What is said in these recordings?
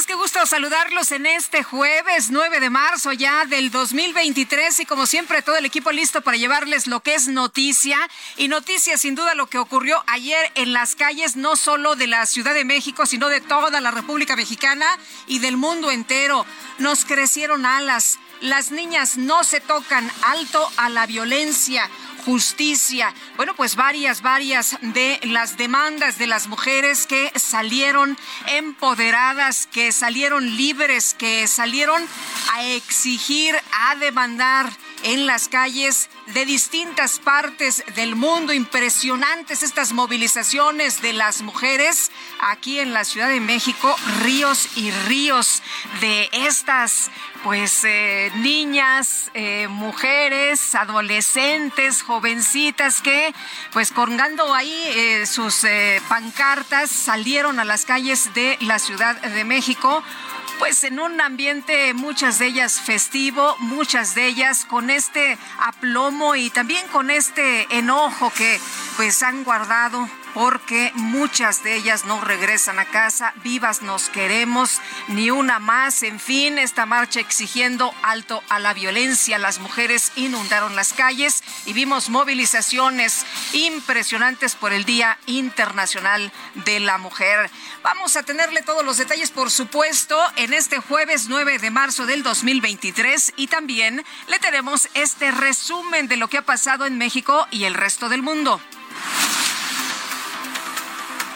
Hola a todos, qué gusto saludarlos en este jueves 9 de marzo ya del 2023 y como siempre todo el equipo listo para llevarles lo que es noticia. Y noticia sin duda lo que ocurrió ayer en las calles no solo de la Ciudad de México sino de toda la República Mexicana y del mundo entero. Nos crecieron alas, las niñas no se tocan, alto a la violencia justicia. Bueno, pues varias, varias de las demandas de las mujeres que salieron empoderadas, que salieron libres, que salieron a exigir, a demandar en las calles de distintas partes del mundo. Impresionantes estas movilizaciones de las mujeres aquí en la Ciudad de México, ríos y ríos de estas pues eh, niñas, eh, mujeres, adolescentes, jovencitas que pues colgando ahí eh, sus pancartas salieron a las calles de la Ciudad de México pues en un ambiente muchas de ellas festivo, muchas de ellas con este aplomo y también con este enojo que pues han guardado porque muchas de ellas no regresan a casa, vivas nos queremos, ni una más, en fin, esta marcha exigiendo alto a la violencia, las mujeres inundaron las calles y vimos movilizaciones impresionantes por el Día Internacional de la Mujer. Vamos a tenerle todos los detalles, por supuesto, en este jueves 9 de marzo del 2023 y también le tenemos este resumen de lo que ha pasado en México y el resto del mundo.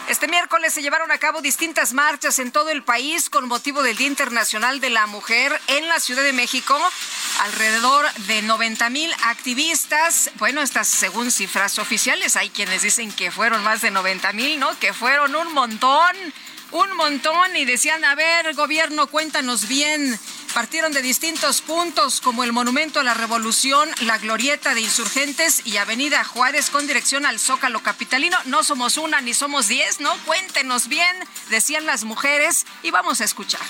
Este miércoles se llevaron a cabo distintas marchas en todo el país con motivo del Día Internacional de la Mujer en la Ciudad de México. Alrededor de 90 mil activistas, bueno, estas según cifras oficiales, hay quienes dicen que fueron más de 90 mil, ¿no? Que fueron un montón, un montón y decían, a ver, gobierno, cuéntanos bien. Partieron de distintos puntos como el Monumento a la Revolución, la Glorieta de Insurgentes y Avenida Juárez con dirección al Zócalo Capitalino. No somos una ni somos diez, ¿no? Cuéntenos bien, decían las mujeres y vamos a escuchar.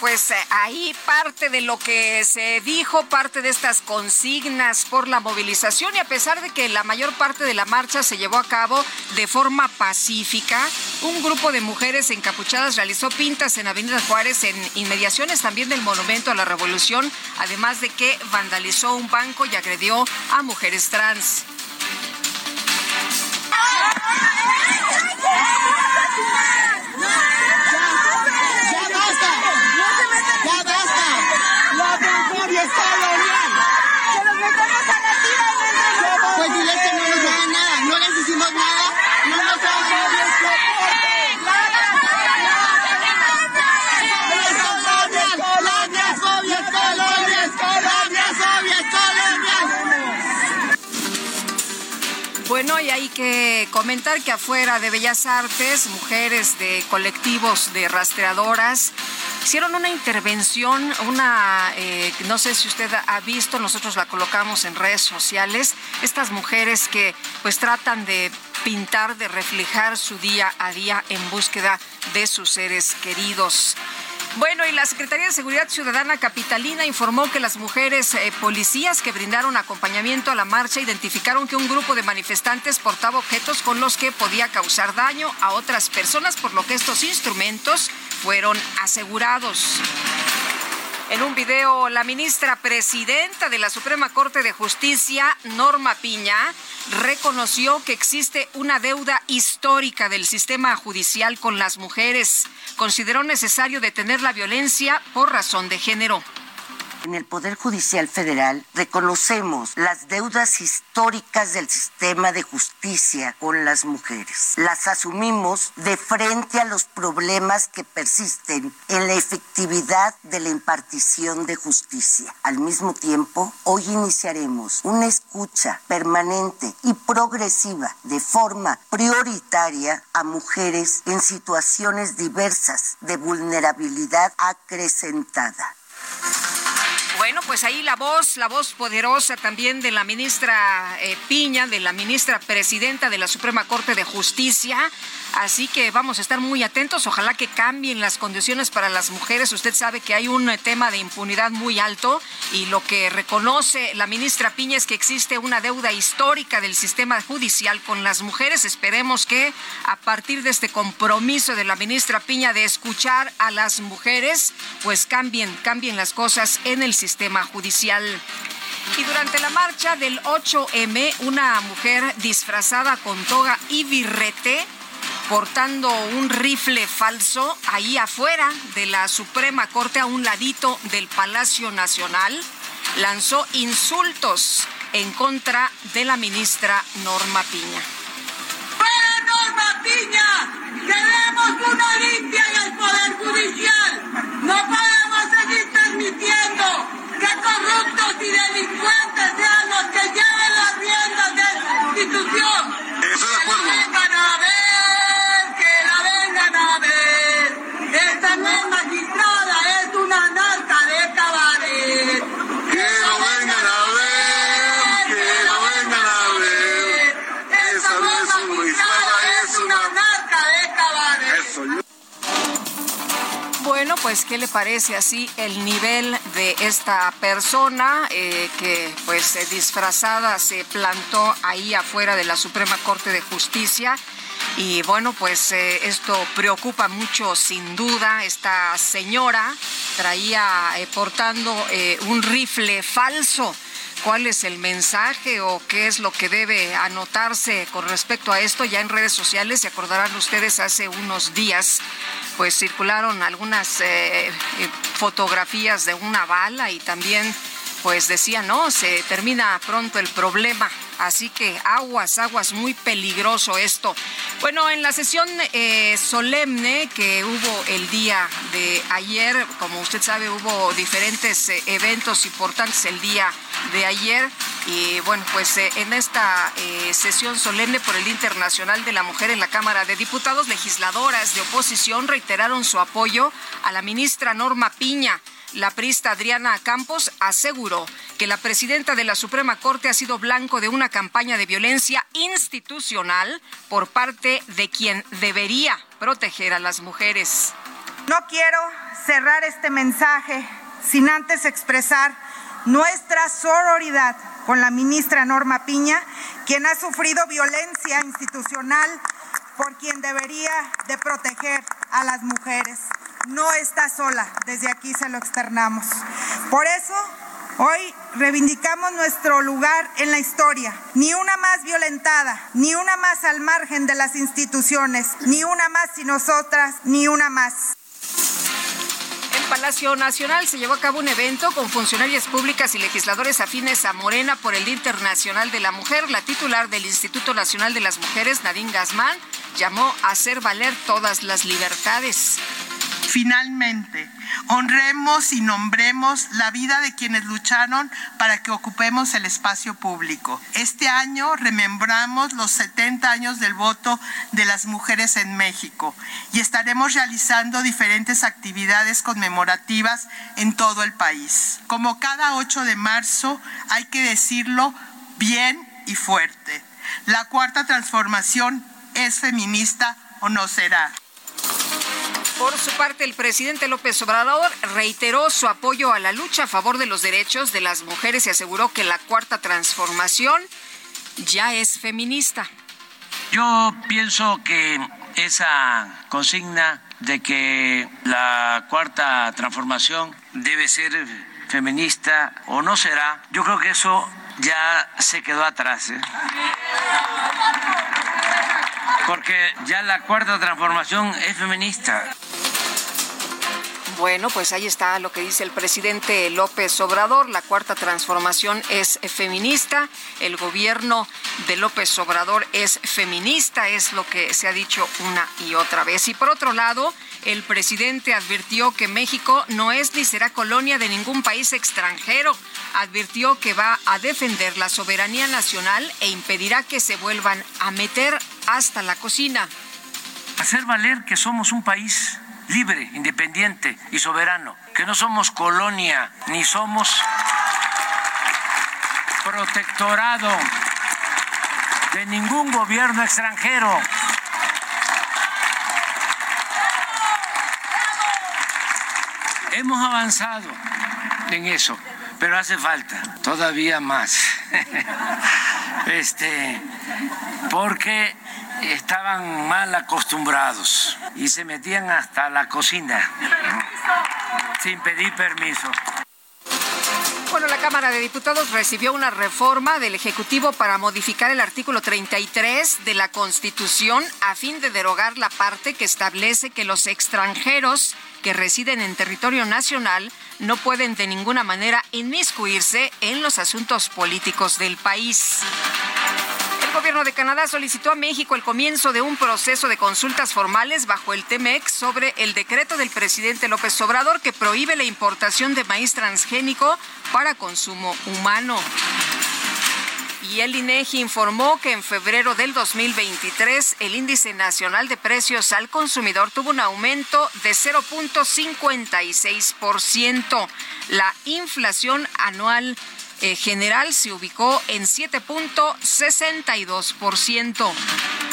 Pues eh, ahí parte de lo que se dijo, parte de estas consignas por la movilización y a pesar de que la mayor parte de la marcha se llevó a cabo de forma pacífica, un grupo de mujeres encapuchadas realizó pintas en Avenida Juárez en inmediaciones también del Monumento a la Revolución, además de que vandalizó un banco y agredió a mujeres trans. ¡Ya basta! ¡Ya basta! ¡La es colonial! ¡Que nos metemos a la tira Pues diles que no nos hagan nada, no les hicimos nada, no nos hagan nada. Bueno, y hay que comentar que afuera de Bellas Artes, mujeres de colectivos de rastreadoras hicieron una intervención, una, eh, no sé si usted ha visto, nosotros la colocamos en redes sociales, estas mujeres que pues tratan de pintar, de reflejar su día a día en búsqueda de sus seres queridos. Bueno, y la Secretaría de Seguridad Ciudadana Capitalina informó que las mujeres eh, policías que brindaron acompañamiento a la marcha identificaron que un grupo de manifestantes portaba objetos con los que podía causar daño a otras personas, por lo que estos instrumentos fueron asegurados. En un video, la ministra presidenta de la Suprema Corte de Justicia, Norma Piña, reconoció que existe una deuda histórica del sistema judicial con las mujeres. Consideró necesario detener la violencia por razón de género. En el Poder Judicial Federal reconocemos las deudas históricas del sistema de justicia con las mujeres. Las asumimos de frente a los problemas que persisten en la efectividad de la impartición de justicia. Al mismo tiempo, hoy iniciaremos una escucha permanente y progresiva de forma prioritaria a mujeres en situaciones diversas de vulnerabilidad acrecentada. Bueno, pues ahí la voz, la voz poderosa también de la ministra eh, Piña, de la ministra presidenta de la Suprema Corte de Justicia. Así que vamos a estar muy atentos. Ojalá que cambien las condiciones para las mujeres. Usted sabe que hay un tema de impunidad muy alto y lo que reconoce la ministra Piña es que existe una deuda histórica del sistema judicial con las mujeres. Esperemos que a partir de este compromiso de la ministra Piña de escuchar a las mujeres, pues cambien, cambien las cosas en el sistema sistema judicial. Y durante la marcha del 8M, una mujer disfrazada con toga y birrete, portando un rifle falso ahí afuera de la Suprema Corte, a un ladito del Palacio Nacional, lanzó insultos en contra de la ministra Norma Piña. Norma Piña! ¡Queremos una limpia en el Poder Judicial! ¡No podemos seguir permitiendo que corruptos y delincuentes sean los que lleven las riendas de esta institución. Estoy de acuerdo. Esta no es magistrada, es una narca de cabaret. Que lo vengan a ver, que lo vengan a ver. Esa no es magistrada, es una narca de cabaret. Eso, Bueno, pues, ¿qué le parece así el nivel de esta persona eh, que, pues, eh, disfrazada se plantó ahí afuera de la Suprema Corte de Justicia? Y bueno, pues eh, esto preocupa mucho, sin duda. Esta señora traía eh, portando eh, un rifle falso. ¿Cuál es el mensaje o qué es lo que debe anotarse con respecto a esto? Ya en redes sociales, se acordarán ustedes, hace unos días, pues circularon algunas fotografías de una bala y también pues decía, no, se termina pronto el problema. Así que aguas, aguas, muy peligroso esto. Bueno, en la sesión eh, solemne que hubo el día de ayer, como usted sabe, hubo diferentes eh, eventos importantes el día de ayer. Y bueno, pues eh, en esta sesión solemne por el Internacional de la Mujer en la Cámara de Diputados, legisladoras de oposición reiteraron su apoyo a la ministra Norma Piña. La prista Adriana Campos aseguró que la presidenta de la Suprema Corte ha sido blanco de una campaña de violencia institucional por parte de quien debería proteger a las mujeres. No quiero cerrar este mensaje sin antes expresar nuestra sororidad con la ministra Norma Piña, quien ha sufrido violencia institucional por quien debería de proteger a las mujeres. No está sola, desde aquí se lo externamos. Por eso, hoy reivindicamos nuestro lugar en la historia. Ni una más violentada, ni una más al margen de las instituciones, ni una más sin nosotras, ni una más. En Palacio Nacional se llevó a cabo un evento con funcionarias públicas y legisladores afines a Morena por el Día Internacional de la Mujer. La titular del Instituto Nacional de las Mujeres, Nadine Gazmán, llamó a hacer valer todas las libertades. Finalmente, honremos y nombremos la vida de quienes lucharon para que ocupemos el espacio público. Este año remembramos los 70 años del voto de las mujeres en México y estaremos realizando diferentes actividades conmemorativas en todo el país. Como cada 8 de marzo, hay que decirlo bien y fuerte. La cuarta transformación es feminista o no será. Por su parte, el presidente López Obrador reiteró su apoyo a la lucha a favor de los derechos de las mujeres y aseguró que la cuarta transformación ya es feminista. Yo pienso que esa consigna de que la cuarta transformación debe ser feminista o no será, yo creo que eso ya se quedó atrás. ¿eh? Porque ya la cuarta transformación es feminista. Bueno, pues ahí está lo que dice el presidente López Obrador. La cuarta transformación es feminista. El gobierno de López Obrador es feminista, es lo que se ha dicho una y otra vez. Y por otro lado, el presidente advirtió que México no es ni será colonia de ningún país extranjero. Advirtió que va a defender la soberanía nacional e impedirá que se vuelvan a meter hasta la cocina. Hacer valer que somos un país libre, independiente y soberano, que no somos colonia ni somos protectorado de ningún gobierno extranjero. Hemos avanzado en eso, pero hace falta todavía más. Este, porque estaban mal acostumbrados y se metían hasta la cocina sin pedir permiso. Bueno, la Cámara de Diputados recibió una reforma del Ejecutivo para modificar el artículo 33 de la Constitución a fin de derogar la parte que establece que los extranjeros que residen en territorio nacional no pueden de ninguna manera inmiscuirse en los asuntos políticos del país. El gobierno de Canadá solicitó a México el comienzo de un proceso de consultas formales bajo el TEMEX sobre el decreto del presidente López Obrador que prohíbe la importación de maíz transgénico para consumo humano. Y el INEGI informó que en febrero del 2023 el índice nacional de precios al consumidor tuvo un aumento de 0.56%. La inflación anual eh, general se ubicó en 7.62%.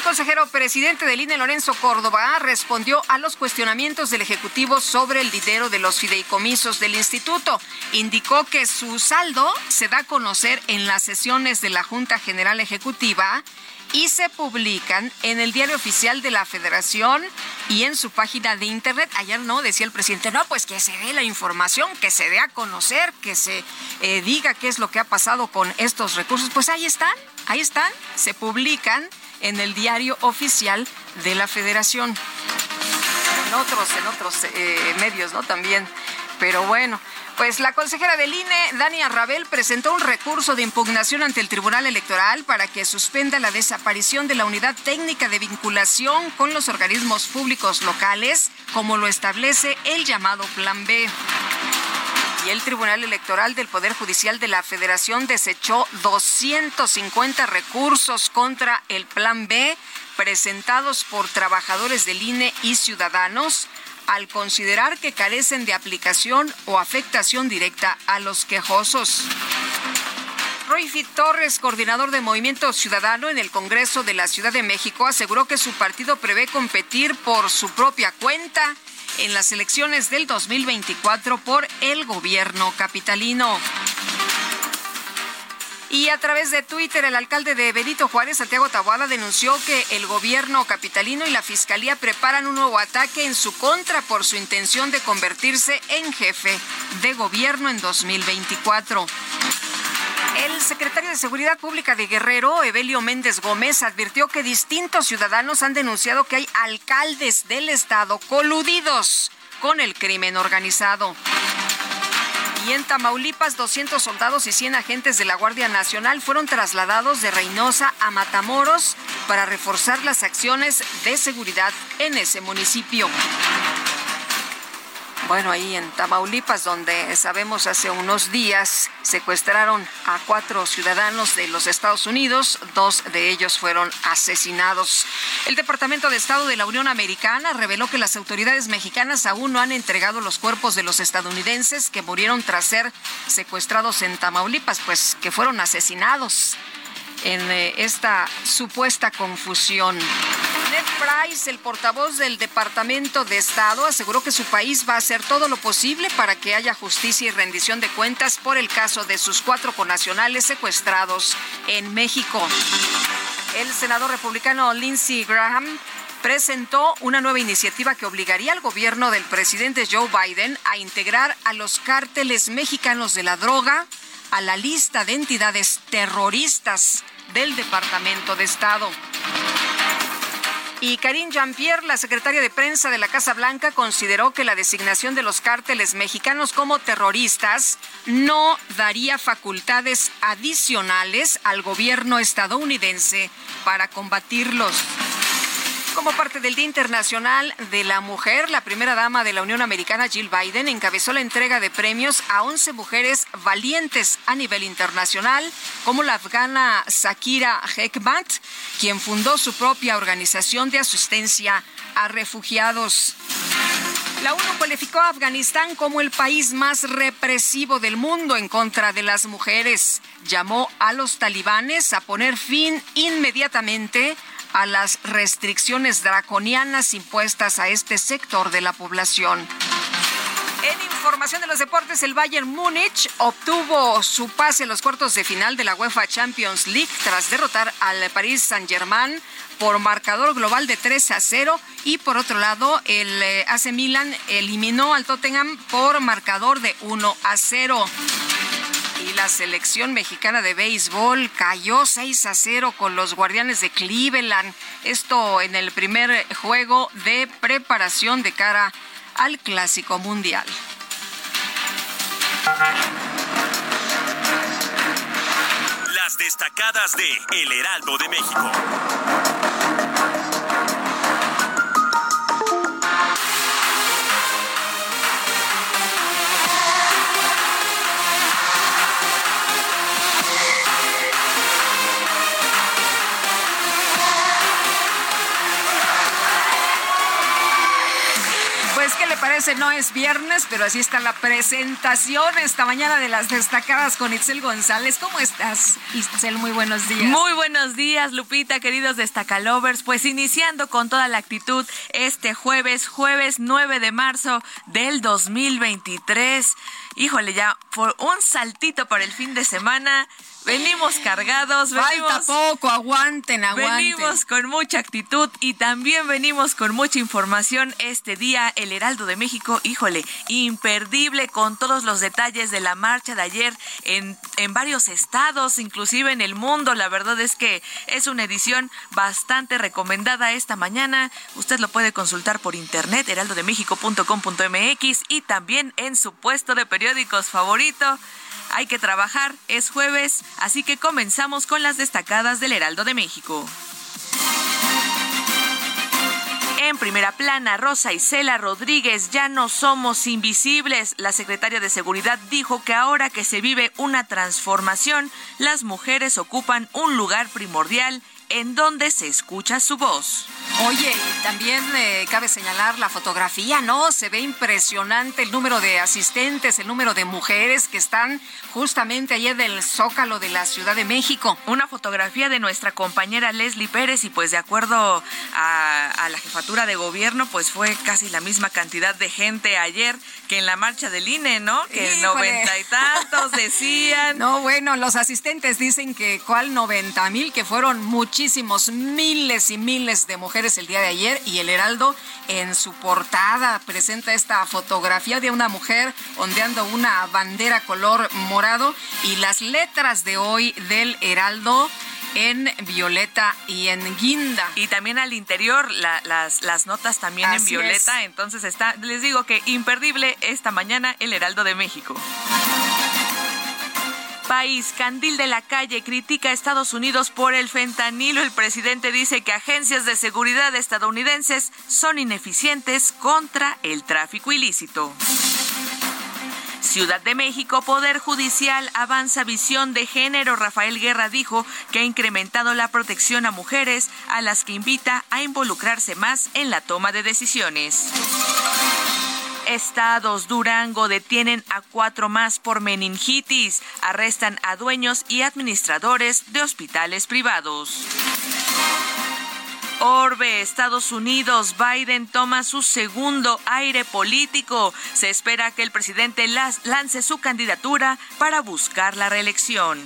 El consejero presidente del INE, Lorenzo Córdoba, respondió a los cuestionamientos del Ejecutivo sobre el dinero de los fideicomisos del instituto. Indicó que su saldo se da a conocer en las sesiones de la Junta General Ejecutiva y se publican en el diario oficial de la Federación y en su página de internet. Ayer no, decía el presidente, no, pues que se dé la información, que se dé a conocer, que se eh, diga qué es lo que ha pasado con estos recursos. Pues ahí están, ahí están, se publican en el diario oficial de la Federación. En otros, en otros eh, medios, ¿no? También. Pero bueno, pues la consejera del INE, Dania Rabel, presentó un recurso de impugnación ante el Tribunal Electoral para que suspenda la desaparición de la unidad técnica de vinculación con los organismos públicos locales, como lo establece el llamado Plan B. Y el Tribunal Electoral del Poder Judicial de la Federación desechó 250 recursos contra el Plan B presentados por trabajadores del INE y ciudadanos al considerar que carecen de aplicación o afectación directa a los quejosos. Roy Fit Torres, coordinador de Movimiento Ciudadano en el Congreso de la Ciudad de México, aseguró que su partido prevé competir por su propia cuenta en las elecciones del 2024 por el gobierno capitalino. Y a través de Twitter, el alcalde de Benito Juárez, Santiago Taboada, denunció que el gobierno capitalino y la fiscalía preparan un nuevo ataque en su contra por su intención de convertirse en jefe de gobierno en 2024. El secretario de Seguridad Pública de Guerrero, Evelio Méndez Gómez, advirtió que distintos ciudadanos han denunciado que hay alcaldes del estado coludidos con el crimen organizado. Y en Tamaulipas, 200 soldados y 100 agentes de la Guardia Nacional fueron trasladados de Reynosa a Matamoros para reforzar las acciones de seguridad en ese municipio. Bueno, ahí en Tamaulipas, donde sabemos hace unos días secuestraron a cuatro ciudadanos de los Estados Unidos, dos de ellos fueron asesinados. El Departamento de Estado de la Unión Americana reveló que las autoridades mexicanas aún no han entregado los cuerpos de los estadounidenses que murieron tras ser secuestrados en Tamaulipas, pues que fueron asesinados en eh, esta supuesta confusión. Ned Price, el portavoz del Departamento de Estado, aseguró que su país va a hacer todo lo posible para que haya justicia y rendición de cuentas por el caso de sus cuatro conacionales secuestrados en México. El senador republicano Lindsey Graham presentó una nueva iniciativa que obligaría al gobierno del presidente Joe Biden a integrar a los cárteles mexicanos de la droga a la lista de entidades terroristas del Departamento de Estado. Y Karine Jean-Pierre, la secretaria de prensa de la Casa Blanca, consideró que la designación de los cárteles mexicanos como terroristas no daría facultades adicionales al gobierno estadounidense para combatirlos. Como parte del Día Internacional de la Mujer, la primera dama de la Unión Americana, Jill Biden, encabezó la entrega de premios a 11 mujeres valientes a nivel internacional, como la afgana Sakira Hekmat, quien fundó su propia organización de asistencia a refugiados. La ONU cualificó a Afganistán como el país más represivo del mundo en contra de las mujeres. Llamó a los talibanes a poner fin inmediatamente a las restricciones draconianas impuestas a este sector de la población. En información de los deportes, el Bayern Múnich obtuvo su pase a los cuartos de final de la UEFA Champions League tras derrotar al Paris Saint-Germain por marcador global de 3 a 0 y por otro lado el eh, AC Milan eliminó al Tottenham por marcador de 1 a 0. Y la selección mexicana de béisbol cayó 6 a 0 con los guardianes de Cleveland. Esto en el primer juego de preparación de cara al Clásico Mundial. Las destacadas de El Heraldo de México. Parece? No es viernes, pero así está la presentación esta mañana de las destacadas con Itzel González. ¿Cómo estás, Itzel? Muy buenos días. Muy buenos días, Lupita, queridos destacalovers. Pues iniciando con toda la actitud este jueves, jueves 9 de marzo del 2023. Híjole, ya por un saltito para el fin de semana. Venimos cargados, venimos. Falta poco, aguanten, aguanten. Venimos con mucha actitud y también venimos con mucha información este día. El Heraldo de México, híjole, imperdible con todos los detalles de la marcha de ayer en, en varios estados, inclusive en el mundo. La verdad es que es una edición bastante recomendada esta mañana. Usted lo puede consultar por internet, heraldodemexico.com.mx y también en su puesto de periódicos favorito hay que trabajar, es jueves, así que comenzamos con las destacadas del Heraldo de México. En primera plana, Rosa Isela Rodríguez, ya no somos invisibles. La secretaria de Seguridad dijo que ahora que se vive una transformación, las mujeres ocupan un lugar primordial en donde se escucha su voz. Oye, también eh, cabe señalar la fotografía, ¿no? Se ve impresionante el número de asistentes, el número de mujeres que están justamente allí del Zócalo de la Ciudad de México. Una fotografía de nuestra compañera Leslie Pérez y pues de acuerdo a, la jefatura de gobierno, pues fue casi la misma cantidad de gente ayer que en la marcha del INE, ¿no? Que noventa y tantos decían. No, bueno, los asistentes dicen que cuál noventa mil, que fueron muchísimos muchísimos, miles y miles de mujeres el día de ayer y el Heraldo en su portada presenta esta fotografía de una mujer ondeando una bandera color morado y las letras de hoy del Heraldo en violeta y en guinda. Y también al interior las, las notas también en violeta. Entonces está, les digo que imperdible esta mañana el Heraldo de México. País, Candil de la Calle critica a Estados Unidos por el fentanilo. El presidente dice que agencias de seguridad estadounidenses son ineficientes contra el tráfico ilícito. Ciudad de México, Poder Judicial avanza visión de género. Rafael Guerra dijo que ha incrementado la protección a mujeres a las que invita a involucrarse más en la toma de decisiones. Estados Durango detienen a cuatro más por meningitis. Arrestan a dueños y administradores de hospitales privados. Orbe, Estados Unidos, Biden toma su segundo aire político. Se espera que el presidente lance su candidatura para buscar la reelección.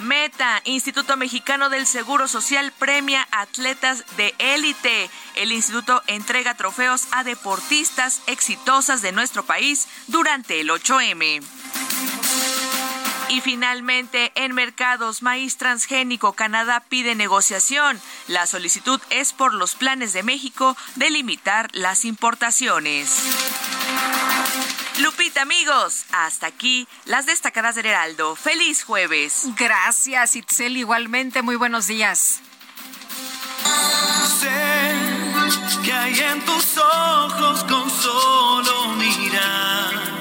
Meta, Instituto Mexicano del Seguro Social premia atletas de élite. El instituto entrega trofeos a deportistas exitosas de nuestro país durante el 8M. Y finalmente, en mercados, maíz transgénico, Canadá pide negociación. La solicitud es por los planes de México de limitar las importaciones. Lupita, amigos, hasta aquí las destacadas del Heraldo. Feliz jueves. Gracias, Itzel. Igualmente, muy buenos días. Sé que hay en tus ojos con solo mirar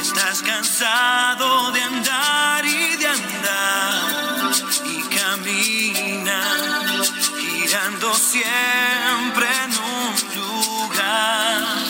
Estás cansado de andar y de andar y camina girando siempre en un lugar.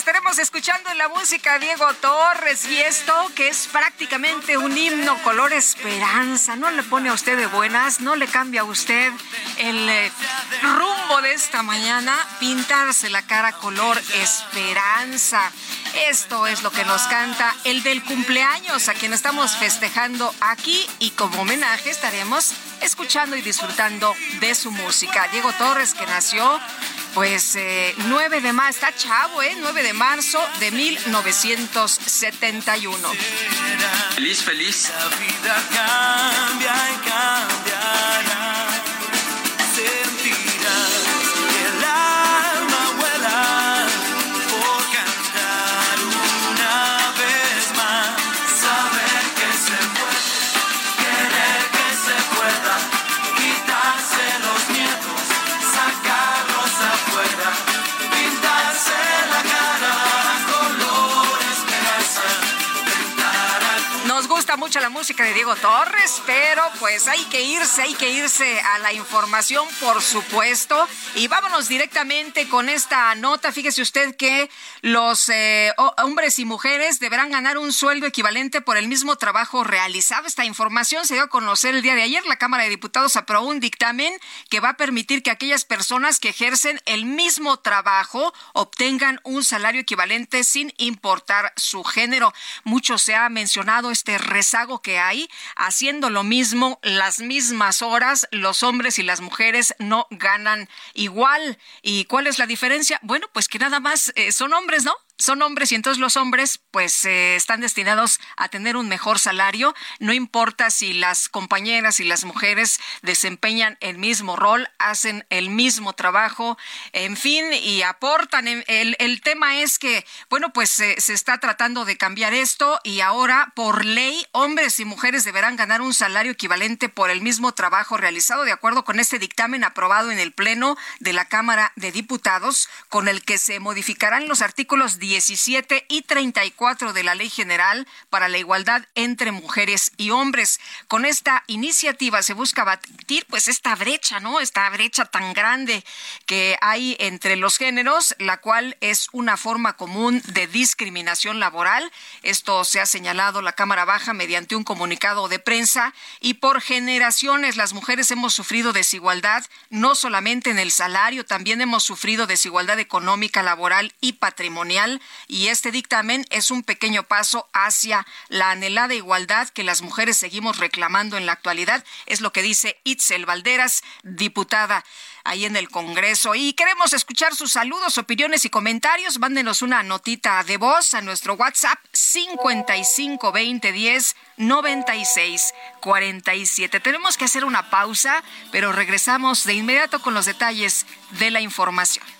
estaremos escuchando la música Diego Torres y esto que es prácticamente un himno color esperanza. No le pone a usted de buenas, no le cambia a usted el eh, rumbo de esta mañana, pintarse la cara color esperanza. Esto es lo que nos canta el del cumpleaños a quien estamos festejando aquí y como homenaje estaremos escuchando y disfrutando de su música. Diego Torres que nació pues eh, 9 de marzo, está chavo, ¿eh? 9 de marzo de 1971. Feliz, feliz. La vida cambia y cambiará. Mucho la música de Diego Torres, pero pues hay que irse, hay que irse a la información, por supuesto. Y vámonos directamente con esta nota. Fíjese usted que los eh, ho- hombres y mujeres deberán ganar un sueldo equivalente por el mismo trabajo realizado. Esta información se dio a conocer el día de ayer. La Cámara de Diputados aprobó un dictamen que va a permitir que aquellas personas que ejercen el mismo trabajo obtengan un salario equivalente sin importar su género. Mucho se ha mencionado este rezago que hay haciendo lo mismo las mismas horas los hombres y las mujeres no ganan igual. Y cuál es la diferencia bueno pues que nada más eh, son hombres no son hombres y entonces los hombres pues eh, están destinados a tener un mejor salario, no importa si las compañeras y las mujeres desempeñan el mismo rol, hacen el mismo trabajo, en fin, y aportan. El, el tema es que, bueno, pues se está tratando de cambiar esto y ahora por ley hombres y mujeres deberán ganar un salario equivalente por el mismo trabajo realizado de acuerdo con este dictamen aprobado en el Pleno de la Cámara de Diputados con el que se modificarán los artículos 17 y 34 de la Ley General para la Igualdad entre Mujeres y Hombres. Con esta iniciativa se busca batir pues esta brecha, ¿no? Esta brecha tan grande que hay entre los géneros, la cual es una forma común de discriminación laboral. Esto se ha señalado la Cámara Baja mediante un comunicado de prensa y por generaciones las mujeres hemos sufrido desigualdad no solamente en el salario, también hemos sufrido desigualdad económica, laboral y patrimonial y este dictamen es un pequeño paso hacia la anhelada igualdad que las mujeres seguimos reclamando en la actualidad, es lo que dice Itzel Valderas, diputada ahí en el Congreso. Y queremos escuchar sus saludos, opiniones y comentarios. Mándenos una notita de voz a nuestro WhatsApp 55 20 10 96 47. Tenemos que hacer una pausa, pero regresamos de inmediato con los detalles de la información.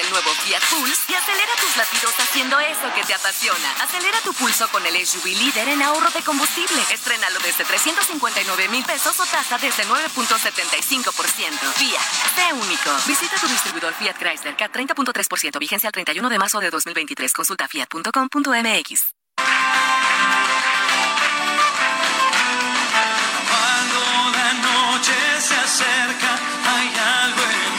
Del nuevo Fiat Pulse y acelera tus latidos haciendo eso que te apasiona. Acelera tu pulso con el SUV líder en ahorro de combustible. Estrénalo desde 359 mil pesos o tasa desde 9.75%. Fiat, sé único. Visita tu distribuidor Fiat Chrysler K 30.3%, vigencia al 31 de marzo de 2023. Consulta fiat.com.mx. Cuando la noche se acerca, hay algo en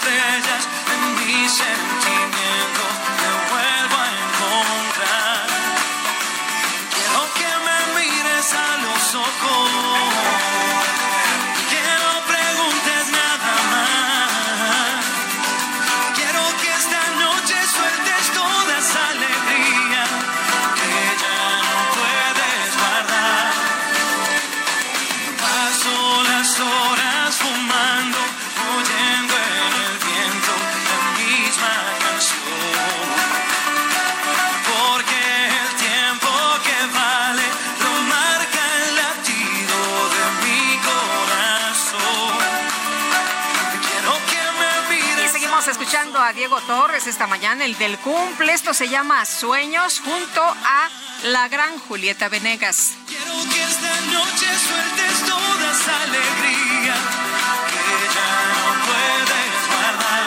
estrellas en mi sentimiento me vuelvo a encontrar. Quiero que me mires a los ojos. Escuchando a Diego Torres esta mañana, el del cumple. Esto se llama Sueños junto a la gran Julieta Venegas. Quiero que esta noche sueltes toda esa alegría que ya no puedes guardar.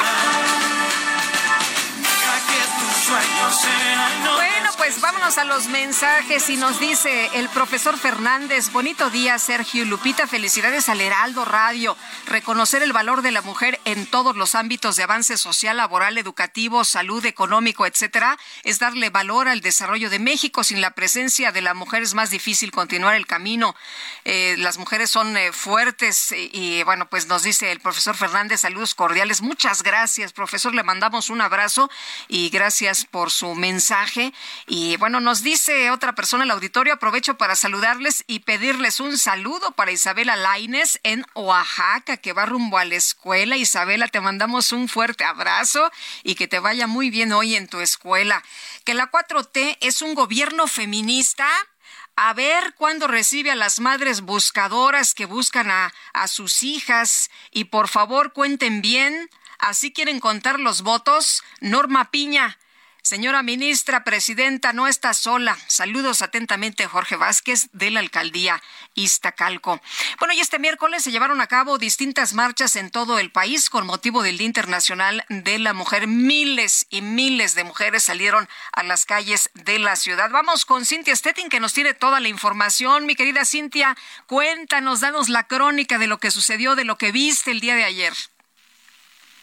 Deja que tus sueños sean Bueno, pues vámonos a los mensajes y nos dice el profesor Fernández, bonito día Sergio Lupita, felicidades al Heraldo Radio, reconocer el valor de la mujer en todos los ámbitos de avance social, laboral, educativo, salud, económico, etcétera, es darle valor al desarrollo de México. Sin la presencia de la mujer es más difícil continuar el camino. Eh, las mujeres son eh, fuertes y, y, bueno, pues nos dice el profesor Fernández, saludos cordiales. Muchas gracias, profesor, le mandamos un abrazo y gracias por su mensaje. Y bueno, nos dice otra persona el auditorio, aprovecho para saludarles y pedirles un saludo para Isabela Laines en Oaxaca, que va rumbo a la escuela. Isabela, te mandamos un fuerte abrazo y que te vaya muy bien hoy en tu escuela. Que la 4T es un gobierno feminista. A ver cuándo recibe a las madres buscadoras que buscan a, a sus hijas. Y por favor, cuenten bien. Así quieren contar los votos. Norma Piña. Señora ministra, presidenta, no está sola. Saludos atentamente, Jorge Vázquez, de la alcaldía Iztacalco. Bueno, y este miércoles se llevaron a cabo distintas marchas en todo el país con motivo del Día Internacional de la Mujer. Miles y miles de mujeres salieron a las calles de la ciudad. Vamos con Cintia Stettin, que nos tiene toda la información. Mi querida Cintia, cuéntanos, danos la crónica de lo que sucedió, de lo que viste el día de ayer.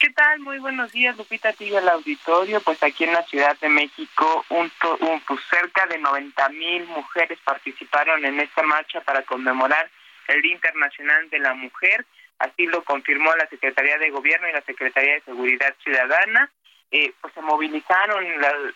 ¿Qué tal? Muy buenos días, Lupita, a al auditorio. Pues aquí en la Ciudad de México, un, un pues cerca de 90 mil mujeres participaron en esta marcha para conmemorar el Día Internacional de la Mujer. Así lo confirmó la Secretaría de Gobierno y la Secretaría de Seguridad Ciudadana. Eh, pues se movilizaron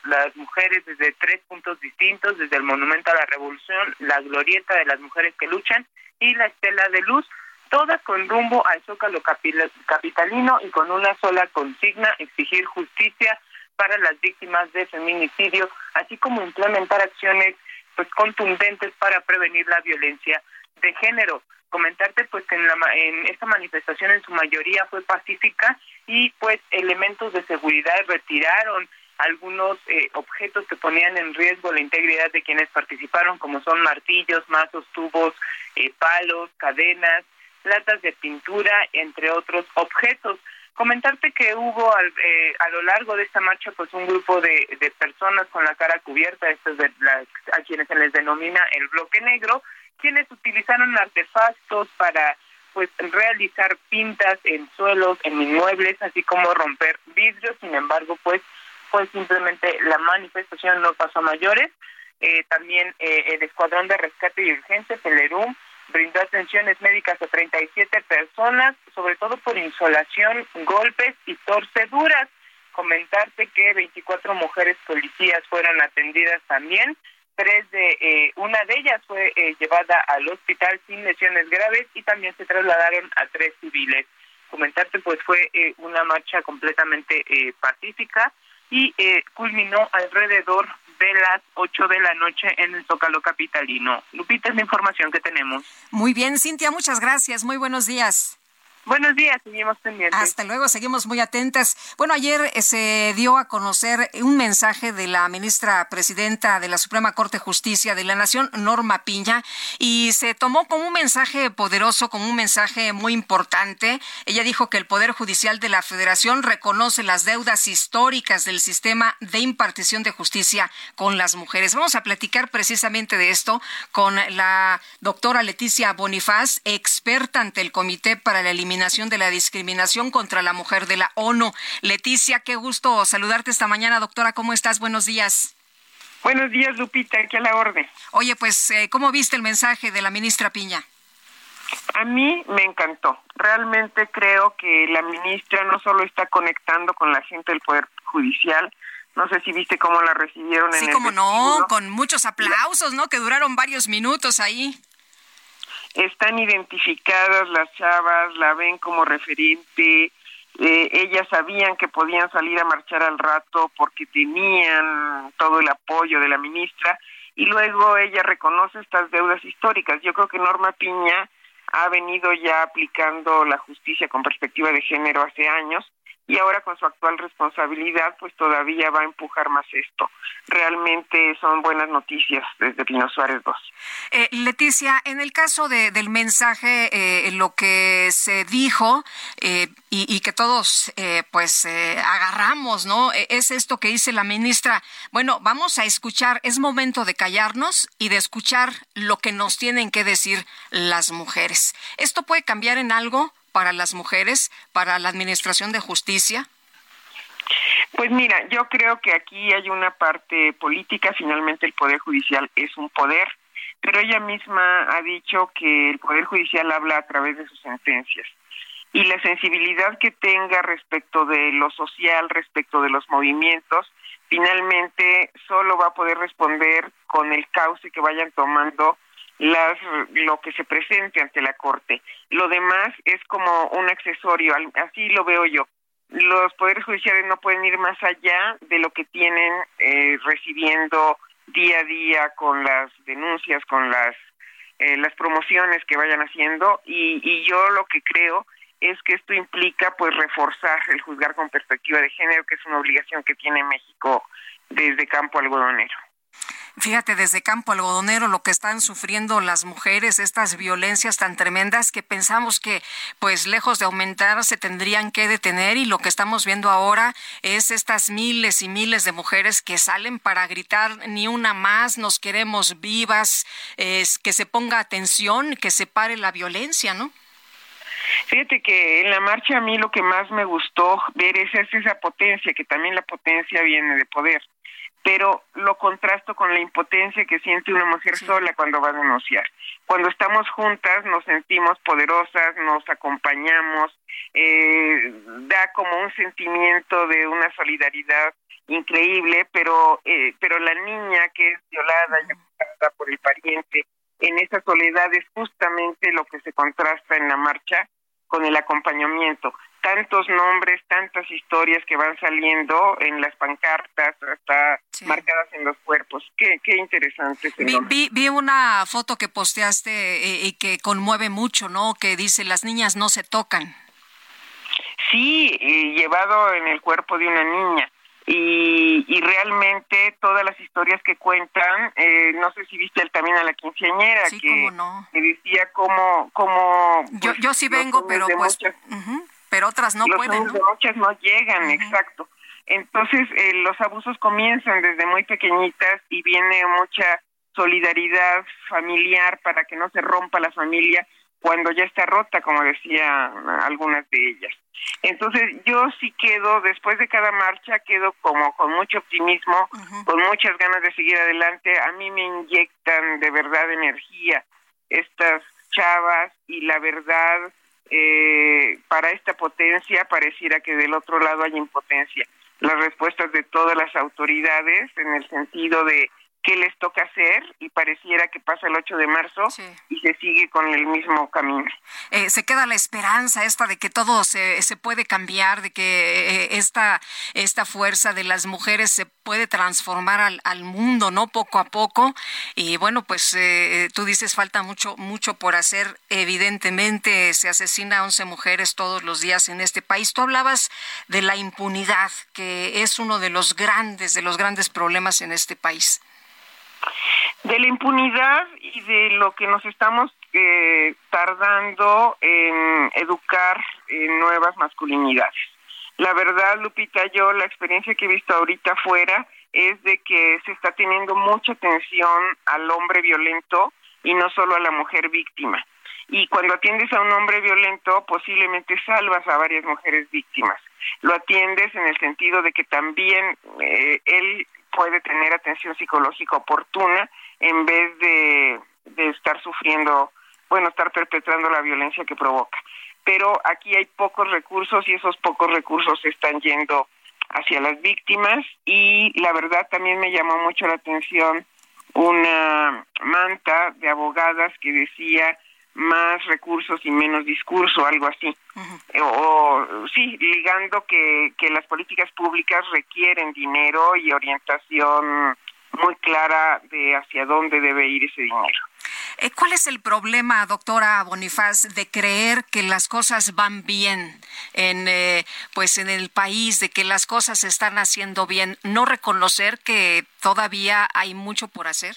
las mujeres desde tres puntos distintos, desde el Monumento a la Revolución, la Glorieta de las Mujeres que Luchan y la Estela de Luz todas con rumbo al Zócalo capitalino y con una sola consigna, exigir justicia para las víctimas de feminicidio, así como implementar acciones pues contundentes para prevenir la violencia de género. Comentarte pues que en, la, en esta manifestación en su mayoría fue pacífica y pues elementos de seguridad retiraron algunos eh, objetos que ponían en riesgo la integridad de quienes participaron, como son martillos, mazos, tubos, eh, palos, cadenas, latas de pintura, entre otros objetos. Comentarte que hubo eh, a lo largo de esta marcha pues un grupo de, personas con la cara cubierta, estos de a quienes se les denomina el bloque negro, quienes utilizaron artefactos para pues realizar pintas en suelos, en inmuebles, así como romper vidrios. Sin embargo, pues pues simplemente la manifestación no pasó a mayores. Eh, también eh, el Escuadrón de Rescate y Urgencia, el ERUM, brindó atenciones médicas a 37 personas, sobre todo por insolación, golpes y torceduras. Comentarte que 24 mujeres policías fueron atendidas también. Tres de eh, una de ellas fue eh, llevada al hospital sin lesiones graves y también se trasladaron a tres civiles. Comentarte pues fue eh, una marcha completamente pacífica y culminó alrededor de las 8 de la noche en el Zócalo Capitalino. Lupita, es la información que tenemos. Muy bien, Cintia, muchas gracias. Muy buenos días. Buenos días, seguimos pendientes. Hasta luego, seguimos muy atentas. Bueno, ayer eh, se dio a conocer un mensaje de la ministra presidenta de la Suprema Corte de Justicia de la Nación, Norma Piña, y se tomó como un mensaje poderoso, como un mensaje muy importante. Ella dijo que el Poder Judicial de la Federación reconoce las deudas históricas del sistema de impartición de justicia con las mujeres. Vamos a platicar precisamente de esto con la doctora Leticia Bonifaz, experta ante el Comité para la Eliminación de la Discriminación contra la Mujer de la ONU. Leticia, qué gusto saludarte esta mañana, doctora. ¿Cómo estás? Buenos días. Buenos días, Lupita, aquí a la orden. Oye, pues, eh, ¿cómo viste el mensaje de la ministra Piña? A mí me encantó. Realmente creo que la ministra no solo está conectando con la gente del Poder Judicial, no sé si viste cómo la recibieron en el. Sí, como no, con muchos aplausos, ¿no? Que duraron varios minutos ahí están identificadas las chavas, la ven como referente, eh, ellas sabían que podían salir a marchar al rato porque tenían todo el apoyo de la ministra y luego ella reconoce estas deudas históricas. Yo creo que Norma Piña ha venido ya aplicando la justicia con perspectiva de género hace años y ahora con su actual responsabilidad pues todavía va a empujar más esto. Realmente son buenas noticias desde Pino Suárez 2. Eh, Leticia, en el caso de, del mensaje, eh, lo que se dijo eh, y, y, que todos eh, pues eh, agarramos, ¿no? E, es esto que dice la ministra. Bueno, vamos a escuchar, es momento de callarnos y de escuchar lo que nos tienen que decir las mujeres. ¿Esto puede cambiar en algo? Para las mujeres, para la Administración de Justicia? Pues mira, yo creo que aquí hay una parte política, finalmente el Poder Judicial es un poder, pero ella misma ha dicho que el Poder Judicial habla a través de sus sentencias y la sensibilidad que tenga respecto de lo social, respecto de los movimientos, finalmente solo va a poder responder con el cauce que vayan tomando las, lo que se presente ante la Corte. Lo demás es como un accesorio, así lo veo yo. Los poderes judiciales no pueden ir más allá de lo que tienen eh, recibiendo día a día con las denuncias, con las eh, las promociones que vayan haciendo y, y yo lo que creo es que esto implica pues reforzar el juzgar con perspectiva de género, que es una obligación que tiene México desde campo algodonero. Fíjate, desde Campo Algodonero lo que están sufriendo las mujeres, estas violencias tan tremendas que pensamos que, pues lejos de aumentar, se tendrían que detener y lo que estamos viendo ahora es estas miles y miles de mujeres que salen para gritar ni una más, nos queremos vivas, es, que se ponga atención, que se pare la violencia, ¿no? Fíjate que en la marcha a mí lo que más me gustó ver es, esa potencia, que también la potencia viene de poder, pero lo contrasto con la impotencia que siente una mujer sola cuando va a denunciar. Cuando estamos juntas nos sentimos poderosas, nos acompañamos, eh, da como un sentimiento de una solidaridad increíble, pero eh, pero la niña que es violada y abusada por el pariente en esa soledad es justamente lo que se contrasta en la marcha con el acompañamiento. Tantos nombres, tantas historias que van saliendo en las pancartas, hasta marcadas en los cuerpos. Qué, qué interesante. Vi, vi, una foto que posteaste eh, y que conmueve mucho, ¿no? Que dice, las niñas no se tocan. Sí, llevado en el cuerpo de una niña y, y realmente todas las historias que cuentan, eh, no sé si viste el también a la quinceañera, que, decía cómo... cómo yo, pues, yo sí vengo, pero pues... pero otras no pueden. muchas no llegan, exacto. Entonces, eh, los abusos comienzan desde muy pequeñitas y viene mucha solidaridad familiar para que no se rompa la familia cuando ya está rota, como decía algunas de ellas. Entonces yo sí quedo, después de cada marcha, quedo como con mucho optimismo, con muchas ganas de seguir adelante. A mí me inyectan de verdad energía estas chavas y la verdad, eh, para esta potencia pareciera que del otro lado hay impotencia. Las respuestas de todas las autoridades en el sentido de qué les toca hacer y pareciera que pasa el 8 de marzo y se sigue con el mismo camino. Eh, se queda la esperanza esta de que todo se, se puede cambiar, de que eh, esta, esta fuerza de las mujeres se puede transformar al, al mundo, ¿no? Poco a poco. Y bueno, pues eh, tú dices falta mucho, mucho por hacer. Evidentemente se asesina a 11 mujeres todos los días en este país. Tú hablabas de la impunidad, que es uno de los grandes, de los grandes problemas en este país de la impunidad y de lo que nos estamos eh, tardando en educar en nuevas masculinidades. La verdad, Lupita, yo la experiencia que he visto ahorita afuera es de que se está teniendo mucha atención al hombre violento y no solo a la mujer víctima. Y cuando atiendes a un hombre violento, posiblemente salvas a varias mujeres víctimas. Lo atiendes en el sentido de que también eh, él puede tener atención psicológica oportuna en vez de, de estar sufriendo, bueno, estar perpetrando la violencia que provoca. Pero aquí hay pocos recursos y esos pocos recursos están yendo hacia las víctimas y la verdad también me llamó mucho la atención una manta de abogadas que decía más recursos y menos discurso, algo así. o, sí, ligando que, que las políticas públicas requieren dinero y orientación muy clara de hacia dónde debe ir ese dinero. Eh, ¿Cuál es el problema, doctora Bonifaz, de creer que las cosas van bien en, eh, pues en el país, de que las cosas se están haciendo bien, no reconocer que todavía hay mucho por hacer?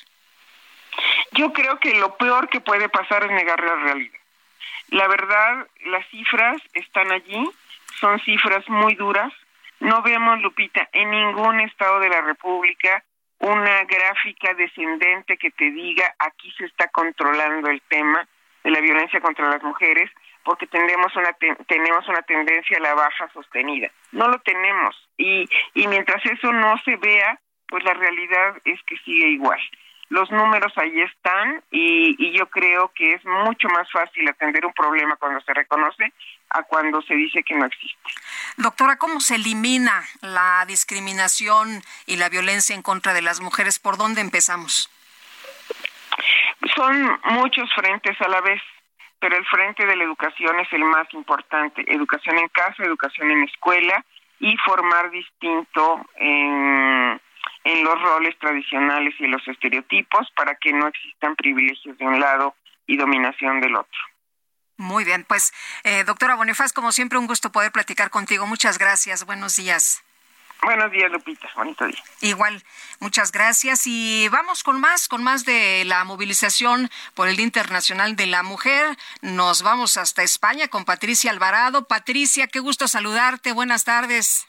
Yo creo que lo peor que puede pasar es negar la realidad. La verdad, las cifras están allí, son cifras muy duras. No vemos, Lupita, en ningún estado de la República una gráfica descendente que te diga aquí se está controlando el tema de la violencia contra las mujeres porque tenemos una tenemos una tendencia a la baja sostenida. No lo tenemos y y mientras eso no se vea, pues la realidad es que sigue igual los números ahí están y, y, yo creo que es mucho más fácil atender un problema cuando se reconoce a cuando se dice que no existe. Doctora, ¿cómo se elimina la discriminación y la violencia en contra de las mujeres? ¿Por dónde empezamos? Son muchos frentes a la vez, pero el frente de la educación es el más importante. Educación en casa, educación en escuela y formar distinto en en los roles tradicionales y los estereotipos para que no existan privilegios de un lado y dominación del otro. Muy bien, pues eh, doctora Bonifaz, como siempre, un gusto poder platicar contigo. Muchas gracias. Buenos días. Buenos días, Lupita. Bonito día. Igual, muchas gracias. Y vamos con más, con más de la movilización por el Día Internacional de la Mujer. Nos vamos hasta España con Patricia Alvarado. Patricia, qué gusto saludarte. Buenas tardes.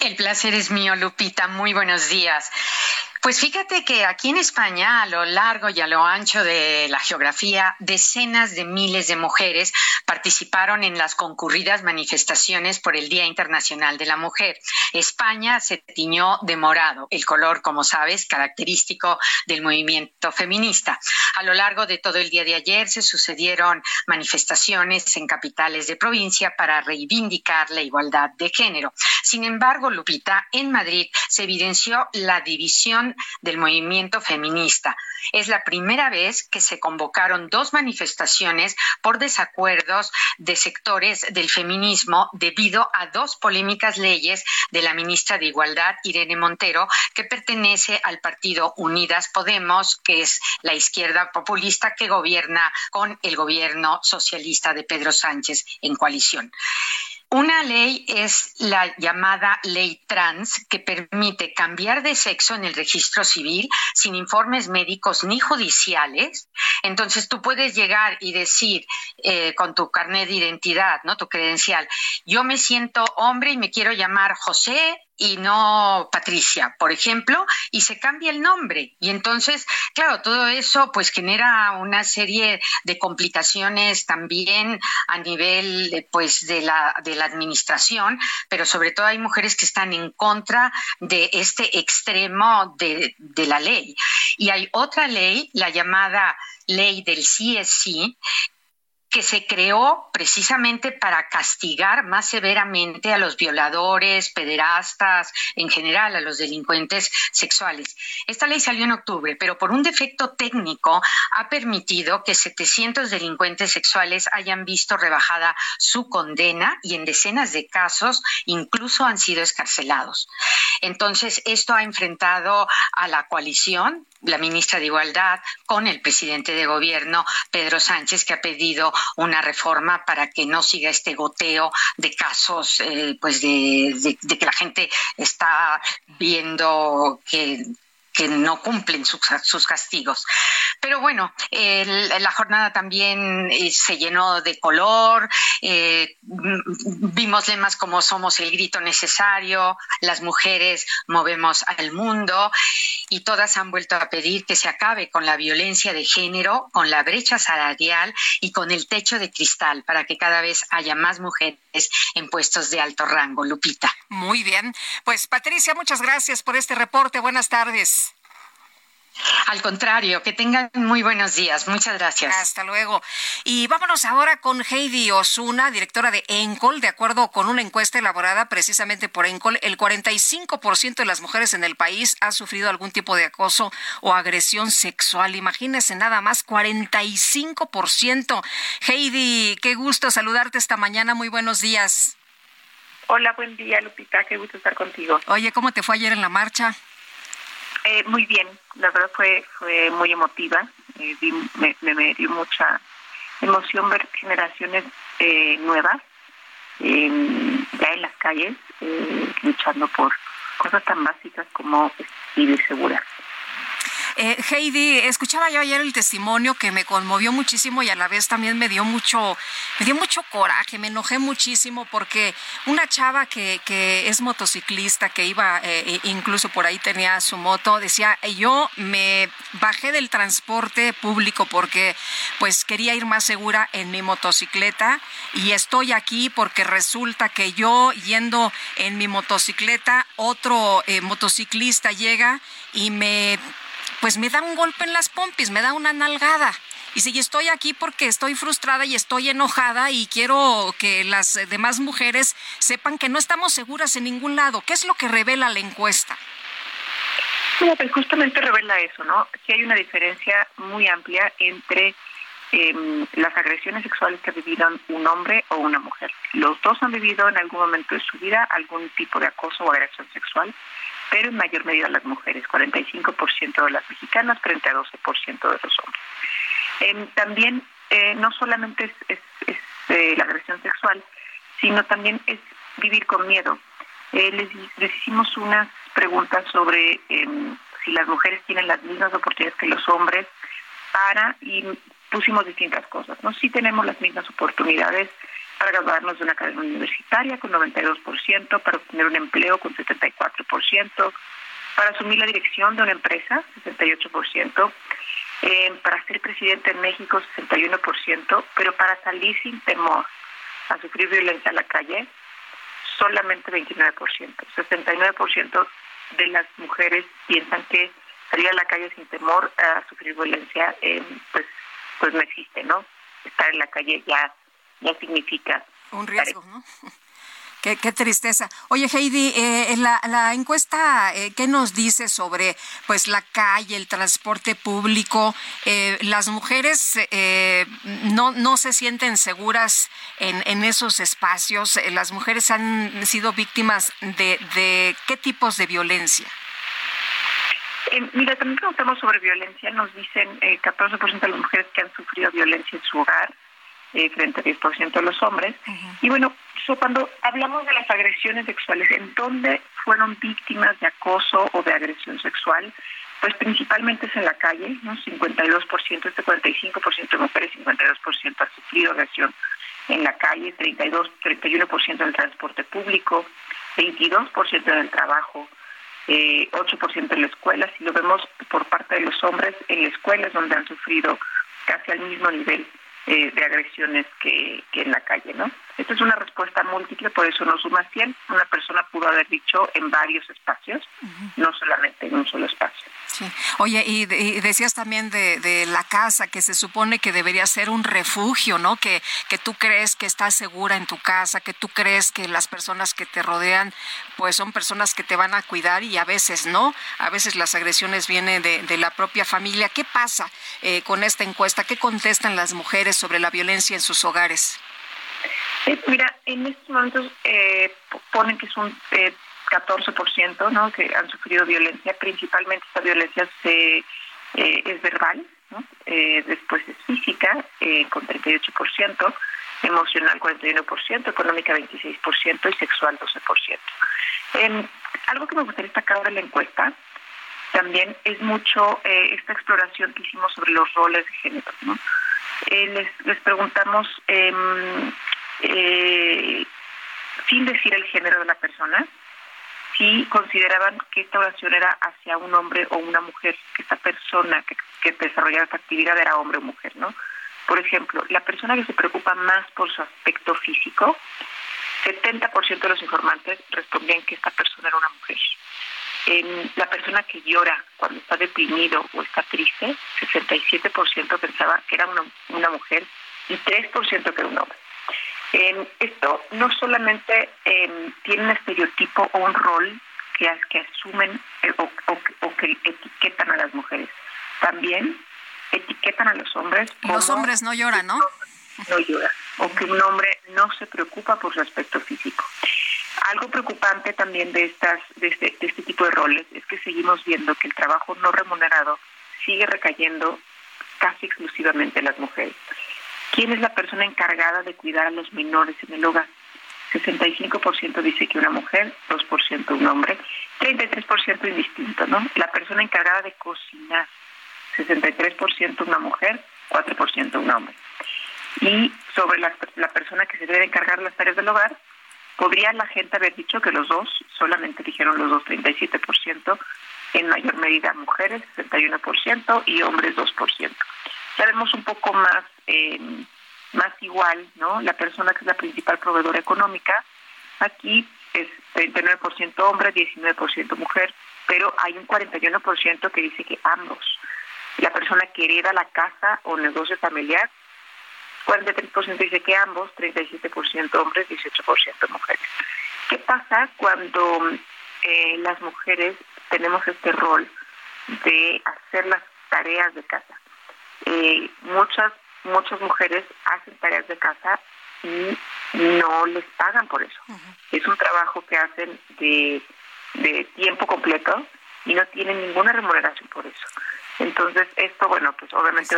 El placer es mío, Lupita. Muy buenos días. Pues fíjate que aquí en España, a lo largo y a lo ancho de la geografía, decenas de miles de mujeres participaron en las concurridas manifestaciones por el Día Internacional de la Mujer. España se tiñó de morado, el color, como sabes, característico del movimiento feminista. A lo largo de todo el día de ayer se sucedieron manifestaciones en capitales de provincia para reivindicar la igualdad de género. Sin embargo, Lupita, en Madrid se evidenció la división del movimiento feminista. Es la primera vez que se convocaron dos manifestaciones por desacuerdos de sectores del feminismo debido a dos polémicas leyes de la ministra de Igualdad, Irene Montero, que pertenece al partido Unidas Podemos, que es la izquierda populista que gobierna con el gobierno socialista de Pedro Sánchez en coalición. Una ley es la llamada ley trans que permite cambiar de sexo en el registro civil sin informes médicos ni judiciales. Entonces tú puedes llegar y decir eh, con tu carnet de identidad, no tu credencial, yo me siento hombre y me quiero llamar José y no Patricia, por ejemplo, y se cambia el nombre. Y entonces, claro, todo eso pues genera una serie de complicaciones también a nivel pues de la, de la administración, pero sobre todo hay mujeres que están en contra de este extremo de, de la ley. Y hay otra ley, la llamada ley del sí es sí, que se creó precisamente para castigar más severamente a los violadores, pederastas, en general a los delincuentes sexuales. Esta ley salió en octubre, pero por un defecto técnico ha permitido que 700 delincuentes sexuales hayan visto rebajada su condena y en decenas de casos incluso han sido escarcelados. Entonces, esto ha enfrentado a la coalición la ministra de Igualdad con el presidente de gobierno, Pedro Sánchez, que ha pedido una reforma para que no siga este goteo de casos, eh, pues de, de, que la gente está viendo que que no cumplen sus, sus castigos. Pero bueno, el, la jornada también eh, se llenó de color, eh, vimos lemas como somos el grito necesario, las mujeres movemos al mundo y todas han vuelto a pedir que se acabe con la violencia de género, con la brecha salarial y con el techo de cristal para que cada vez haya más mujeres en puestos de alto rango. Lupita. Muy bien. Pues Patricia, muchas gracias por este reporte. Buenas tardes. Al contrario, que tengan muy buenos días. Muchas gracias. Hasta luego. Y vámonos ahora con Heidi Osuna, directora de ENCOL. De acuerdo con una encuesta elaborada precisamente por ENCOL, el 45% de las mujeres en el país ha sufrido algún tipo de acoso o agresión sexual. Imagínense nada más, 45%. Heidi, qué gusto saludarte esta mañana. Muy buenos días. Hola, buen día, Lupita. Qué gusto estar contigo. Oye, ¿cómo te fue ayer en la marcha? Eh, muy bien, la verdad fue fue muy emotiva, eh, me, me, dio mucha emoción ver generaciones eh, nuevas ya en las calles luchando por cosas tan básicas como vivir segura. Eh, Heidi, escuchaba yo ayer el testimonio que me conmovió muchísimo y a la vez también me dio mucho, me dio mucho coraje, me enojé muchísimo porque una chava que, es motociclista, que iba, eh, incluso por ahí tenía su moto, decía, yo me bajé del transporte público porque pues quería ir más segura en mi motocicleta y estoy aquí porque resulta que yo yendo en mi motocicleta, otro eh, motociclista llega y me pues me da un golpe en las pompis, me da una nalgada. Y si estoy aquí porque estoy frustrada y estoy enojada y quiero que las demás mujeres sepan que no estamos seguras en ningún lado. ¿Qué es lo que revela la encuesta? Pues justamente revela eso, ¿no? Que hay una diferencia muy amplia entre em, las agresiones sexuales que ha vivido un hombre o una mujer. Los dos han vivido en algún momento de su vida algún tipo de acoso o agresión sexual pero en mayor medida las mujeres, 45% de las mexicanas frente a 12% de los hombres. Em, también eh, no solamente es, eh, la agresión sexual, sino también es vivir con miedo. Eh, les, hicimos unas preguntas sobre em, si las mujeres tienen las mismas oportunidades que los hombres para, y pusimos distintas cosas, ¿no? Sí tenemos las mismas oportunidades para graduarnos de una carrera universitaria con 92%, para obtener un empleo con 74%, para asumir la dirección de una empresa, 68%, eh, para ser presidente en México, 61%, pero para salir sin temor a sufrir violencia en la calle, solamente 29%. 69% de las mujeres piensan que salir a la calle sin temor a sufrir violencia, eh, pues, pues no existe, ¿no? Estar en la calle ya, ya significa... Un riesgo, ¿no? Qué, tristeza. Oye, Heidi, eh, la, la, encuesta, eh, ¿qué nos dice sobre pues la calle, el transporte público? Eh, las mujeres eh, no, no se sienten seguras en, en esos espacios. las mujeres han sido víctimas de, de qué tipos de violencia. mira, también preguntamos sobre violencia. Nos dicen eh, 14% de las mujeres que han sufrido violencia en su hogar, eh, frente al 10% de los hombres. Y bueno, cuando hablamos de las agresiones sexuales, ¿en dónde fueron víctimas de acoso o de agresión sexual? Pues principalmente es en la calle, ¿no? 52%, este 45% de mujeres, 52% ha sufrido agresión en la calle, 32, 31% en el transporte público, 22% en el trabajo, eh, 8% en la escuela. Si lo vemos por parte de los hombres, en la escuela es donde han sufrido casi al mismo nivel eh, de agresiones que, que en la calle, ¿no? Esta es una respuesta múltiple, por eso no suma 100. Una persona pudo haber dicho en varios espacios, no solamente en un solo espacio. Sí. Oye, y, decías también de, de, la casa, que se supone que debería ser un refugio, ¿no? Que, que tú crees que estás segura en tu casa, que tú crees que las personas que te rodean, pues son personas que te van a cuidar y a veces no. A veces las agresiones vienen de, de la propia familia. ¿Qué pasa eh, con esta encuesta? ¿Qué contestan las mujeres sobre la violencia en sus hogares? Mira, en estos momentos eh, ponen que es un eh, 14%, ¿no? Que han sufrido violencia. Principalmente esta violencia se eh, es verbal. Eh, después es física eh, con 38%, emocional 41%, económica 26% y sexual 12%. Eh, algo que me gustaría destacar de la encuesta también es mucho eh, esta exploración que hicimos sobre los roles de género. ¿no? Eh, les, les preguntamos em, eh, sin decir el género de la persona, si consideraban que esta oración era hacia un hombre o una mujer, que esta persona que, desarrollaba esta actividad era hombre o mujer, ¿no? Por ejemplo, la persona que se preocupa más por su aspecto físico, 70% de los informantes respondían que esta persona era una mujer. La persona que llora cuando está deprimido o está triste, 67% pensaba que era una, una mujer y 3% que era un hombre. Eh, esto no solamente eh, tiene un estereotipo o un rol que, que asumen eh, o, o, o, que etiquetan a las mujeres, también etiquetan a los hombres. Los hombres no lloran, ¿no? No llora, o que un hombre no se preocupa por su aspecto físico. Algo preocupante también de, estas, de, este, de este tipo de roles es que seguimos viendo que el trabajo no remunerado sigue recayendo casi exclusivamente en las mujeres. ¿Quién es la persona encargada de cuidar a los menores en el hogar? 65% dice que una mujer, 2% un hombre, 33% indistinto, ¿no? La persona encargada de cocinar, 63% una mujer, 4% un hombre. Y sobre la, la persona que se debe encargar las tareas del hogar, podría la gente haber dicho que los dos, solamente dijeron los dos 37%, en mayor medida mujeres, 61%, y hombres 2%. Sabemos un poco más eh, más igual, ¿no? La persona que es la principal proveedora económica, aquí es 39% hombre, 19% mujer, pero hay un 41% que dice que ambos. La persona que hereda la casa o negocio familiar, 43% dice que ambos, 37% hombres, 18% mujeres. ¿Qué pasa cuando eh, las mujeres tenemos este rol de hacer las tareas de casa? Eh, muchas muchas mujeres hacen tareas de casa y no les pagan por eso. Es un trabajo que hacen de, de tiempo completo y no tienen ninguna remuneración por eso. Entonces, esto, bueno, pues obviamente...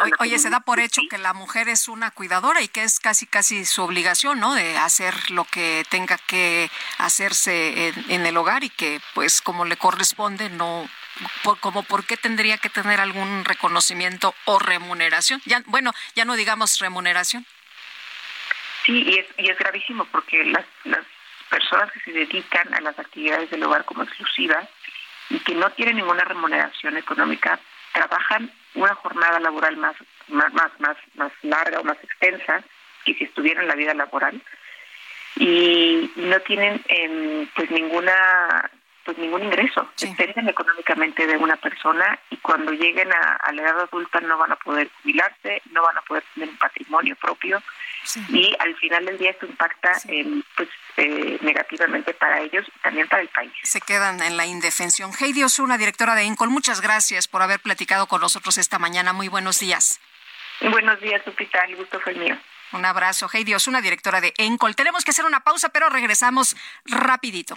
Oye, oye, se da por hecho que la mujer es una cuidadora y que es casi, casi su obligación, ¿no? De hacer lo que tenga que hacerse en, en el hogar y que, pues, como le corresponde, no por, como por qué tendría que tener algún reconocimiento o remuneración. Ya, bueno, ya no digamos remuneración. Sí, y es, y es gravísimo porque las, las personas que se dedican a las actividades del hogar como exclusivas y que no tienen ninguna remuneración económica trabajan una jornada laboral más más más más, larga o más extensa que si estuvieran en la vida laboral y no tienen em, pues ninguna pues ningún ingreso. Dependen económicamente de una persona y cuando lleguen a, la edad adulta no van a poder jubilarse no van a poder tener un patrimonio propio y al final del día esto impacta pues eh, negativamente para ellos y también para el país. Se quedan en la indefensión. Heidi Osuna directora de Encol muchas gracias por haber platicado con nosotros esta mañana. Muy buenos días. Buenos días Lupita. El gusto fue mío. Un abrazo, Heidi Osuna, directora de Encol. Tenemos que hacer una pausa, pero regresamos rapidito.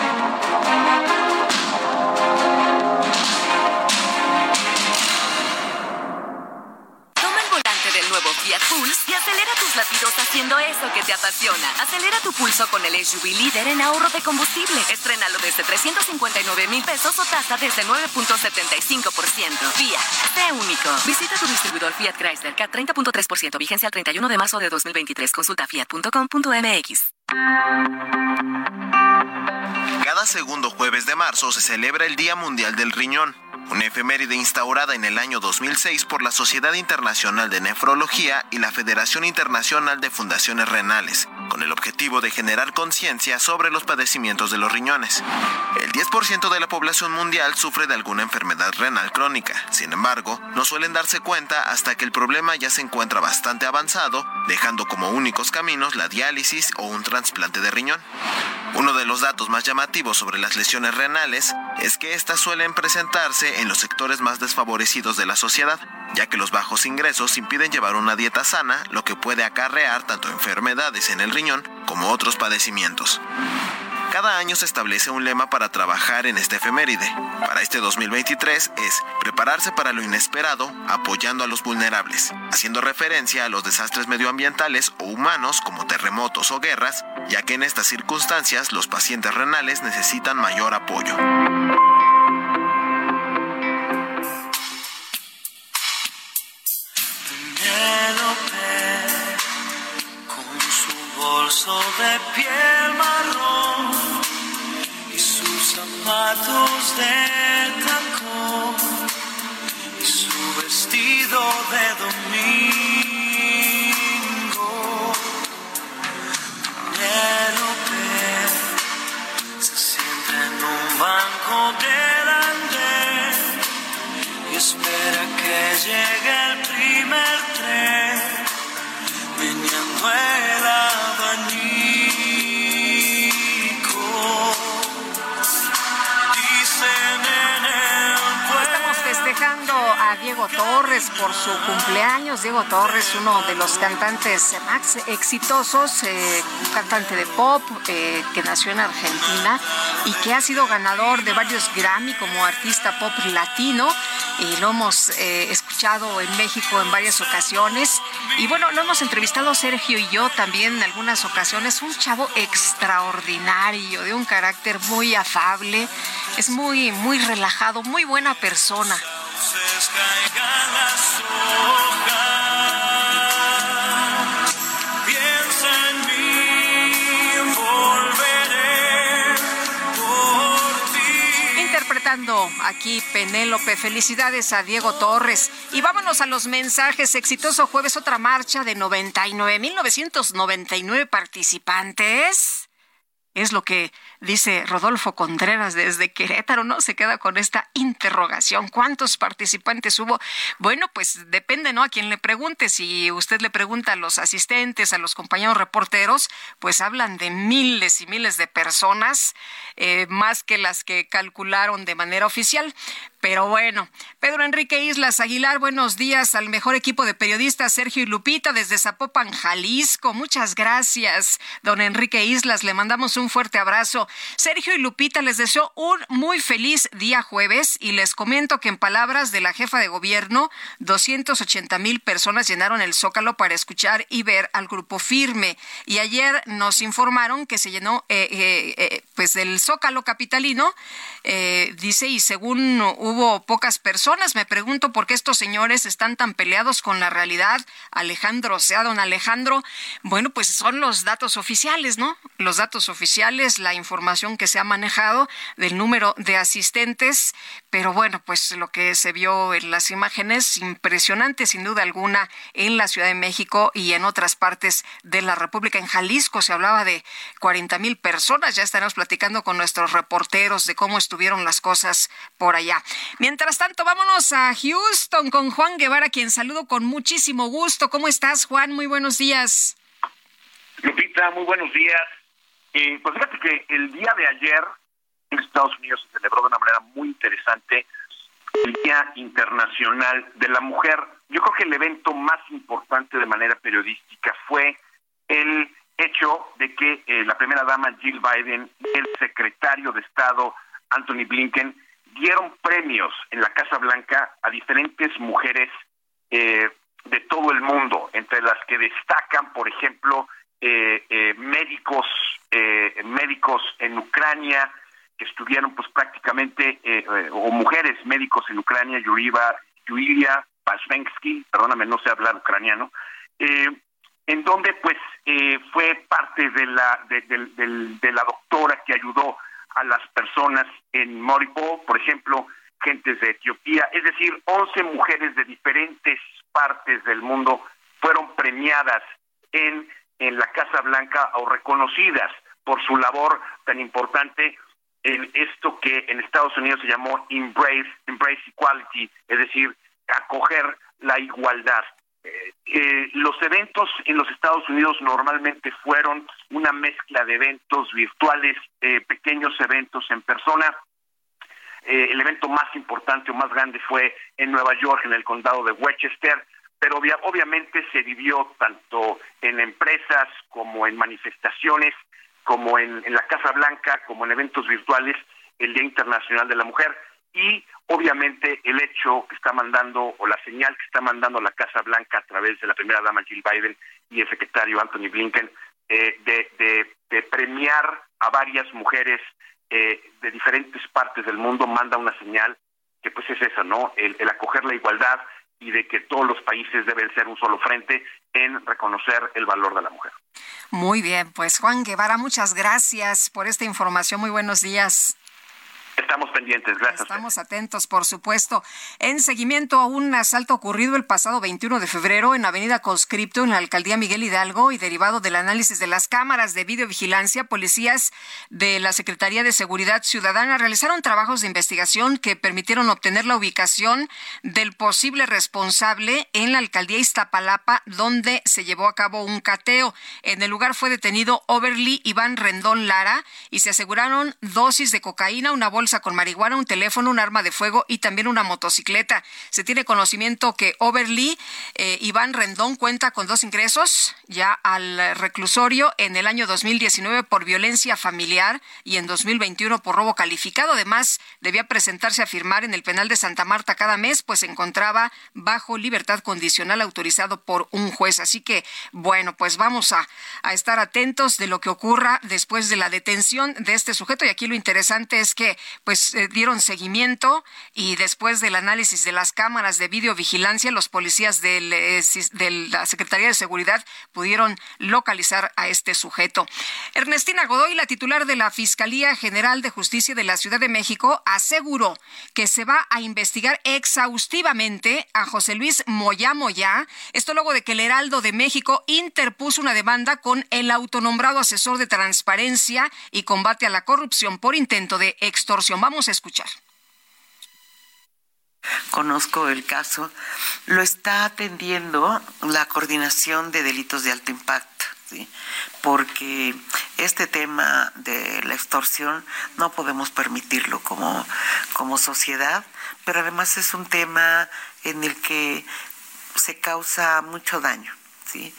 Nuevo Fiat Pulse y acelera tus latidos haciendo eso que te apasiona. Acelera tu pulso con el SUV líder en ahorro de combustible. Estrenalo desde 359 mil pesos o tasa desde 9.75%. Fiat, sé único. Visita tu distribuidor Fiat Chrysler K 30.3%. Vigencia al 31 de marzo de 2023. Consulta fiat.com.mx. Cada segundo jueves de marzo se celebra el Día Mundial del Riñón, una efeméride instaurada en el año 2006 por la Sociedad Internacional de Nefrología y la Federación Internacional de Fundaciones Renales, con el objetivo de generar conciencia sobre los padecimientos de los riñones. El 10% de la población mundial sufre de alguna enfermedad renal crónica, sin embargo, no suelen darse cuenta hasta que el problema ya se encuentra bastante avanzado, dejando como únicos caminos la diálisis o un trasplante de riñón. Uno de los datos más llamativos sobre las lesiones renales es que éstas suelen presentarse en los sectores más desfavorecidos de la sociedad, ya que los bajos ingresos impiden llevar una dieta sana, lo que puede acarrear tanto enfermedades en el riñón como otros padecimientos. Cada año se establece un lema para trabajar en este efeméride. Para este 2023 es prepararse para lo inesperado, apoyando a los vulnerables, haciendo referencia a los desastres medioambientales o humanos como terremotos o guerras, ya que en estas circunstancias los pacientes renales necesitan mayor apoyo. Bolso de piel marrón y sus zapatos de tacón y su vestido de domingo. Penélope se sienta en un banco del andén y espera que llegue Diego Torres por su cumpleaños. Diego Torres, uno de los cantantes más exitosos, eh, un cantante de pop eh, que nació en Argentina y que ha sido ganador de varios Grammy como artista pop latino. Y lo hemos eh, escuchado en México en varias ocasiones. Y bueno, lo hemos entrevistado Sergio y yo también en algunas ocasiones. Un chavo extraordinario, de un carácter muy afable. Es muy, muy relajado, muy buena persona. Caigan las hojas. Piensa en mí, volveré por ti. Interpretando aquí Penélope, felicidades a Diego Torres. Y vámonos a los mensajes. Exitoso jueves, otra marcha de 99.999 participantes. Es lo que dice Rodolfo Contreras desde Querétaro, ¿no? Se queda con esta interrogación. ¿Cuántos participantes hubo? Bueno, pues depende, ¿no? A quien le pregunte. Si usted le pregunta a los asistentes, a los compañeros reporteros, pues hablan de miles y miles de personas, eh, más que las que calcularon de manera oficial. Pero bueno, Pedro Enrique Islas Aguilar, buenos días al mejor equipo de periodistas Sergio y Lupita desde Zapopan, Jalisco. Muchas gracias, don Enrique Islas. Le mandamos un fuerte abrazo. Sergio y Lupita les deseo un muy feliz día jueves y les comento que en palabras de la jefa de gobierno, 280 mil personas llenaron el Zócalo para escuchar y ver al grupo firme. Y ayer nos informaron que se llenó eh, eh, eh, pues el Zócalo capitalino, dice, y según hubo pocas personas. Me pregunto por qué estos señores están tan peleados con la realidad. Alejandro, o sea, don Alejandro, bueno, pues son los datos oficiales, ¿no? Los datos oficiales, la información que se ha manejado del número de asistentes, pero bueno, pues lo que se vio en las imágenes, impresionante sin duda alguna en la Ciudad de México y en otras partes de la República. En Jalisco se hablaba de 40 mil personas. Ya estaremos platicando con nuestros reporteros de cómo estuvieron las cosas por allá. Mientras tanto, vámonos a Houston con Juan Guevara, quien saludo con muchísimo gusto. ¿Cómo estás, Juan? Muy buenos días. Lupita, muy buenos días. Eh, pues fíjate que el día de ayer en Estados Unidos se celebró de una manera muy interesante el Día Internacional de la Mujer. Yo creo que el evento más importante de manera periodística fue el hecho de que eh, la primera dama Jill Biden y el secretario de Estado Anthony Blinken dieron premios en la Casa Blanca a diferentes mujeres eh, de todo el mundo, entre las que destacan, por ejemplo, eh, eh, médicos, médicos en Ucrania que estuvieron, pues prácticamente, o mujeres médicos en Ucrania, Yuriva, Yulia Pashvensky, perdóname, no sé hablar ucraniano, en donde, pues, fue parte de la de, de la doctora que ayudó a las personas en Moripol, por ejemplo, gentes de Etiopía, es decir, 11 mujeres de diferentes partes del mundo fueron premiadas en, en la Casa Blanca o reconocidas por su labor tan importante en esto que en Estados Unidos se llamó Embrace, Embrace Equality, es decir, acoger la igualdad. Eh, los eventos en los Estados Unidos normalmente fueron una mezcla de eventos virtuales, eh, pequeños eventos en persona. Eh, el evento más importante o más grande fue en Nueva York, en el condado de Westchester, pero obviamente se vivió tanto en empresas como en manifestaciones, como en la Casa Blanca, como en eventos virtuales, el Día Internacional de la Mujer y obviamente el hecho que está mandando o la señal que está mandando la Casa Blanca a través de la primera dama Jill Biden y el secretario Anthony Blinken eh, de, de, premiar a varias mujeres eh, de diferentes partes del mundo manda una señal que pues es esa, ¿no? El, el acoger la igualdad y de que todos los países deben ser un solo frente en reconocer el valor de la mujer. Muy bien, pues Juan Guevara, muchas gracias por esta información. Muy buenos días. Estamos pendientes, gracias. Estamos atentos, por supuesto. En seguimiento a un asalto ocurrido el pasado 21 de febrero en Avenida Conscripto, en la alcaldía Miguel Hidalgo, y derivado del análisis de las cámaras de videovigilancia, policías de la Secretaría de Seguridad Ciudadana realizaron trabajos de investigación que permitieron obtener la ubicación del posible responsable en la alcaldía Iztapalapa, donde se llevó a cabo un cateo. En el lugar fue detenido Overly Iván Rendón Lara y se aseguraron dosis de cocaína, una bolsa con marihuana, un teléfono, un arma de fuego y también una motocicleta. Se tiene conocimiento que Overly eh, Iván Rendón cuenta con dos ingresos ya al reclusorio en el año 2019 por violencia familiar y en 2021 por robo calificado. Además, debía presentarse a firmar en el penal de Santa Marta cada mes, pues se encontraba bajo libertad condicional autorizado por un juez. Así que, bueno, pues vamos a, a estar atentos de lo que ocurra después de la detención de este sujeto. Y aquí lo interesante es que pues eh, dieron seguimiento y después del análisis de las cámaras de videovigilancia, los policías eh, de la Secretaría de Seguridad pudieron localizar a este sujeto. Ernestina Godoy, la titular de la Fiscalía General de Justicia de la Ciudad de México, aseguró que se va a investigar exhaustivamente a José Luis Moya Moya, esto luego de que el Heraldo de México interpuso una demanda con el autonombrado asesor de transparencia y combate a la corrupción por intento de extorsión Vamos a escuchar. Conozco el caso. Lo está atendiendo la Coordinación de Delitos de Alto Impacto, porque este tema de la extorsión no podemos permitirlo como, como sociedad, pero además es un tema en el que se causa mucho daño, ¿sí?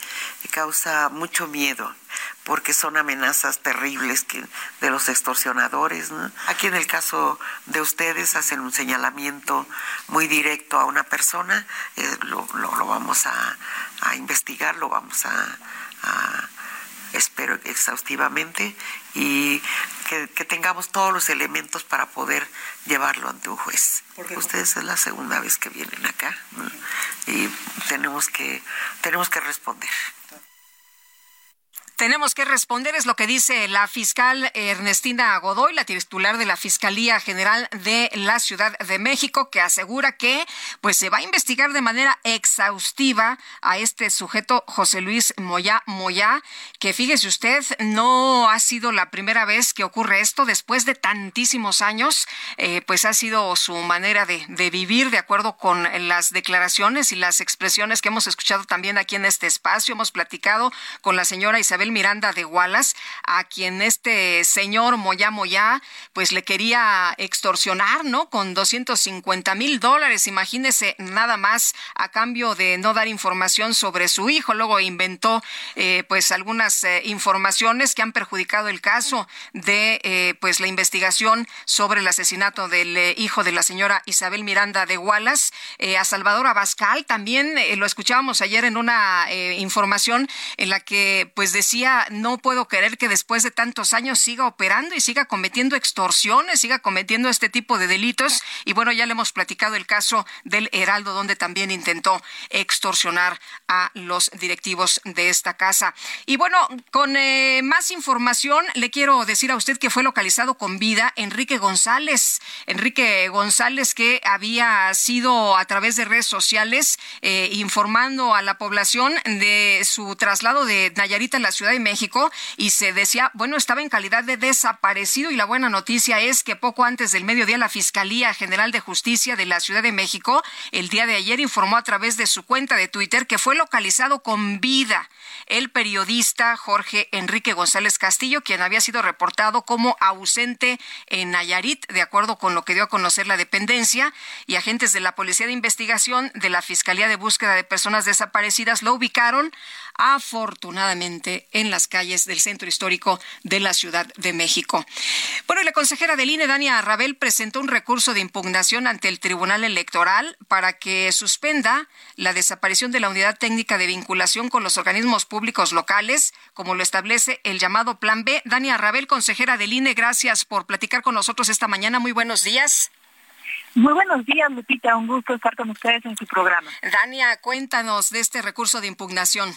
causa mucho miedo porque son amenazas terribles que, de los extorsionadores. Aquí en el caso de ustedes hacen un señalamiento muy directo a una persona, eh, lo, lo, vamos a, investigar, lo vamos a, espero exhaustivamente y que, tengamos todos los elementos para poder llevarlo ante un juez. Ustedes es la segunda vez que vienen acá y tenemos que tenemos que responder tenemos que responder, es lo que dice la fiscal Ernestina Godoy, la titular de la Fiscalía General de la Ciudad de México, que asegura que pues se va a investigar de manera exhaustiva a este sujeto José Luis Moya Moya, que fíjese usted, no ha sido la primera vez que ocurre esto después de tantísimos años, eh, pues ha sido su manera de, de vivir de acuerdo con las declaraciones y las expresiones que hemos escuchado también aquí en este espacio. Hemos platicado con la señora Isabel Miranda de Wallace, a quien este señor Moya Moya, pues le quería extorsionar, ¿no? Con 250 mil dólares, imagínese nada más a cambio de no dar información sobre su hijo. Luego inventó, eh, pues, algunas eh, informaciones que han perjudicado el caso de, eh, pues, la investigación sobre el asesinato del hijo de la señora Isabel Miranda de Wallace. a Salvador Abascal también lo escuchábamos ayer en una información en la que, pues, decía no puedo querer que después de tantos años siga operando y siga cometiendo extorsiones, siga cometiendo este tipo de delitos. Y bueno, ya le hemos platicado el caso del Heraldo, donde también intentó extorsionar a los directivos de esta casa. Y bueno, con eh, más información, le quiero decir a usted que fue localizado con vida Enrique González. Enrique González que había sido a través de redes sociales eh, informando a la población de su traslado de Nayarita a la ciudad Ciudad de México y se decía, bueno, estaba en calidad de desaparecido y la buena noticia es que poco antes del mediodía la Fiscalía General de Justicia de la Ciudad de México el día de ayer informó a través de su cuenta de Twitter que fue localizado con vida el periodista Jorge Enrique González Castillo, quien había sido reportado como ausente en Nayarit, de acuerdo con lo que dio a conocer la dependencia, y agentes de la Policía de Investigación de la Fiscalía de Búsqueda de Personas Desaparecidas lo ubicaron afortunadamente en las calles del centro histórico de la Ciudad de México. Bueno, y la consejera del INE, Dania Rabel, presentó un recurso de impugnación ante el Tribunal Electoral para que suspenda la desaparición de la unidad técnica de vinculación con los organismos públicos locales, como lo establece el llamado Plan B. Dania Rabel, consejera del INE, gracias por platicar con nosotros esta mañana. Muy buenos días. Muy buenos días, Lupita. Un gusto estar con ustedes en su programa. Dania, cuéntanos de este recurso de impugnación.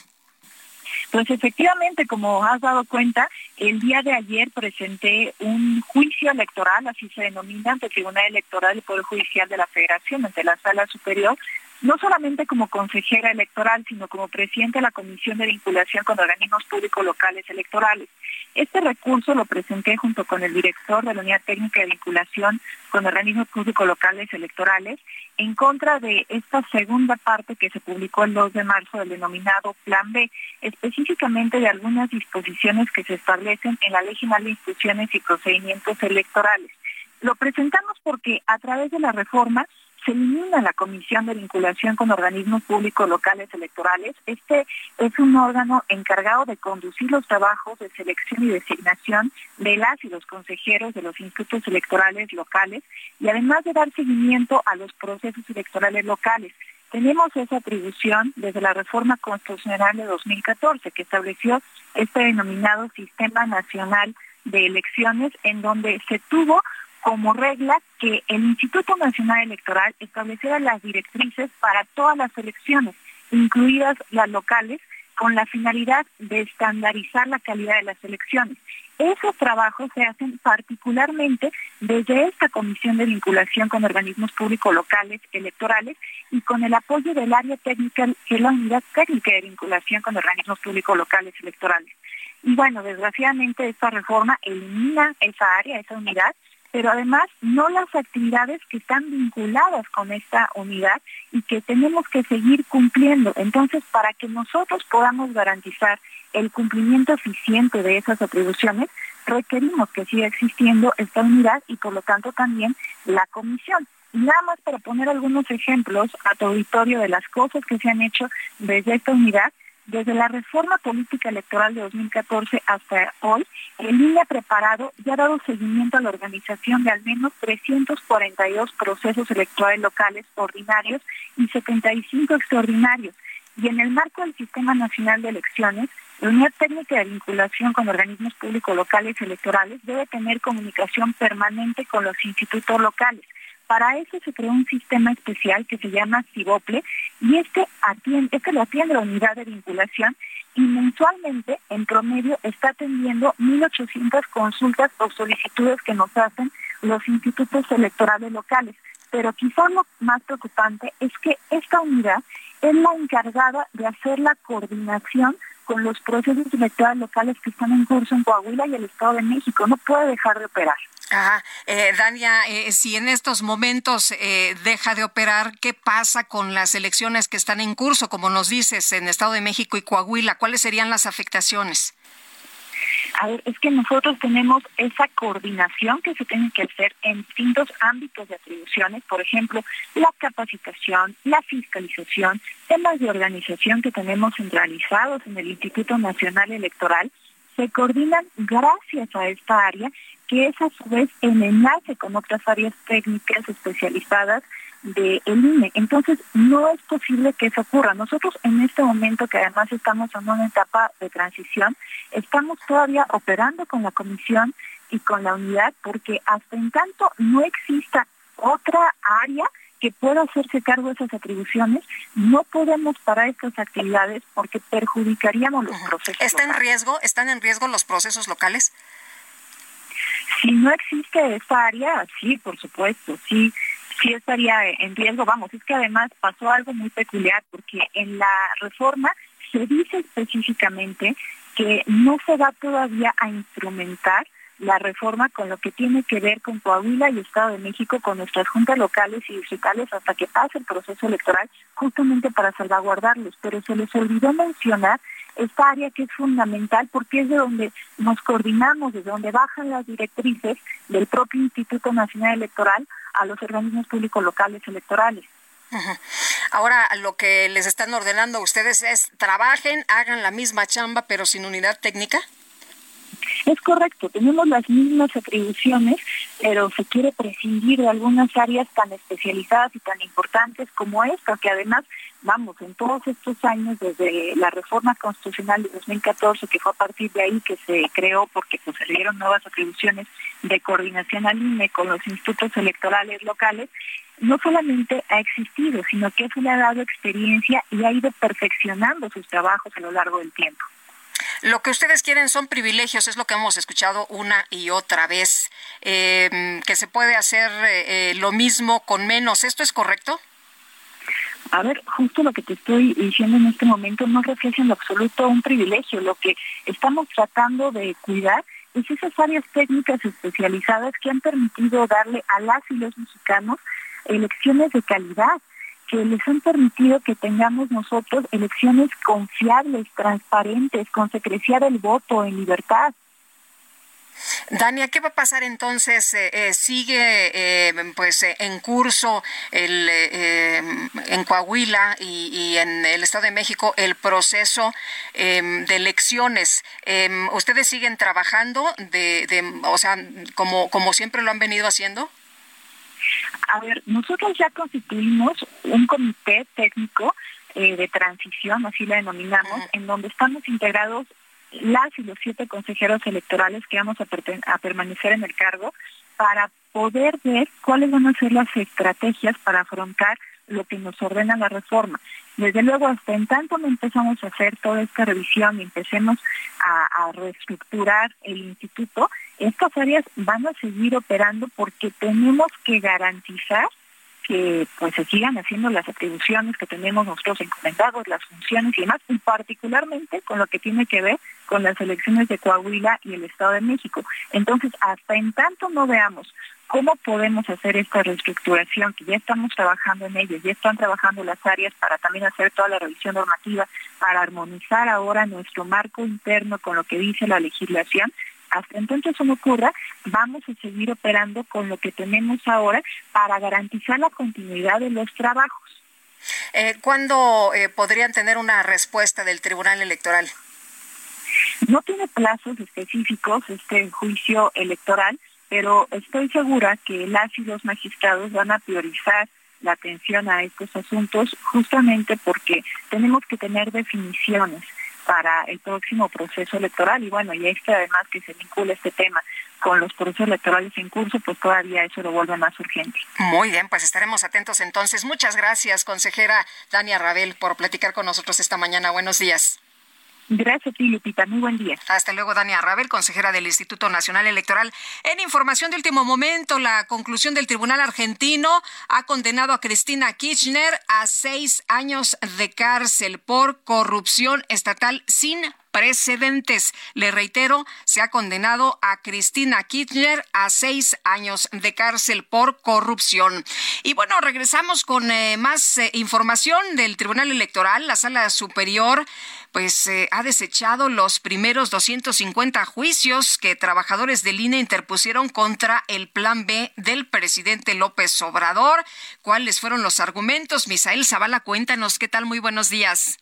Pues efectivamente, como has dado cuenta, el día de ayer presenté un juicio electoral, así se denomina, ante el Tribunal Electoral del Poder Judicial de la Federación, ante la Sala Superior, no solamente como consejera electoral, sino como presidente de la Comisión de Vinculación con Organismos Públicos Locales Electorales. Este recurso lo presenté junto con el director de la Unidad Técnica de Vinculación con Organismos Públicos Locales Electorales en contra de esta segunda parte que se publicó el 2 de marzo del denominado Plan B, específicamente de algunas disposiciones que se establecen en la Ley General de Instituciones y Procedimientos Electorales. Lo presentamos porque a través de la reforma se elimina la Comisión de Vinculación con Organismos Públicos Locales Electorales. Este es un órgano encargado de conducir los trabajos de selección y designación de las y los consejeros de los institutos electorales locales y además de dar seguimiento a los procesos electorales locales. Tenemos esa atribución desde la reforma constitucional de 2014 que estableció este denominado Sistema Nacional de Elecciones en donde se tuvo como regla que el Instituto Nacional Electoral estableciera las directrices para todas las elecciones, incluidas las locales, con la finalidad de estandarizar la calidad de las elecciones. Esos trabajos se hacen particularmente desde esta Comisión de Vinculación con Organismos Públicos Locales Electorales y con el apoyo del área técnica, que es la Unidad Técnica de Vinculación con Organismos Públicos Locales Electorales. Y bueno, desgraciadamente esta reforma elimina esa área, esa unidad, pero además no las actividades que están vinculadas con esta unidad y que tenemos que seguir cumpliendo. Entonces, para que nosotros podamos garantizar el cumplimiento eficiente de esas atribuciones, requerimos que siga existiendo esta unidad y por lo tanto también la comisión. Nada más para poner algunos ejemplos a tu auditorio de las cosas que se han hecho desde esta unidad, desde la reforma política electoral de 2014 hasta hoy, el INE ha preparado y ha dado seguimiento a la organización de al menos 342 procesos electorales locales ordinarios y 75 extraordinarios. Y en el marco del Sistema Nacional de Elecciones, la Unidad Técnica de Vinculación con organismos públicos locales electorales debe tener comunicación permanente con los institutos locales para eso se creó un sistema especial que se llama CIBOPLE y este, atiende, este lo atiende la unidad de vinculación y mensualmente, en promedio, está atendiendo 1.800 consultas o solicitudes que nos hacen los institutos electorales locales. Pero quizá lo más preocupante es que esta unidad es la encargada de hacer la coordinación con los procesos electorales locales que están en curso en Coahuila y el Estado de México. No puede dejar de operar. Ajá. Eh, Dania, eh, si en estos momentos eh, deja de operar, ¿qué pasa con las elecciones que están en curso, como nos dices, en Estado de México y Coahuila? ¿Cuáles serían las afectaciones? A ver, es que nosotros tenemos esa coordinación que se tiene que hacer en distintos ámbitos de atribuciones, por ejemplo, la capacitación, la fiscalización, temas de organización que tenemos centralizados en el Instituto Nacional Electoral, se coordinan gracias a esta área que es a su vez en enlace con otras áreas técnicas especializadas del INE. Entonces, no es posible que eso ocurra. Nosotros en este momento, que además estamos en una etapa de transición, estamos todavía operando con la comisión y con la unidad porque hasta en tanto no exista otra área que pueda hacerse cargo de esas atribuciones, no podemos parar estas actividades porque perjudicaríamos los procesos. ¿Está en riesgo? ¿Están en riesgo los procesos locales? Si no existe esta área, sí, por supuesto, sí, sí estaría en riesgo. Vamos, es que además pasó algo muy peculiar porque en la reforma se dice específicamente que no se va todavía a instrumentar la reforma con lo que tiene que ver con Coahuila y Estado de México, con nuestras juntas locales y distritales hasta que pase el proceso electoral, justamente para salvaguardarlos. Pero se les olvidó mencionar esta área que es fundamental porque es de donde nos coordinamos, de donde bajan las directrices del propio Instituto Nacional Electoral a los organismos públicos locales electorales. Ahora lo que les están ordenando a ustedes es trabajen, hagan la misma chamba pero sin unidad técnica. Es correcto, tenemos las mismas atribuciones, pero se quiere prescindir de algunas áreas tan especializadas y tan importantes como esta, que además, vamos, en todos estos años, desde la reforma constitucional de 2014, que fue a partir de ahí que se creó porque pues, se dieron nuevas atribuciones de coordinación al INE con los institutos electorales locales, no solamente ha existido, sino que eso le ha dado experiencia y ha ido perfeccionando sus trabajos a lo largo del tiempo. Lo que ustedes quieren son privilegios, es lo que hemos escuchado una y otra vez, eh, que se puede hacer eh, lo mismo con menos. ¿Esto es correcto? A ver, justo lo que te estoy diciendo en este momento no refleja en lo absoluto un privilegio. Lo que estamos tratando de cuidar es esas áreas técnicas especializadas que han permitido darle a las y los mexicanos elecciones de calidad que les han permitido que tengamos nosotros elecciones confiables, transparentes, con secrecía del voto en libertad. Dania, ¿qué va a pasar entonces? Eh, eh, ¿Sigue eh, pues en curso el, en Coahuila y, en el Estado de México el proceso de elecciones? ¿Ustedes siguen trabajando de, de, o sea, como, como siempre lo han venido haciendo? A ver, nosotros ya constituimos un comité técnico eh, de transición, así la denominamos, en donde estamos integrados las y los siete consejeros electorales que vamos a, a permanecer en el cargo para poder ver cuáles van a ser las estrategias para afrontar lo que nos ordena la reforma. Desde luego, hasta en tanto no empezamos a hacer toda esta revisión y empecemos a, reestructurar el instituto, estas áreas van a seguir operando porque tenemos que garantizar que pues se sigan haciendo las atribuciones que tenemos nosotros encomendados, las funciones y demás, y particularmente con lo que tiene que ver con las elecciones de Coahuila y el Estado de México. Entonces, hasta en tanto no veamos cómo podemos hacer esta reestructuración, que ya estamos trabajando en ello, ya están trabajando las áreas para también hacer toda la revisión normativa, para armonizar ahora nuestro marco interno con lo que dice la legislación, hasta entonces eso no ocurra, vamos a seguir operando con lo que tenemos ahora para garantizar la continuidad de los trabajos. Eh, ¿Cuándo eh, podrían tener una respuesta del Tribunal Electoral? No tiene plazos específicos este juicio electoral, pero estoy segura que las y los magistrados van a priorizar la atención a estos asuntos justamente porque tenemos que tener definiciones para el próximo proceso electoral y bueno, y es que además que se vincula este tema con los procesos electorales en curso, pues todavía eso lo vuelve más urgente. Muy bien, pues estaremos atentos entonces. Muchas gracias, consejera Dania Rabel, por platicar con nosotros esta mañana. Buenos días. Gracias. Muy buen día. Hasta luego, Dania Rabel, consejera del Instituto Nacional Electoral. En información de último momento, la conclusión del Tribunal Argentino ha condenado a Cristina Kirchner a seis años de cárcel por corrupción estatal sin precedentes. Le reitero, se ha condenado a Cristina Kirchner a seis años de cárcel por corrupción. Y bueno, regresamos con eh, más eh, información del Tribunal Electoral. La Sala Superior pues eh, ha desechado los primeros 250 juicios que trabajadores del INE interpusieron contra el plan B del presidente López Obrador. ¿Cuáles fueron los argumentos? Misael Zavala, cuéntanos. ¿Qué tal? Muy buenos días.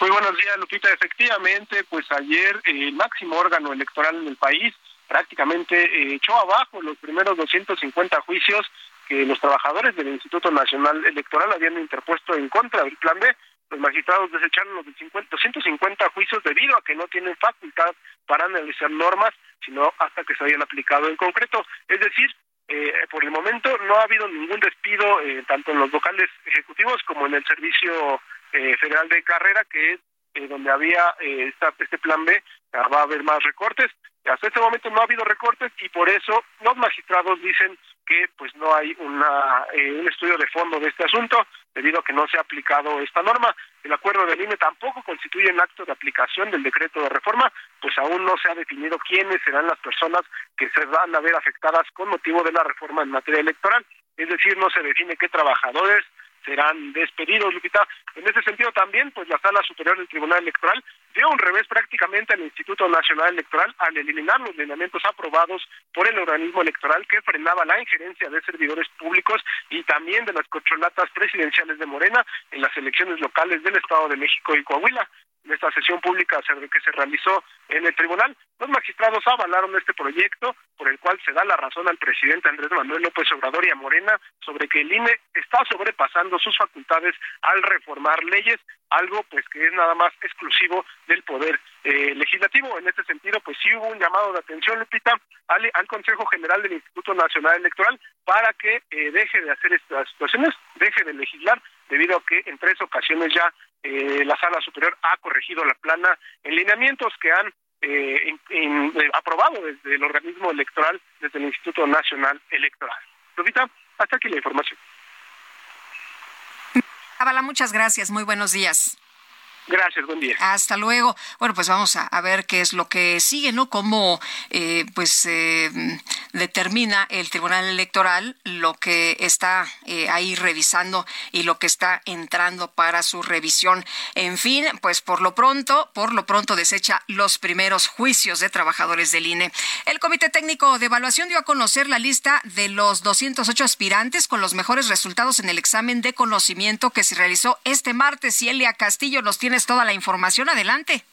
Muy buenos días, Lupita. Efectivamente, pues ayer eh, el máximo órgano electoral en el país prácticamente eh, echó abajo los primeros 250 juicios que los trabajadores del Instituto Nacional Electoral habían interpuesto en contra del Plan B. Los magistrados desecharon los 250 juicios debido a que no tienen facultad para analizar normas, sino hasta que se hayan aplicado en concreto. Es decir, eh, por el momento no ha habido ningún despido tanto en los locales ejecutivos como en el servicio eh, Federal de Carrera, que es eh, donde había eh, este plan B, va a haber más recortes. Hasta este momento no ha habido recortes y por eso los magistrados dicen que pues no hay una, un estudio de fondo de este asunto debido a que no se ha aplicado esta norma. El acuerdo del INE tampoco constituye un acto de aplicación del decreto de reforma, pues aún no se ha definido quiénes serán las personas que se van a ver afectadas con motivo de la reforma en materia electoral. Es decir, no se define qué trabajadores, serán despedidos, Lupita. En ese sentido también, pues la Sala Superior del Tribunal Electoral dio un revés prácticamente al Instituto Nacional Electoral al eliminar los lineamientos aprobados por el organismo electoral que frenaba la injerencia de servidores públicos y también de las controlatas presidenciales de Morena en las elecciones locales del Estado de México y Coahuila esta sesión pública que se realizó en el tribunal. Los magistrados avalaron este proyecto por el cual se da la razón al presidente Andrés Manuel López Obrador y a Morena sobre que el INE está sobrepasando sus facultades al reformar leyes, algo pues que es nada más exclusivo del poder eh, legislativo. En este sentido, pues sí hubo un llamado de atención, Lupita, al, al Consejo General del Instituto Nacional Electoral para que eh, deje de hacer estas situaciones, deje de legislar, debido a que en tres ocasiones ya eh, la Sala Superior ha corregido la plana en lineamientos que han eh, eh, aprobado desde el organismo electoral, desde el Instituto Nacional Electoral. Lupita, hasta aquí la información. Avala, muchas gracias. Muy buenos días. Gracias, buen día. Hasta luego. Bueno, pues vamos a, ver qué es lo que sigue, ¿no? Cómo, eh, pues, eh, determina el Tribunal Electoral lo que está eh, ahí revisando y lo que está entrando para su revisión. En fin, pues por lo pronto, por lo pronto desecha los primeros juicios de trabajadores del INE. El Comité Técnico de Evaluación dio a conocer la lista de los 208 aspirantes con los mejores resultados en el examen de conocimiento que se realizó este martes. Y Castillo nos tiene toda la información. Adelante.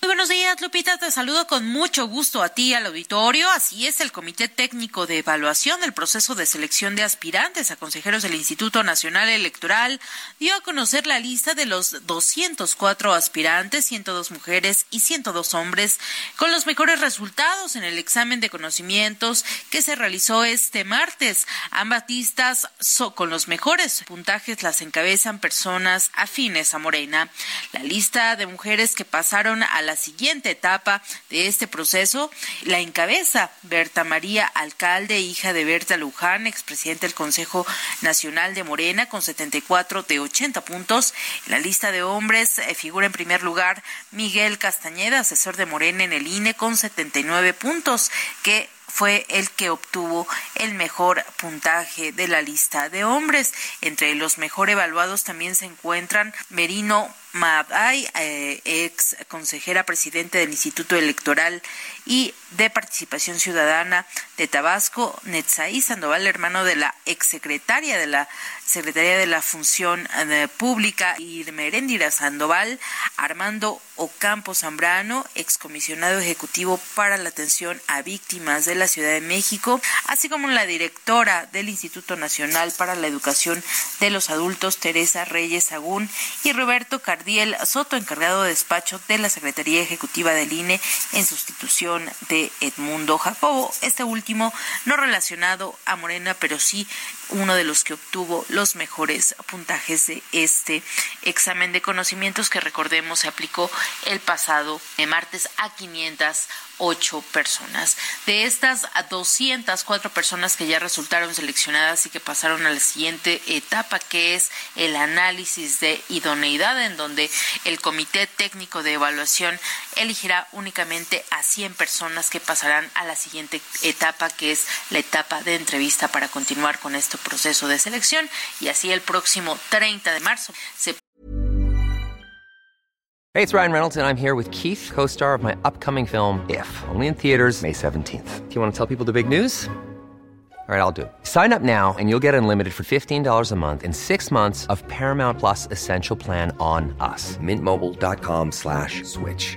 Muy buenos días, Lupita. Te saludo con mucho gusto a ti, al auditorio. Así es, el Comité Técnico de Evaluación del Proceso de Selección de Aspirantes a Consejeros del Instituto Nacional Electoral dio a conocer la lista de los 204 aspirantes, 102 mujeres y 102 hombres, con los mejores resultados en el examen de conocimientos que se realizó este martes. Ambas listas con los mejores puntajes las encabezan personas afines a Morena. La lista de mujeres que pasaron a la siguiente etapa de este proceso. La encabeza Berta María Alcalde, hija de Berta Luján, expresidente del Consejo Nacional de Morena, con 74 de 80 puntos. En la lista de hombres eh, figura en primer lugar Miguel Castañeda, asesor de Morena en el INE, con 79 puntos, que fue el que obtuvo el mejor puntaje de la lista de hombres. Entre los mejor evaluados también se encuentran Merino Maday, eh, ex consejera presidente del Instituto Electoral y de Participación Ciudadana de Tabasco, Netzaí Sandoval, hermano de la exsecretaria de la Secretaría de la Función eh, Pública, y Sandoval, Armando Ocampo Zambrano, excomisionado ejecutivo para la atención a víctimas de la Ciudad de México, así como la directora del Instituto Nacional para la Educación de los Adultos, Teresa Reyes Agún, y Roberto Cardiel Soto, encargado de despacho de la Secretaría Ejecutiva del INE en sustitución de Edmundo Jacobo, este último no relacionado a Morena, pero sí uno de los que obtuvo los mejores puntajes de este examen de conocimientos que recordemos se aplicó el pasado martes a 500 ocho personas. De estas, a 204 personas que ya resultaron seleccionadas y que pasaron a la siguiente etapa, que es el análisis de idoneidad, en donde el Comité Técnico de Evaluación elegirá únicamente a 100 personas que pasarán a la siguiente etapa, que es la etapa de entrevista para continuar con este proceso de selección. Y así el próximo 30 de marzo se Hey, it's Ryan Reynolds, and I'm here with Keith, co star of my upcoming film, If, only in theaters, May 17th. Do you want to tell people the big news? All right, I'll do it. Sign up now and you'll get unlimited for $15 a month in six months of Paramount Plus Essential Plan on us. Mintmobile.com slash switch.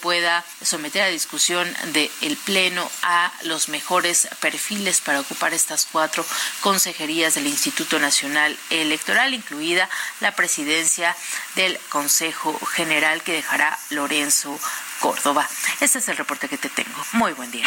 Pueda someter a discusión del Pleno a los mejores perfiles para ocupar estas cuatro consejerías del Instituto Nacional Electoral, incluida la presidencia del Consejo General que dejará Lorenzo Córdoba. Ese es el reporte que te tengo. Muy buen día.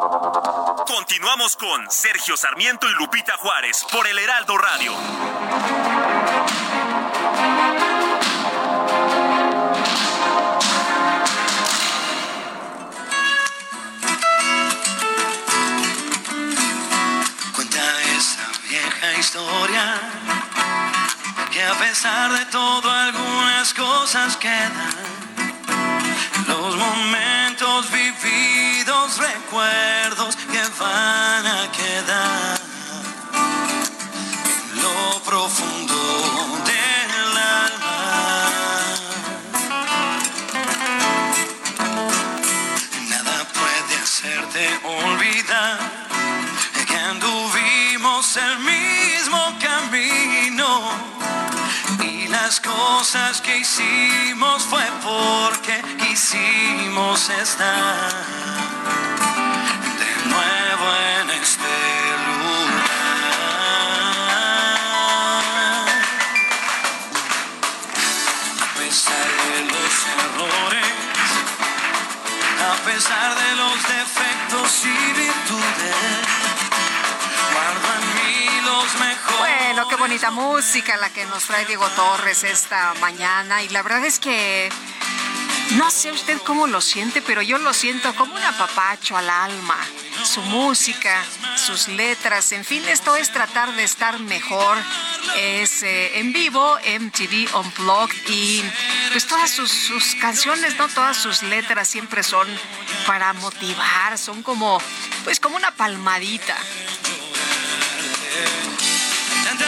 Con Sergio Sarmiento y Lupita Juárez por el Heraldo Radio. Cuenta esa vieja historia que a pesar de todo algunas cosas quedan. Los momentos vividos, recuerdos que van a quedar. En lo profundo cosas que hicimos fue porque quisimos estar de nuevo en este lugar. A pesar de los errores, a pesar de los defectos y virtudes, Qué bonita música la que nos trae Diego Torres esta mañana. Y la verdad es que no sé usted cómo lo siente, pero yo lo siento como un apapacho al alma. Su música, sus letras, en fin, esto es tratar de estar mejor. Es eh, en vivo, MTV Unplugged y pues todas sus, sus canciones, ¿no? Todas sus letras siempre son para motivar, son como, pues como una palmadita.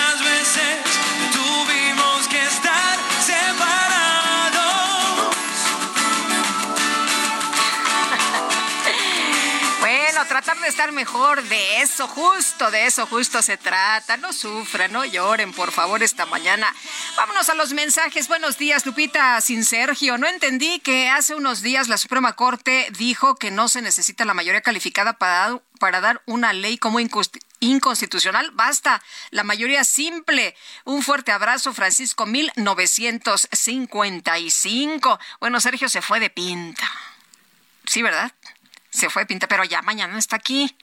Bueno, tratar de estar mejor, de eso justo, de eso justo se trata. No sufran, no lloren, por favor, esta mañana. Vámonos a los mensajes. Buenos días, Lupita, sin Sergio. No entendí que hace unos días la Suprema Corte dijo que no se necesita la mayoría calificada para, dar una ley como inconstitucional. Basta la mayoría simple. Un fuerte abrazo, Francisco 1955. Bueno, Sergio se fue de pinta. Sí, ¿verdad? Se fue de pinta, pero ya mañana está aquí.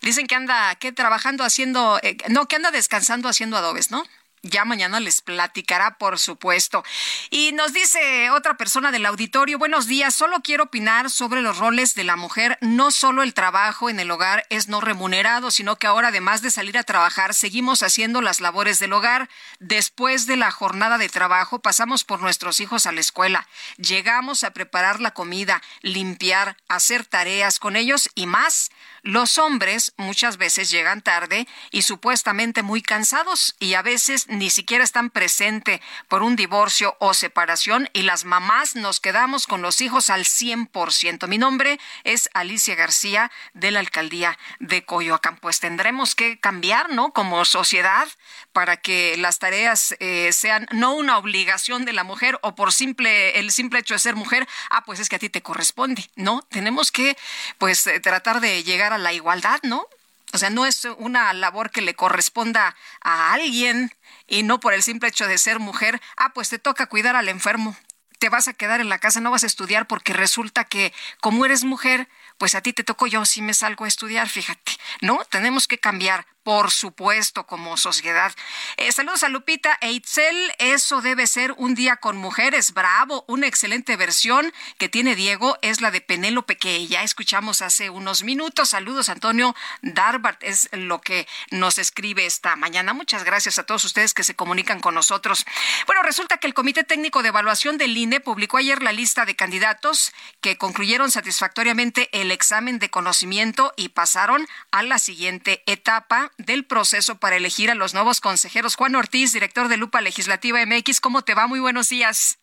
Dicen que anda, que trabajando haciendo, eh, no, que anda descansando haciendo adobes, ¿no? Ya mañana les platicará, por supuesto. Y nos dice otra persona del auditorio, buenos días, solo quiero opinar sobre los roles de la mujer. No solo el trabajo en el hogar es no remunerado, sino que ahora además de salir a trabajar, seguimos haciendo las labores del hogar. Después de la jornada de trabajo, pasamos por nuestros hijos a la escuela. Llegamos a preparar la comida, limpiar, hacer tareas con ellos y más. Los hombres muchas veces llegan tarde y supuestamente muy cansados y a veces ni siquiera están presentes por un divorcio o separación y las mamás nos quedamos con los hijos al 100%. Mi nombre es Alicia García de la alcaldía de Coyoacán. Pues tendremos que cambiar, ¿no? Como sociedad para que las tareas eh, sean no una obligación de la mujer o por simple el simple hecho de ser mujer, ah, pues es que a ti te corresponde, ¿no? Tenemos que pues eh, tratar de llegar a la igualdad, ¿no? O sea, no es una labor que le corresponda a alguien y no por el simple hecho de ser mujer, ah, pues te toca cuidar al enfermo, te vas a quedar en la casa, no vas a estudiar porque resulta que como eres mujer, pues a ti te tocó yo si me salgo a estudiar, fíjate, ¿no? Tenemos que cambiar por supuesto, como sociedad. Eh, saludos a Lupita e Itzel. Eso debe ser un día con mujeres. Bravo. Una excelente versión que tiene Diego es la de Penélope, que ya escuchamos hace unos minutos. Saludos, Antonio Darbart. Es lo que nos escribe esta mañana. Muchas gracias a todos ustedes que se comunican con nosotros. Bueno, resulta que el Comité Técnico de Evaluación del INE publicó ayer la lista de candidatos que concluyeron satisfactoriamente el examen de conocimiento y pasaron a la siguiente etapa del proceso para elegir a los nuevos consejeros. Juan Ortiz, director de Lupa Legislativa MX, ¿cómo te va? Muy buenos días.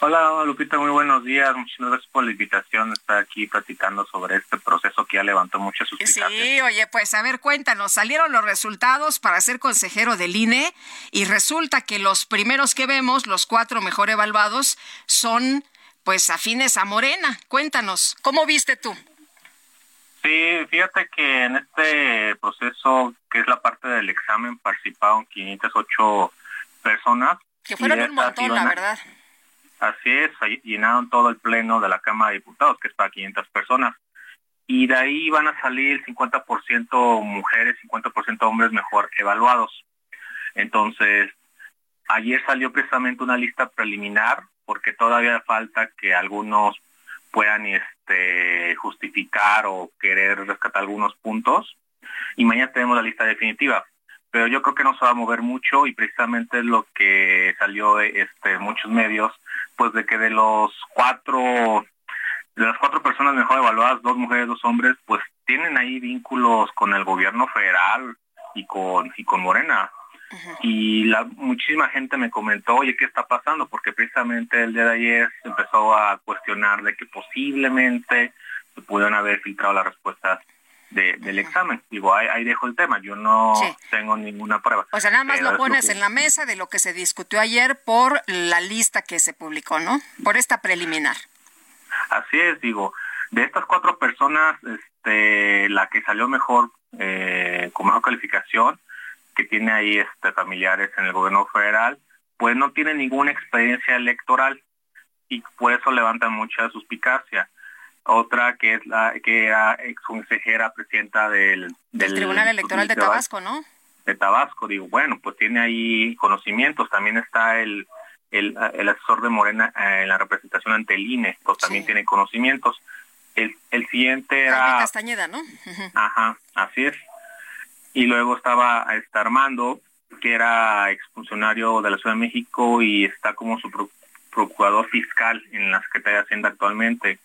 Hola Lupita, muy buenos días. Muchas gracias por la invitación. Estar aquí platicando sobre este proceso que ya levantó muchas suspicacias. Sí, oye, pues a ver, cuéntanos. Salieron los resultados para ser consejero del INE y resulta que los primeros que vemos, los cuatro mejor evaluados, son pues afines a Morena. Cuéntanos, ¿cómo viste tú? Sí, fíjate que en este proceso, que es la parte del examen, participaron 508 personas. Que fueron un montón, la verdad. Así es, llenaron todo el pleno de la Cámara de Diputados, que es para 500 personas. Y de ahí van a salir 50% mujeres, 50% hombres mejor evaluados. Entonces, ayer salió precisamente una lista preliminar, porque todavía falta que algunos puedan este, justificar o querer rescatar algunos puntos. Y mañana tenemos la lista definitiva. Pero yo creo que no se va a mover mucho y precisamente es lo que salió este, muchos medios, pues de que de los cuatro, de las cuatro personas mejor evaluadas, dos mujeres, dos hombres, pues tienen ahí vínculos con el gobierno federal y con, y con Morena. Y la, muchísima gente me comentó, oye, ¿qué está pasando? Porque precisamente el día de ayer se empezó a cuestionar de que posiblemente se pudieron haber filtrado las respuestas del examen. Digo, ahí, dejo el tema, yo no tengo ninguna prueba. O sea, nada más lo pones en la mesa de lo que se discutió ayer por la lista que se publicó, ¿no? Por esta preliminar. Así es, digo, de estas cuatro personas, este, la que salió mejor, eh, con mejor calificación, que tiene ahí este, familiares en el gobierno federal, pues no tiene ninguna experiencia electoral y por eso levantan mucha suspicacia. Otra que es la que era ex consejera presidenta del, del, Tribunal Electoral de Tabasco, ¿no? De Tabasco, digo, bueno, pues tiene ahí conocimientos, también está el, el, asesor de Morena eh, en la representación ante el INE, pues también tiene conocimientos. El, el siguiente era... Castañeda, ¿no? Ajá, así es y luego estaba este Armando, que era exfuncionario de la Ciudad de México y está como su procurador fiscal en la Secretaría de Hacienda actualmente.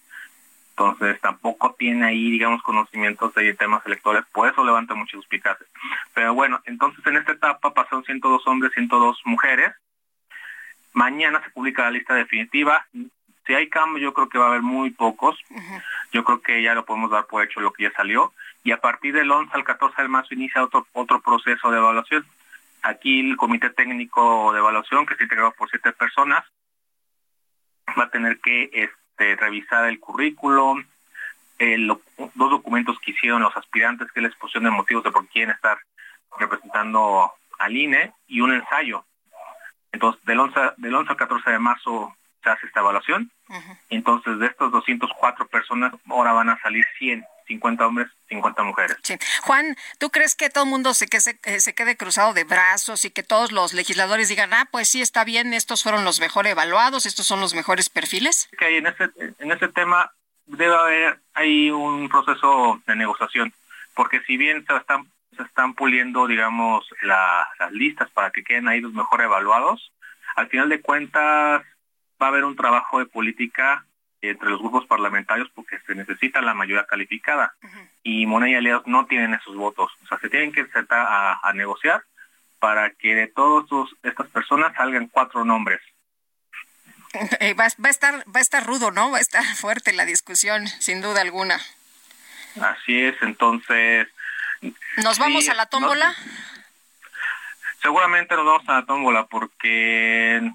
Entonces tampoco tiene ahí, digamos, conocimientos de temas electorales, por eso levanta muchos suspicacias. Pero bueno, entonces en esta etapa pasaron 102 hombres, 102 mujeres. Mañana se publica la lista definitiva. Si hay cambios, yo creo que va a haber muy pocos. Yo creo que ya lo podemos dar por hecho lo que ya salió. Y a partir del 11 al 14 de marzo inicia otro, otro proceso de evaluación. Aquí el Comité Técnico de Evaluación, que está integrado por siete personas, va a tener que este, revisar el currículum, el, dos documentos que hicieron los aspirantes, que es la exposición de motivos de por quieren estar representando al INE, y un ensayo. Entonces, del 11, del 11 al 14 de marzo se hace esta evaluación. Entonces, de estos 204 personas, ahora van a salir 100, 50 hombres, 50 mujeres. Sí. Juan, ¿tú crees que todo el mundo se, que se, eh, se, quede cruzado de brazos y que todos los legisladores digan, ah, pues sí, está bien, estos fueron los mejor evaluados, estos son los mejores perfiles? Que en ese, en ese tema debe haber hay un proceso de negociación, porque si bien se están se están puliendo, digamos, la, las listas para que queden ahí los mejor evaluados, al final de cuentas va a haber un trabajo de política entre los grupos parlamentarios porque se necesita la mayoría calificada y Moneda y aliados no tienen esos votos. O sea, se tienen que sentar a, a negociar para que de todas estas personas salgan cuatro nombres. Eh, va, va, a estar va a estar rudo, ¿no? Va a estar fuerte la discusión, sin duda alguna. Así es, entonces. ¿Nos vamos sí, a la tómbola? No, seguramente nos vamos a la tómbola porque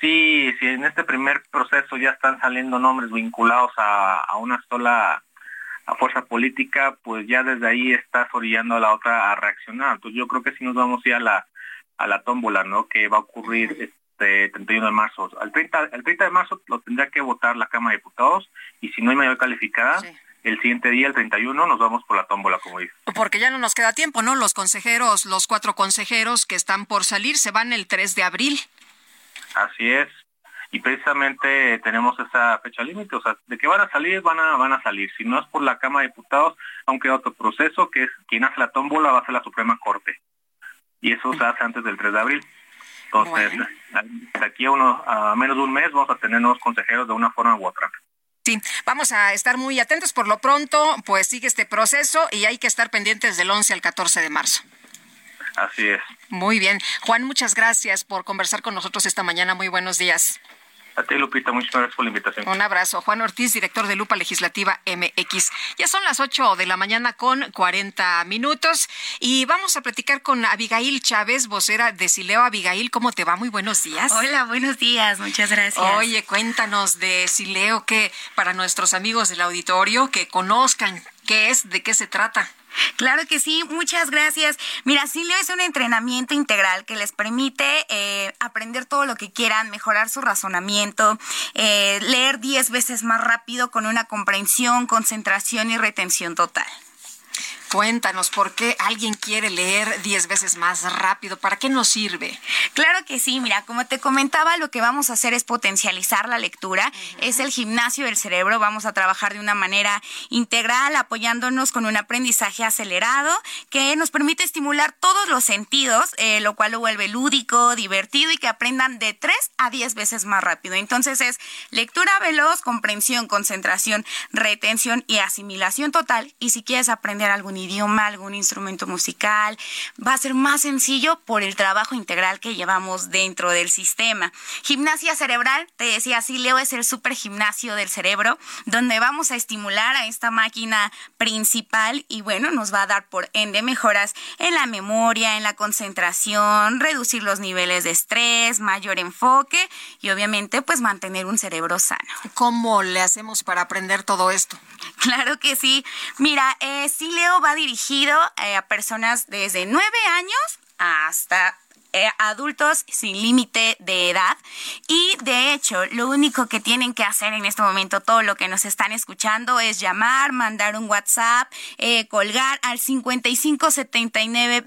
sí, si en este primer proceso ya están saliendo nombres vinculados a, a una sola a fuerza política, pues ya desde ahí estás orillando a la otra a reaccionar. Entonces yo creo que sí nos vamos a ir a la, a la tómbola, ¿no? Que va a ocurrir este 31 de marzo. Al 30, el 30 de marzo lo tendrá que votar la Cámara de Diputados y si no hay mayor calificada, sí. el siguiente día, el 31, nos vamos por la tómbola, como dice. Porque ya no nos queda tiempo, ¿no? Los consejeros, los cuatro consejeros que están por salir, se van el 3 de abril. Así es. Y precisamente tenemos esa fecha límite, o sea, de que van a salir, van a, van a salir. Si no es por la Cámara de Diputados, aunque otro proceso, que es quien hace la tómbola va a ser la Suprema Corte. Y eso se hace antes del 3 de abril. Entonces, bueno. de aquí a, uno, a menos de un mes vamos a tener nuevos consejeros de una forma u otra. Sí, vamos a estar muy atentos. Por lo pronto, pues sigue este proceso y hay que estar pendientes del 11 al 14 de marzo. Así es. Muy bien. Juan, muchas gracias por conversar con nosotros esta mañana. Muy buenos días. A ti, Lupita, muchas gracias por la invitación. Un abrazo. Juan Ortiz, director de Lupa Legislativa MX. Ya son las 8 de la mañana con 40 minutos y vamos a platicar con Abigail Chávez, vocera de Sileo. Abigail, ¿cómo te va? Muy buenos días. Hola, buenos días. Muchas gracias. Oye, cuéntanos de Sileo, que para nuestros amigos del auditorio que conozcan qué es, de qué se trata. Claro que sí, muchas gracias. Mira, Silio es un entrenamiento integral que les permite eh, aprender todo lo que quieran, mejorar su razonamiento, eh, leer 10 veces más rápido con una comprensión, concentración y retención total. Cuéntanos, ¿por qué alguien quiere leer 10 veces más rápido? ¿Para qué nos sirve? Claro que sí, mira, como te comentaba, lo que vamos a hacer es potencializar la lectura, uh -huh. es el gimnasio del cerebro, vamos a trabajar de una manera integral, apoyándonos con un aprendizaje acelerado que nos permite estimular todos los sentidos, eh, lo cual lo vuelve lúdico, divertido y que aprendan de 3 a 10 veces más rápido. Entonces es lectura veloz, comprensión, concentración, retención y asimilación total. Y si quieres aprender algún idioma, algún instrumento musical, va a ser más sencillo por el trabajo integral que llevamos dentro del sistema. Gimnasia cerebral, te decía, sí, Leo es el super gimnasio del cerebro, donde vamos a estimular a esta máquina principal y bueno, nos va a dar por ende mejoras en la memoria, en la concentración, reducir los niveles de estrés, mayor enfoque y obviamente pues mantener un cerebro sano. ¿Cómo le hacemos para aprender todo esto? Claro que sí. Mira, eh, sí, Leo va dirigido eh, a personas desde nueve años hasta eh, adultos sin límite de edad. Y de hecho lo único que tienen que hacer en este momento todo lo que nos están escuchando es llamar, mandar un WhatsApp, eh, colgar al 55 79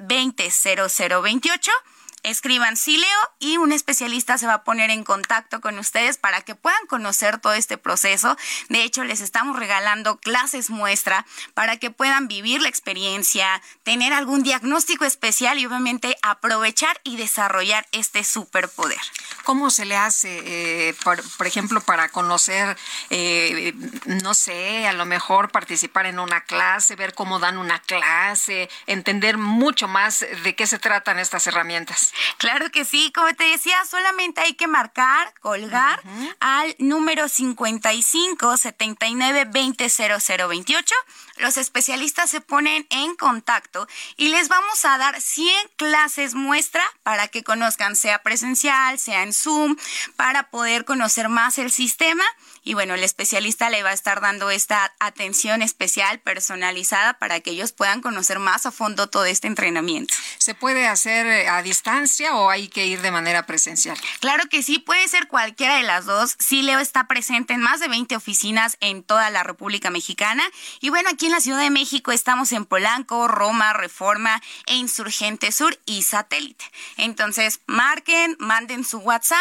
20 0028 escriban Sileo y un especialista se va a poner en contacto con ustedes para que puedan conocer todo este proceso. De hecho, les estamos regalando clases muestra para que puedan vivir la experiencia, tener algún diagnóstico especial y obviamente aprovechar y desarrollar este superpoder. ¿Cómo se le hace, eh, por, por, ejemplo, para conocer, eh, no sé, a lo mejor participar en una clase, ver cómo dan una clase, entender mucho más de qué se tratan estas herramientas? Claro que sí, como te decía, solamente hay que marcar, colgar al número 55 79 20 0028. Los especialistas se ponen en contacto y les vamos a dar 100 clases muestra para que conozcan, sea presencial, sea en Zoom, para poder conocer más el sistema. Y bueno, el especialista le va a estar dando esta atención especial, personalizada, para que ellos puedan conocer más a fondo todo este entrenamiento. ¿Se puede hacer eh, a distancia o hay que ir de manera presencial? Claro que sí, puede ser cualquiera de las dos. Sí, Leo está presente en más de 20 oficinas en toda la República Mexicana. Y bueno, aquí en la Ciudad de México estamos en Polanco, Roma, Reforma e Insurgente Sur y Satélite. Entonces, marquen, manden su WhatsApp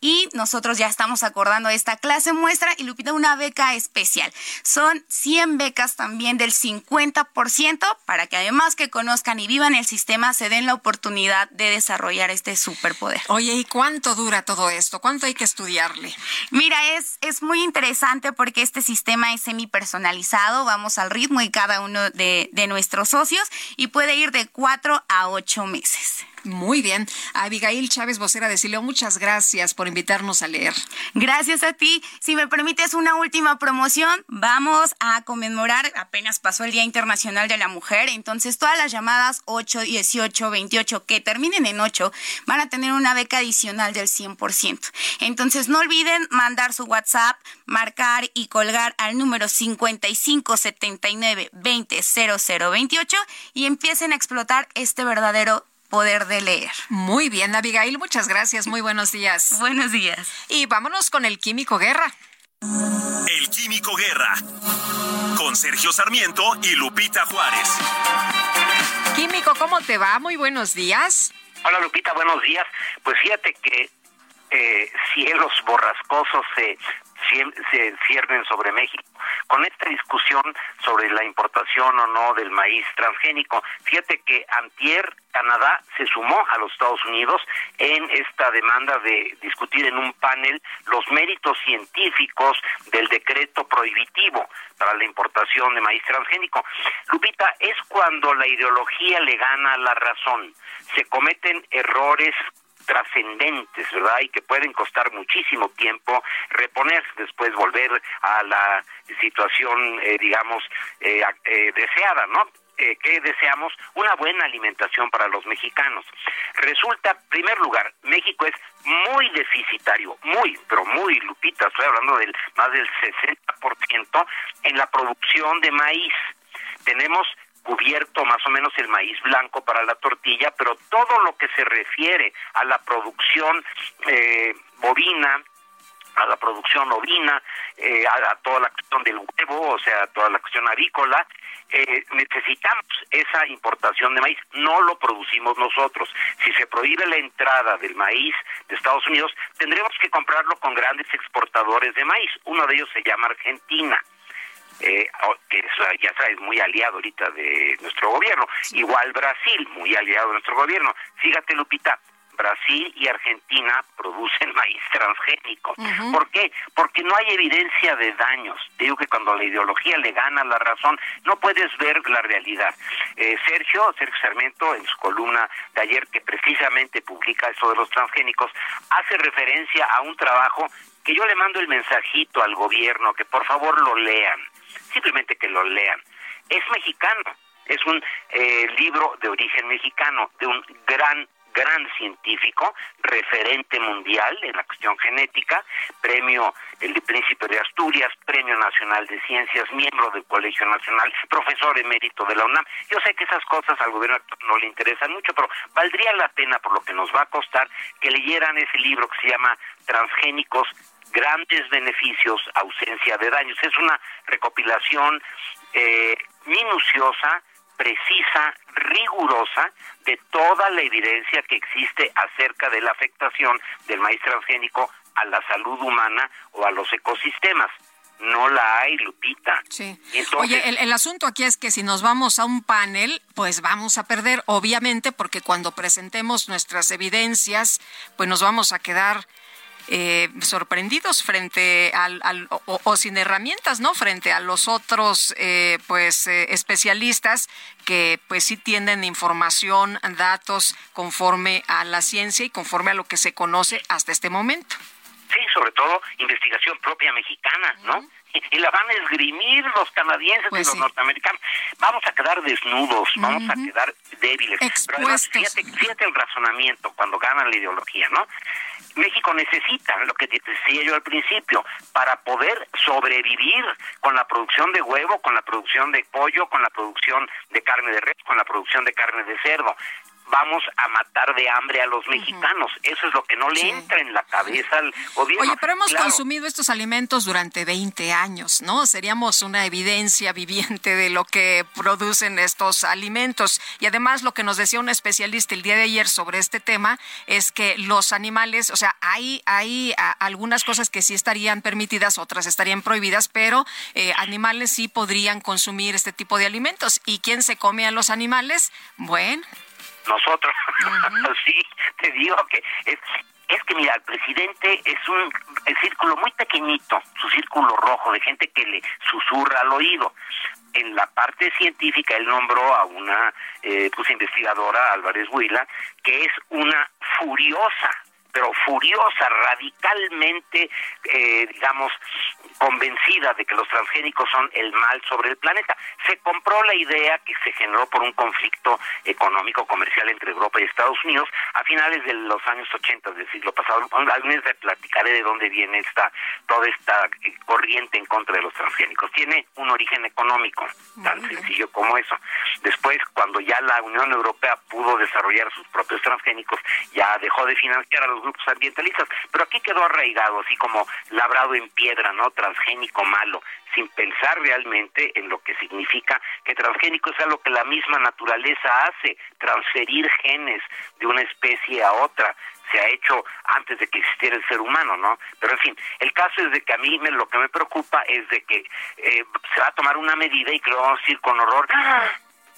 y nosotros ya estamos acordando esta clase muestra y Lupita una beca especial. Son 100 becas también del 50% para que además que conozcan y vivan el sistema se den la oportunidad de desarrollar este superpoder. Oye, ¿y cuánto dura todo esto? ¿Cuánto hay que estudiarle? Mira, es, es muy interesante porque este sistema es semi personalizado, vamos al ritmo y cada uno de, de nuestros socios y puede ir de 4 a 8 meses. Muy bien. Abigail Chávez, vocera de Sileo, muchas gracias por invitarnos a leer. Gracias a ti. Si me permites una última promoción, vamos a conmemorar, apenas pasó el Día Internacional de la Mujer, entonces todas las llamadas 8, 18, 28 que terminen en 8 van a tener una beca adicional del 100%. Entonces no olviden mandar su WhatsApp, marcar y colgar al número 5579 20 0028 y empiecen a explotar este verdadero poder de leer. Muy bien, Abigail, muchas gracias. Muy buenos días. Buenos días. Y vámonos con el Químico Guerra. El Químico Guerra. Con Sergio Sarmiento y Lupita Juárez. Químico, ¿cómo te va? Muy buenos días. Hola Lupita, buenos días. Pues fíjate que eh, cielos borrascosos se se ciernen sobre México. Con esta discusión sobre la importación o no del maíz transgénico, fíjate que Antier, Canadá, se sumó a los Estados Unidos en esta demanda de discutir en un panel los méritos científicos del decreto prohibitivo para la importación de maíz transgénico. Lupita, es cuando la ideología le gana la razón. Se cometen errores trascendentes, ¿verdad? Y que pueden costar muchísimo tiempo reponer, después volver a la situación, eh, digamos, eh, eh, deseada, ¿no? que deseamos una buena alimentación para los mexicanos. Resulta, en primer lugar, México es muy deficitario, muy, pero muy, Lupita, estoy hablando del más del 60% en la producción de maíz. Tenemos cubierto más o menos el maíz blanco para la tortilla, pero todo lo que se refiere a la producción eh, bovina, a la producción ovina, eh, a, toda la cuestión del huevo, o sea, toda la cuestión avícola, eh, necesitamos esa importación de maíz, no lo producimos nosotros. Si se prohíbe la entrada del maíz de Estados Unidos, tendremos que comprarlo con grandes exportadores de maíz. Uno de ellos se llama Argentina eh, que ya sabes, muy aliado ahorita de nuestro gobierno. Igual Brasil, muy aliado de nuestro gobierno. Fíjate, Lupita, Brasil y Argentina producen maíz transgénico. ¿Por qué? Porque no hay evidencia de daños. digo que cuando la ideología le gana la razón, no puedes ver la realidad. Eh, Sergio, Sergio Sarmiento, en su columna de ayer, que precisamente publica eso de los transgénicos, hace referencia a un trabajo que yo le mando el mensajito al gobierno, que por favor lo lean simplemente que lo lean. Es mexicano, es un eh, libro de origen mexicano, de un gran gran científico, referente mundial en la cuestión genética, premio el Príncipe de Asturias, Premio Nacional de Ciencias, miembro del Colegio Nacional, profesor emérito de la UNAM. Yo sé que esas cosas al gobierno no le interesan mucho, pero valdría la pena por lo que nos va a costar que leyeran ese libro que se llama Transgénicos grandes beneficios, ausencia de daños. Es una recopilación eh, minuciosa, precisa, rigurosa de toda la evidencia que existe acerca de la afectación del maíz transgénico a la salud humana o a los ecosistemas. No la hay, Lupita. Sí. Oye, el, el, asunto aquí es que si nos vamos a un panel, pues vamos a perder, obviamente, porque cuando presentemos nuestras evidencias, pues nos vamos a quedar eh, sorprendidos frente al, o, sin herramientas, ¿no? Frente a los otros, eh, pues, eh, especialistas que, pues, sí tienen información, datos conforme a la ciencia y conforme a lo que se conoce hasta este momento. Sí, sobre todo investigación propia mexicana, ¿no? y la van a esgrimir los canadienses y pues los norteamericanos. Vamos a quedar desnudos, vamos a quedar débiles. Pero además, fíjate, fíjate el razonamiento cuando ganan la ideología, ¿no? México necesita, lo que decía yo al principio, para poder sobrevivir con la producción de huevo, con la producción de pollo, con la producción de carne de res, con la producción de carne de cerdo vamos a matar de hambre a los mexicanos. Eso es lo que no le entra en la cabeza al gobierno. Oye, pero hemos consumido estos alimentos durante 20 años, ¿no? Seríamos una evidencia viviente de lo que producen estos alimentos. Y además lo que nos decía un especialista el día de ayer sobre este tema es que los animales, o sea, hay, hay algunas cosas que sí estarían permitidas, otras estarían prohibidas, pero eh, animales sí podrían consumir este tipo de alimentos. ¿Y quién se come a los animales? Bueno, nosotros. sí, te digo que es, es que mira, el presidente es un círculo muy pequeñito, su círculo rojo de gente que le susurra al oído. En la parte científica él nombró a una eh, pues investigadora, Álvarez Huila, que es una furiosa pero furiosa, radicalmente, eh, digamos, convencida de que los transgénicos son el mal sobre el planeta. Se compró la idea que se generó por un conflicto económico comercial entre Europa y Estados Unidos a finales de los años 80 del siglo pasado. Algún día platicaré de dónde viene esta toda esta eh, corriente en contra de los transgénicos. Tiene un origen económico, tan sencillo como eso. Después, cuando ya la Unión Europea pudo desarrollar sus propios transgénicos, ya dejó de financiar a los grupos ambientalistas, pero aquí quedó arraigado, así como labrado en piedra, ¿no? Transgénico malo, sin pensar realmente en lo que significa que transgénico es algo que la misma naturaleza hace, transferir genes de una especie a otra se ha hecho antes de que existiera el ser humano, ¿no? Pero en fin, el caso es de que a mí me, lo que me preocupa es de que eh, se va a tomar una medida y que lo vamos a decir con horror, ¡Ah!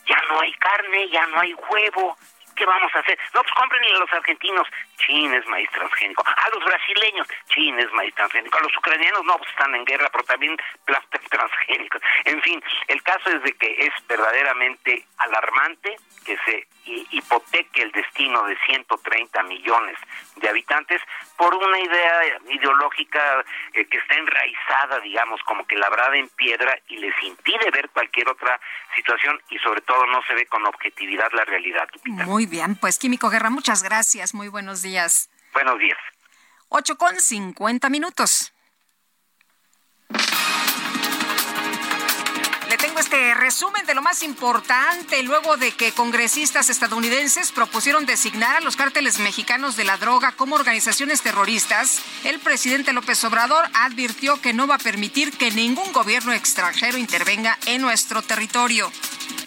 ya no hay carne, ya no hay huevo, ¿Qué vamos a hacer? No, pues compren a los argentinos. Chin es maíz transgénico. A los brasileños. Chin es maíz transgénico. A los ucranianos no, pues están en guerra, pero también plásticos transgénicos. En fin, el caso es de que es verdaderamente alarmante que se hipoteque el destino de 130 millones de habitantes por una idea ideológica eh, que está enraizada, digamos, como que labrada en piedra y les impide ver cualquier otra situación y sobre todo no se ve con objetividad la realidad. Muy bien, pues Químico Guerra, muchas gracias, muy buenos días. Buenos días. 8 con 50 minutos. Tengo este resumen de lo más importante luego de que congresistas estadounidenses propusieron designar a los cárteles mexicanos de la droga como organizaciones terroristas. El presidente López Obrador advirtió que no va a permitir que ningún gobierno extranjero intervenga en nuestro territorio.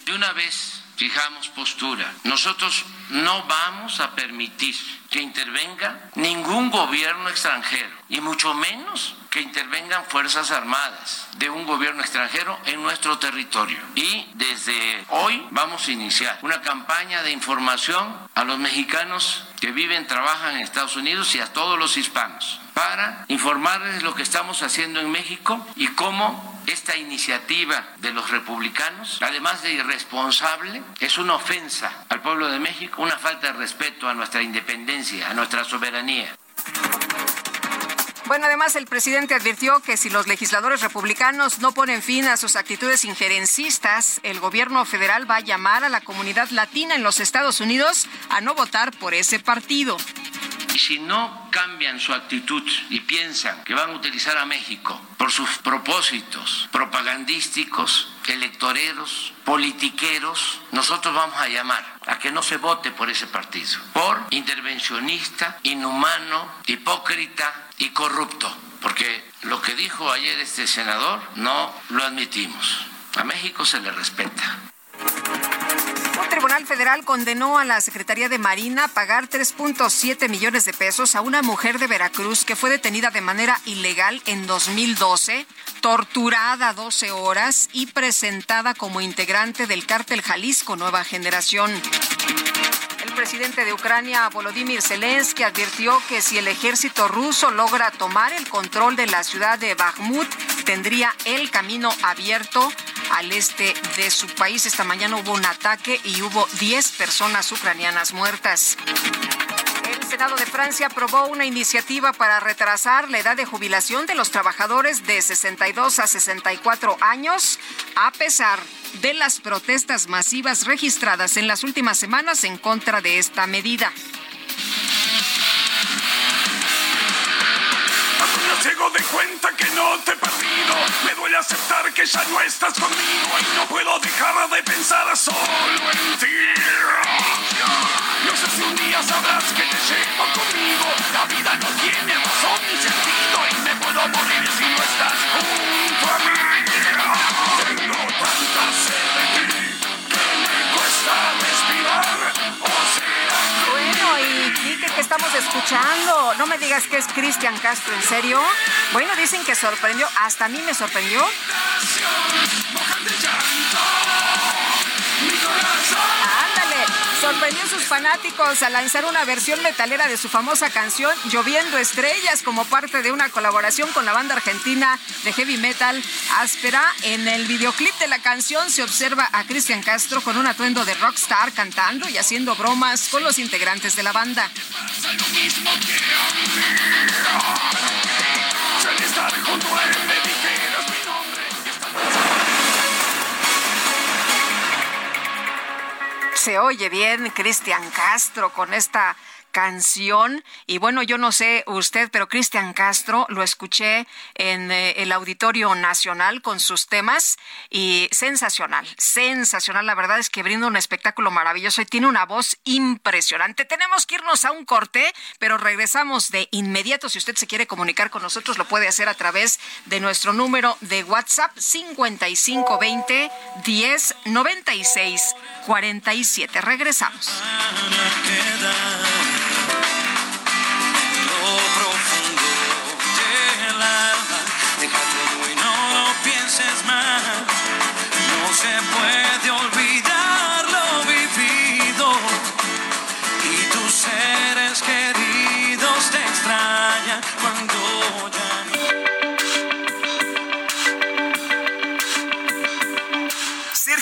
De una vez fijamos postura. Nosotros no vamos a permitir que intervenga ningún gobierno extranjero y mucho menos que intervengan Fuerzas Armadas de un gobierno extranjero en nuestro territorio. Y desde hoy vamos a iniciar una campaña de información a los mexicanos que viven, trabajan en Estados Unidos y a todos los hispanos para informarles lo que estamos haciendo en México y cómo esta iniciativa de los republicanos, además de irresponsable, es una ofensa al pueblo de México, una falta de respeto a nuestra independencia, a nuestra soberanía. Bueno, además el presidente advirtió que si los legisladores republicanos no ponen fin a sus actitudes injerencistas, el gobierno federal va a llamar a la comunidad latina en los Estados Unidos a no votar por ese partido. Y si no cambian su actitud y piensan que van a utilizar a México por sus propósitos propagandísticos, electoreros, politiqueros, nosotros vamos a llamar a que no se vote por ese partido, por intervencionista, inhumano, hipócrita y corrupto, porque lo que dijo ayer este senador no lo admitimos. A México se le respeta. Un tribunal federal condenó a la Secretaría de Marina a pagar 3.7 millones de pesos a una mujer de Veracruz que fue detenida de manera ilegal en 2012, torturada 12 horas y presentada como integrante del cártel Jalisco Nueva Generación. El presidente de Ucrania, Volodymyr Zelensky, advirtió que si el ejército ruso logra tomar el control de la ciudad de Bakhmut, tendría el camino abierto al este de su país. Esta mañana hubo un ataque y hubo 10 personas ucranianas muertas. Senado de Francia aprobó una iniciativa para retrasar la edad de jubilación de los trabajadores de 62 a 64 años, a pesar de las protestas masivas registradas en las últimas semanas en contra de esta medida. Llego de cuenta que no te he perdido. Me duele aceptar que ya no estás conmigo y no puedo dejar de pensar solo en ti. No sé si un día sabrás que te digas que es Cristian Castro, ¿en serio? Bueno, dicen que sorprendió, hasta a mí me sorprendió. Sorprendió a sus fanáticos al lanzar una versión metalera de su famosa canción Lloviendo Estrellas como parte de una colaboración con la banda argentina de heavy metal Áspera. En el videoclip de la canción se observa a Cristian Castro con un atuendo de rockstar cantando y haciendo bromas con los integrantes de la banda. Se oye bien Cristian Castro con esta canción y bueno, yo no sé usted, pero Cristian Castro lo escuché en eh, el Auditorio Nacional con sus temas y sensacional, sensacional, la verdad es que brinda un espectáculo maravilloso y tiene una voz impresionante. Tenemos que irnos a un corte, pero regresamos de inmediato. Si usted se quiere comunicar con nosotros, lo puede hacer a través de nuestro número de WhatsApp 5520 10 96 47. Regresamos. No se puede olvidar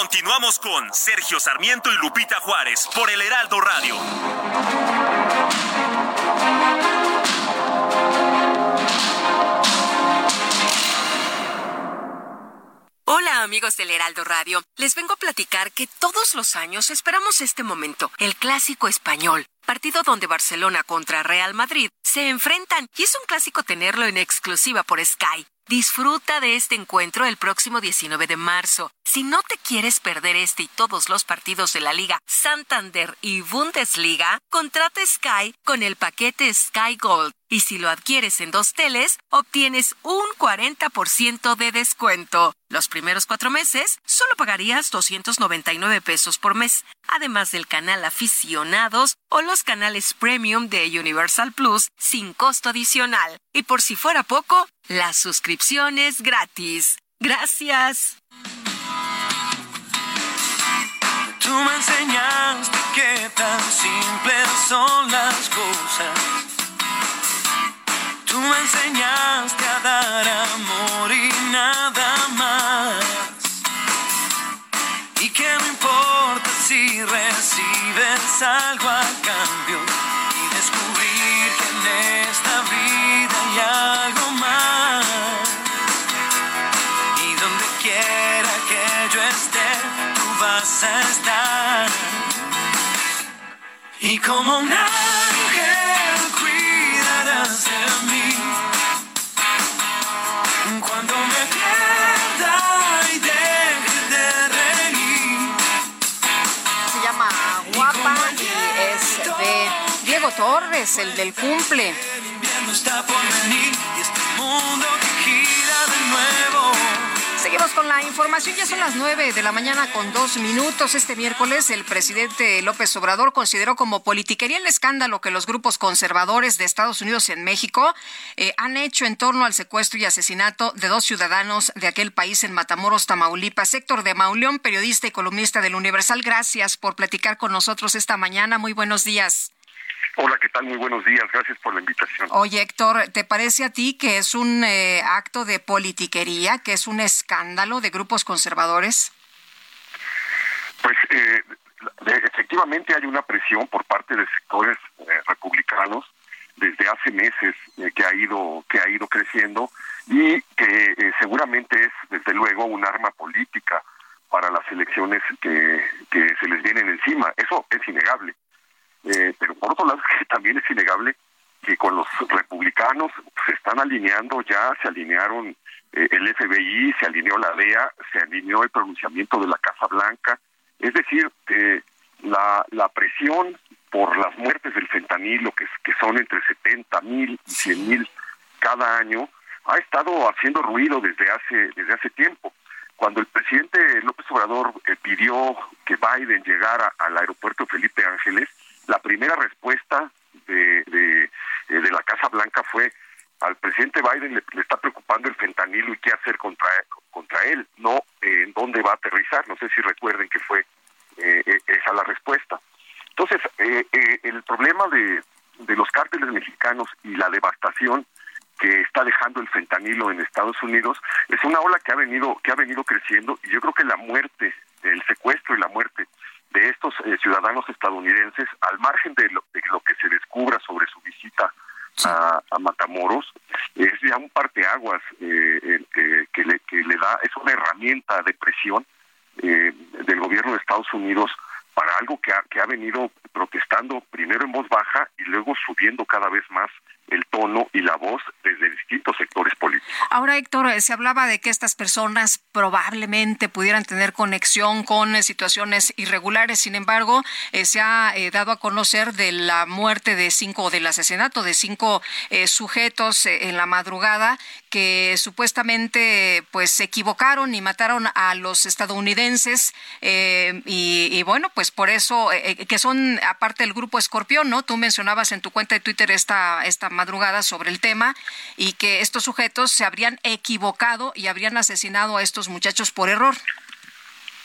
Continuamos con Sergio Sarmiento y Lupita Juárez por el Heraldo Radio. Hola amigos del Heraldo Radio, les vengo a platicar que todos los años esperamos este momento, el clásico español, partido donde Barcelona contra Real Madrid se enfrentan y es un clásico tenerlo en exclusiva por Sky. Disfruta de este encuentro el próximo 19 de marzo. Si no te quieres perder este y todos los partidos de la Liga Santander y Bundesliga, contrata Sky con el paquete Sky Gold. Y si lo adquieres en dos teles, obtienes un 40% de descuento. Los primeros cuatro meses solo pagarías 299 pesos por mes, además del canal aficionados o los canales premium de Universal Plus sin costo adicional. Y por si fuera poco, la suscripción es gratis. Gracias. Tú me enseñaste que tan simples son las cosas. Tú me enseñaste a dar amor y nada más. Y que no importa si recibes algo a cambio. Y descubrir que en esta vida hay algo más. Y donde quiera que yo esté, tú vas a estar. Y como un Se llama Guapa y es de Diego Torres. miércoles, el del cumple. Seguimos con la información, ya son las nueve de la mañana con dos minutos. Este miércoles el presidente López Obrador consideró como politiquería el escándalo que los grupos conservadores de Estados Unidos en México eh, han hecho en torno al secuestro y asesinato de dos ciudadanos de aquel país en Matamoros, Tamaulipas. Héctor de Mauleón, periodista y columnista del Universal, gracias por platicar con nosotros esta mañana. Muy buenos días. Hola, ¿qué tal? Muy buenos días. Gracias por la invitación. Oye, Héctor, ¿te parece a ti que es un eh, acto de politiquería, que es un escándalo de grupos conservadores? Pues eh, efectivamente hay una presión por parte de sectores eh, republicanos desde hace meses que ha ido que ha ido creciendo y que seguramente es desde luego un arma política para las elecciones que, que se les vienen encima. Eso es innegable. Eh, pero por otro lado también es innegable que con los republicanos se están alineando ya, se alinearon eh, el FBI, se alineó la DEA, se alineó el pronunciamiento de la Casa Blanca, es decir, que la, la presión por las muertes del fentanilo, que, que son entre 70 mil y 100 mil cada año, ha estado haciendo ruido desde hace, desde hace tiempo. Cuando el presidente López Obrador eh, pidió que Biden llegara al aeropuerto Felipe Ángeles, la primera respuesta de, de, eh, de la Casa Blanca fue al presidente Biden le, está preocupando el fentanilo y qué hacer contra, contra él, no eh, en dónde va a aterrizar. No sé si recuerden que fue eh, eh esa la respuesta. Entonces, eh, el problema de, de los cárteles mexicanos y la devastación que está dejando el fentanilo en Estados Unidos es una ola que ha venido que ha venido creciendo y yo creo que la muerte, el secuestro y la muerte de estos eh, ciudadanos estadounidenses, al margen de lo, de lo, que se descubra sobre su visita a, a, Matamoros, es ya un parteaguas eh, eh, que, le, que le da, es una herramienta de presión eh, del gobierno de Estados Unidos para algo que ha, que ha venido protestando primero en voz baja y luego subiendo cada vez más el tono y la voz desde distintos sectores políticos. Ahora, Héctor, eh, se hablaba de que estas personas probablemente pudieran tener conexión con eh, situaciones irregulares. Sin embargo, eh, se ha dado a conocer de la muerte de cinco, del asesinato de cinco eh, sujetos en la madrugada que supuestamente pues se equivocaron y mataron a los estadounidenses y, y, bueno, pues por eso, que son aparte del grupo Escorpión, ¿no? Tú mencionabas en tu cuenta de Twitter esta, esta madrugada sobre el tema y que estos sujetos se habrían equivocado y habrían asesinado a estos muchachos por error.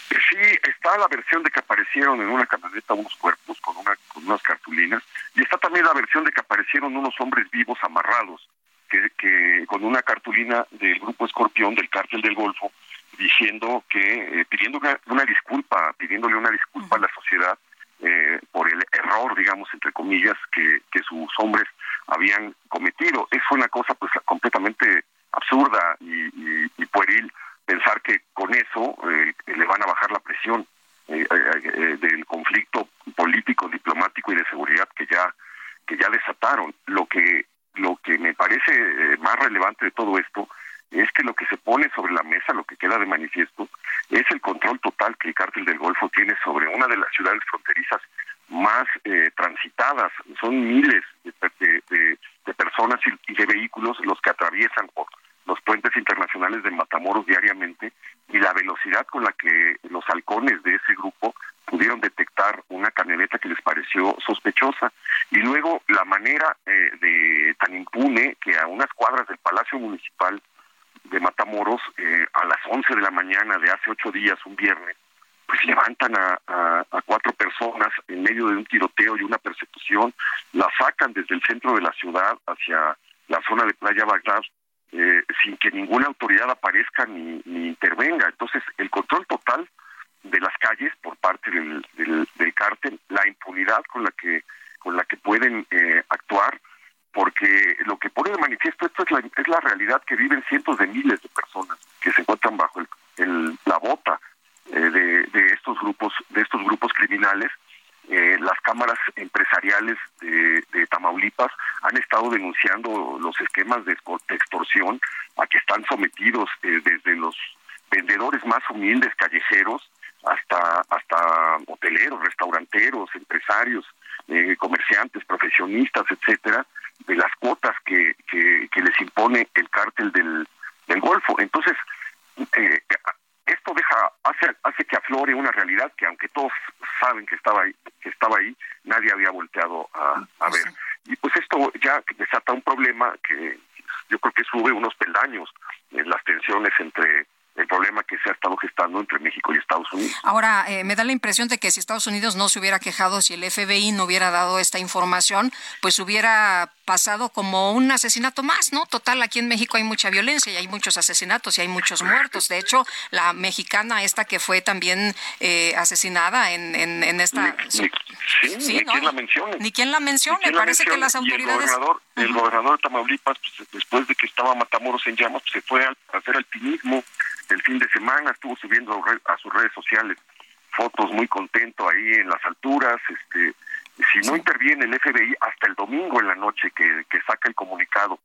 Sí, está la versión de que aparecieron en una camioneta unos cuerpos con, una, con unas cartulinas y está también la versión de que aparecieron unos hombres vivos amarrados que, que con una cartulina del grupo Escorpión del cártel del Golfo diciendo que eh, pidiendo una, una, disculpa, pidiéndole una disculpa a la sociedad eh, por el error, digamos, entre comillas, que, que sus hombres habían cometido. Es una cosa pues completamente absurda y, y, y pueril pensar que con eso eh, le van a bajar la presión eh, eh, del conflicto político, diplomático y de seguridad que ya que ya desataron. Lo que lo que me parece eh, más relevante de todo esto es que lo que se pone sobre la mesa, lo que queda de manifiesto, es el control total que el cártel del Golfo tiene sobre una de las ciudades fronterizas más eh, transitadas. Son miles de, personas y, y, de vehículos los que atraviesan por los puentes internacionales de Matamoros diariamente y la velocidad con la que los halcones de ese grupo pudieron detectar una camioneta que les pareció sospechosa y luego la manera eh, de tan impune que a unas cuadras del Palacio Municipal de Matamoros eh, a las 11 de la mañana de hace ocho días, un viernes, pues levantan a, cuatro personas en medio de un tiroteo y una persecución, la sacan desde el centro de la ciudad hacia la zona de Playa Bagdad eh, sin que ninguna autoridad aparezca ni, intervenga. Entonces, el control total de las calles por parte del, del, cártel, la impunidad con la que con la que pueden eh, actuar, porque lo que pone de manifiesto esto es la, es la realidad que viven cientos de miles de personas que se encuentran bajo el, la bota de, de, estos grupos de estos grupos criminales eh, las cámaras empresariales de, de, Tamaulipas han estado denunciando los esquemas de, de extorsión a que están sometidos eh, desde los vendedores más humildes callejeros hasta hasta hoteleros, restauranteros, empresarios, eh, comerciantes, profesionistas, etcétera, de las cuotas que, que, que les impone el cártel del, del Golfo. Entonces, eh, esto deja hace hace que aflore una realidad que aunque todos saben que estaba ahí que estaba ahí nadie había volteado a, a ver. Y pues esto ya desata un problema que yo creo que sube unos peldaños en las tensiones entre el problema que se ha estado gestando entre México y Estados Unidos. Ahora, eh, me da la impresión de que si Estados Unidos no se hubiera quejado, si el FBI no hubiera dado esta información, pues hubiera pasado como un asesinato más, ¿no? Total, aquí en México hay mucha violencia y hay muchos asesinatos y hay muchos muertos. De hecho, la mexicana esta que fue también eh, asesinada en, en, esta... Ni, sí, ni quien la mencione. Ni quien la mencione. Parece que las autoridades... el gobernador, el gobernador de Tamaulipas, pues, después de que estaba Matamoros en llamas, pues, se fue a hacer alpinismo el fin de semana, estuvo subiendo a sus redes sociales fotos muy contento ahí en las alturas, este si no interviene el FBI hasta el domingo en la noche que, que saca el comunicado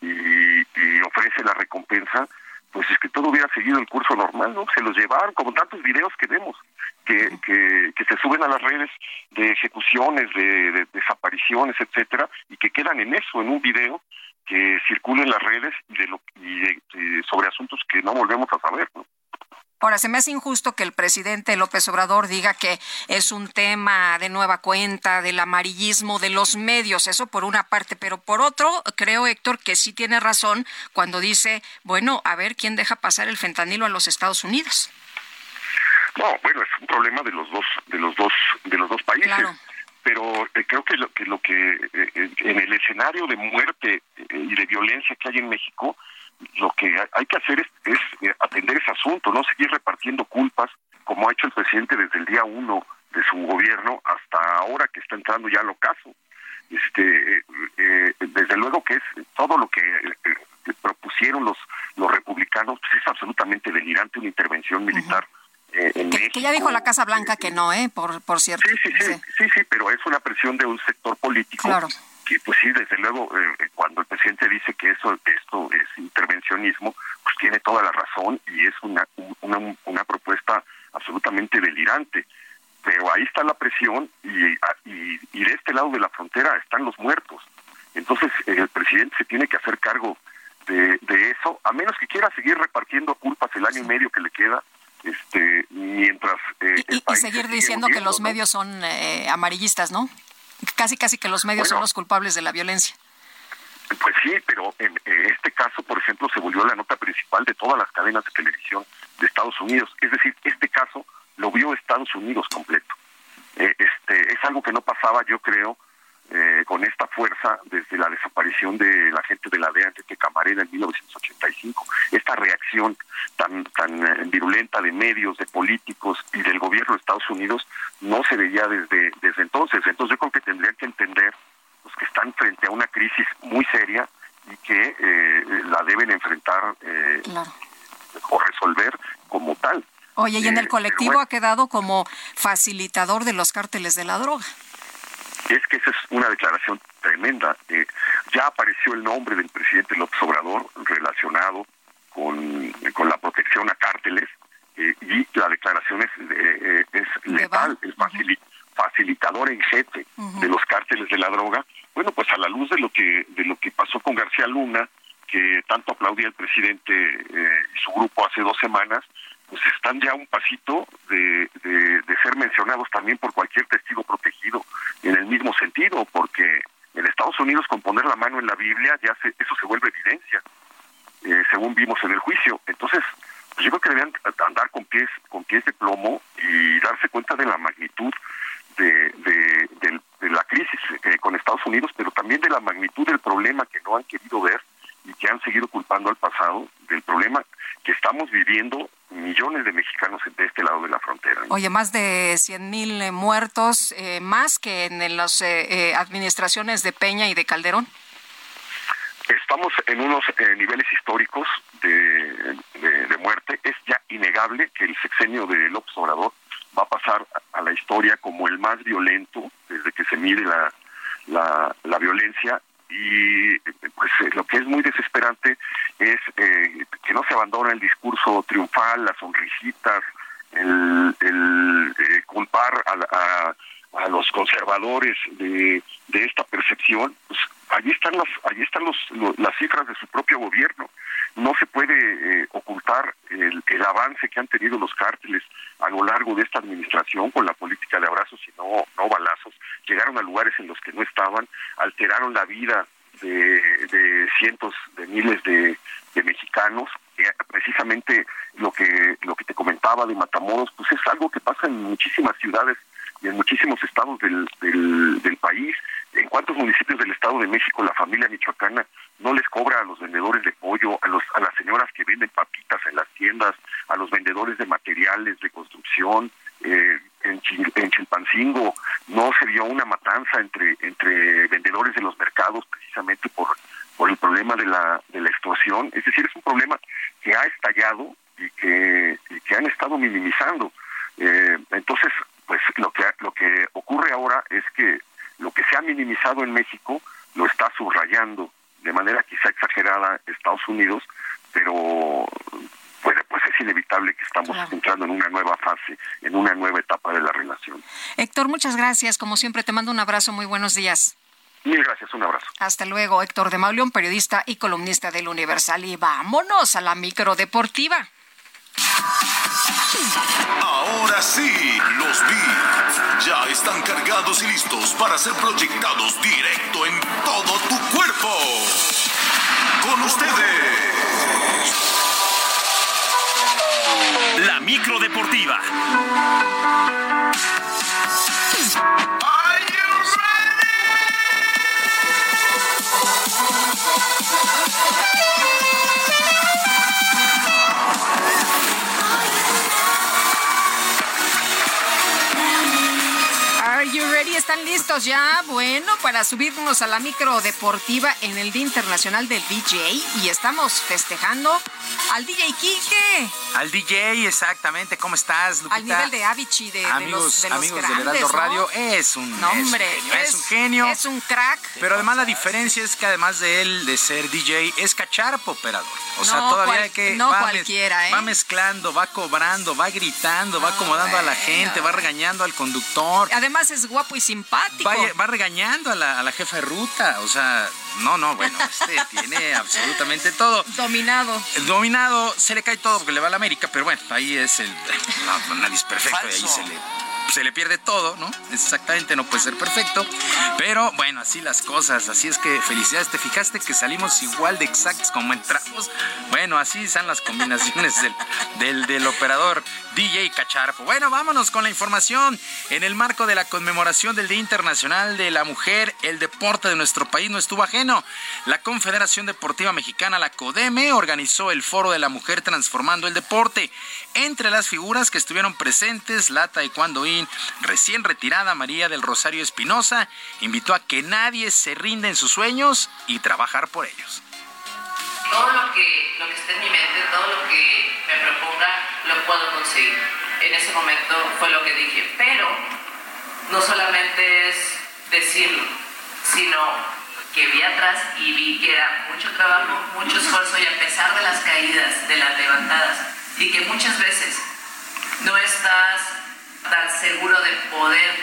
y, y, ofrece la recompensa, pues es que todo hubiera seguido el curso normal, ¿no? Se los llevaron, como tantos videos que vemos, que, que, que se suben a las redes de ejecuciones, de, de desapariciones, etcétera, y que quedan en eso, en un video que circula en las redes de lo, y de, sobre asuntos que no volvemos a saber, ¿no? Ahora, se me hace injusto que el presidente López Obrador diga que es un tema de nueva cuenta, del amarillismo de los medios, eso por una parte, pero por otro, creo, Héctor, que sí tiene razón cuando dice, bueno, a ver quién deja pasar el fentanilo a los Estados Unidos. No, bueno, es un problema de los dos, de los dos, de los dos países. Pero eh, creo que lo que, lo que eh, en el escenario de muerte eh, y de violencia que hay en México, lo que hay que hacer es, es, eh, atender ese asunto, no seguir repartiendo culpas como ha hecho el presidente desde el día uno de su gobierno hasta ahora que está entrando ya al ocaso. Este, eh, eh desde luego que es todo lo que, eh, propusieron los los republicanos pues es absolutamente delirante una intervención militar. Eh, en que, México. que, ya dijo la Casa Blanca que no, ¿eh? Por, por cierto. Sí, sí, sí, sí, sí, sí pero es una presión de un sector político claro que pues sí, desde luego, eh, cuando el presidente dice que eso esto es intervencionismo, pues tiene toda la razón y es una, una, una propuesta absolutamente delirante. Pero ahí está la presión y, y, y, de este lado de la frontera están los muertos. Entonces el presidente se tiene que hacer cargo de, de eso, a menos que quiera seguir repartiendo culpas el año y medio que le queda, este mientras eh, y, y, seguir diciendo que los ¿no? medios son eh, amarillistas, ¿no? casi casi que los medios bueno, son los culpables de la violencia. Pues sí, pero en, en, este caso, por ejemplo, se volvió la nota principal de todas las cadenas de televisión de Estados Unidos. Es decir, este caso lo vio Estados Unidos completo. Eh, este es algo que no pasaba, yo creo, eh, con esta fuerza desde la desaparición de la gente de la DEA Enrique Camarena en 1985. Esta reacción tan tan eh, virulenta de medios, de políticos y del gobierno de Estados Unidos no se veía desde desde entonces. Entonces yo creo que tendrían que entender pues, que están frente a una crisis muy seria y que eh, la deben enfrentar eh, claro. o resolver como tal. Oye, y en el colectivo bueno, ha quedado como facilitador de los cárteles de la droga es que esa es una declaración tremenda. Eh, ya apareció el nombre del presidente López Obrador relacionado con, con la protección a cárteles eh, y la declaración es, eh, es letal, es facil, facilitador en jefe uh -huh. de los cárteles de la droga. Bueno, pues a la luz de lo que de lo que pasó con García Luna, que tanto aplaudía el presidente y su grupo hace dos semanas, pues están ya un pasito de, de, ser mencionados también por cualquier testigo protegido en el mismo sentido, porque en Estados Unidos con poner la mano en la Biblia ya se, eso se vuelve evidencia, eh, según vimos en el juicio. Entonces, pues yo creo que deberían andar con pies, con pies de plomo y darse cuenta de la magnitud de, de la crisis eh, con Estados Unidos, pero también de la magnitud del problema que no han querido ver y que han seguido culpando al pasado del problema que estamos viviendo millones de mexicanos de este lado de la frontera. Oye, más de 100 mil eh, muertos, eh, más que en las eh, administraciones de Peña y de Calderón. Estamos en unos eh, niveles históricos de, de, de, muerte. Es ya innegable que el sexenio de López Obrador va a pasar a la historia como el más violento desde que se mide la, la, la violencia y pues eh, lo que es muy desesperante es eh, que no se abandona el discurso triunfal, las sonrisitas, el, el eh, culpar a, a, los conservadores de, de esta percepción, pues allí están las allí están los, las cifras de su propio gobierno no se puede eh, ocultar el, el, avance que han tenido los cárteles a lo largo de esta administración con la política de abrazos y no, no balazos. Llegaron a lugares en los que no estaban, alteraron la vida de, de cientos de miles de, mexicanos. Eh, precisamente lo que lo que te comentaba de Matamoros, pues es algo que pasa en muchísimas ciudades y en muchísimos estados del, del país. ¿En cuántos municipios del Estado de México la familia michoacana no les cobra a los vendedores de pollo, a, los, a las señoras que venden papitas en las tiendas, a los vendedores de materiales de construcción? Eh, en, en Chilpancingo no se vio una matanza entre, entre vendedores de los mercados precisamente por, por el problema de la, de la extorsión. Es decir, es un problema que ha estallado y que, y que han estado minimizando. Eh, entonces, pues lo que, lo que ocurre ahora es que lo que se ha minimizado en México lo está subrayando de manera quizá exagerada Estados Unidos, pero pues, pues es inevitable que estamos entrando en una nueva fase, en una nueva etapa de la relación. Héctor, muchas gracias. Como siempre, te mando un abrazo. Muy buenos días. Mil gracias, un abrazo. Hasta luego, Héctor de Mauleón, periodista y columnista del Universal. Y vámonos a la micro deportiva. Ahora sí, los vi. ya están cargados y listos para ser proyectados directo en todo tu cuerpo. Con ustedes. La micro deportiva. ¿Están listos ya? Bueno, para subirnos a la micro deportiva en el Día Internacional del DJ y estamos festejando al DJ Quique. Al DJ, exactamente. ¿Cómo estás, Lupita? Al nivel de Avicii, de, amigos, los, de los amigos grandes, del Heraldo ¿no? Radio. Es un, No, hombre, es, un genio, es, es- un genio. es un crack. Pero además la diferencia es que además de él, de ser DJ, es cacharpo operador. O sea, No todavía cual- hay que... no va cualquiera, ¿eh? Va mezclando, va cobrando, va gritando, va acomodando a la gente, va regañando al conductor. Además es guapo y simpático. Va, va regañando a la, a la jefa de ruta, o sea, no, no, bueno, este tiene absolutamente todo. Dominado. El dominado, se le cae todo porque le va a la América, pero bueno, ahí es el... No, nadie es perfecto, y ahí se le, se le pierde todo, ¿no? Exactamente, no puede ser perfecto, pero bueno, así las cosas, así es que felicidades, te fijaste que salimos igual de exactos como entramos. Bueno, así son las combinaciones del, del, del operador DJ Cacharpo. Bueno, vámonos con la información. En el marco de la conmemoración del Día Internacional de la Mujer, el deporte de nuestro país no estuvo ajeno. La Confederación Deportiva Mexicana, la CODEME, organizó el Foro de la Mujer Transformando el Deporte. Entre las figuras que estuvieron presentes, la taekwondoín recién retirada María del Rosario Espinosa invitó a que nadie se rinda en sus sueños y trabajar por ellos. Todo lo que, lo que esté en mi mente, todo lo que me proponga, lo puedo conseguir. En ese momento fue lo que dije, pero no solamente es decirlo, sino que vi atrás y vi que era mucho trabajo, mucho esfuerzo y a pesar de las caídas, de las levantadas, y que muchas veces no estás tan seguro de poder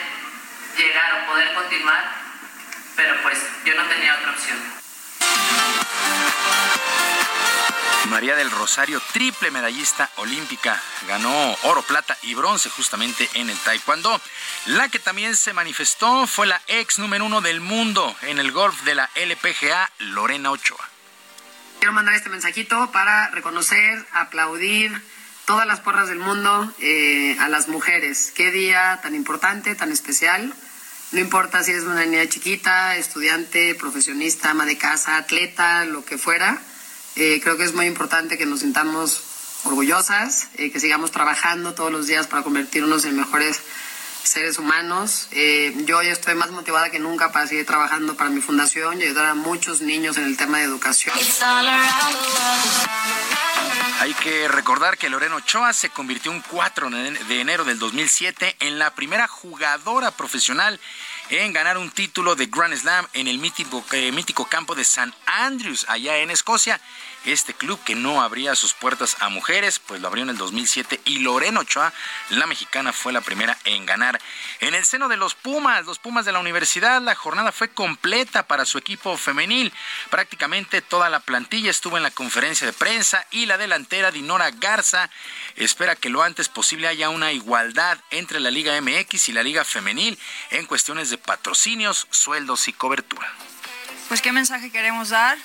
llegar o poder continuar, pero pues yo no tenía otra opción. María del Rosario, triple medallista olímpica, ganó oro, plata y bronce justamente en el taekwondo. La que también se manifestó fue la ex número uno del mundo en el golf de la LPGA, Lorena Ochoa. Quiero mandar este mensajito para reconocer, aplaudir todas las porras del mundo eh, a las mujeres. Qué día tan importante, tan especial. No importa si eres una niña chiquita, estudiante, profesionista, ama de casa, atleta, lo que fuera. Eh, creo que es muy importante que nos sintamos orgullosas, eh, que sigamos trabajando todos los días para convertirnos en mejores seres humanos. Eh, yo hoy estoy más motivada que nunca para seguir trabajando para mi fundación y ayudar a muchos niños en el tema de educación. Hay que recordar que Lorena Ochoa se convirtió un 4 de enero del 2007 en la primera jugadora profesional en ganar un título de Grand Slam en el mítico, eh, mítico campo de St. Andrews, allá en Escocia. Este club que no abría sus puertas a mujeres, pues lo abrió en el 2007 y Lorena Ochoa, la mexicana, fue la primera en ganar. En el seno de los Pumas, los Pumas de la universidad, la jornada fue completa para su equipo femenil. Prácticamente toda la plantilla estuvo en la conferencia de prensa y la delantera Dinora Garza espera que lo antes posible haya una igualdad entre la Liga MX y la Liga Femenil en cuestiones de patrocinios, sueldos y cobertura. Pues qué mensaje queremos dar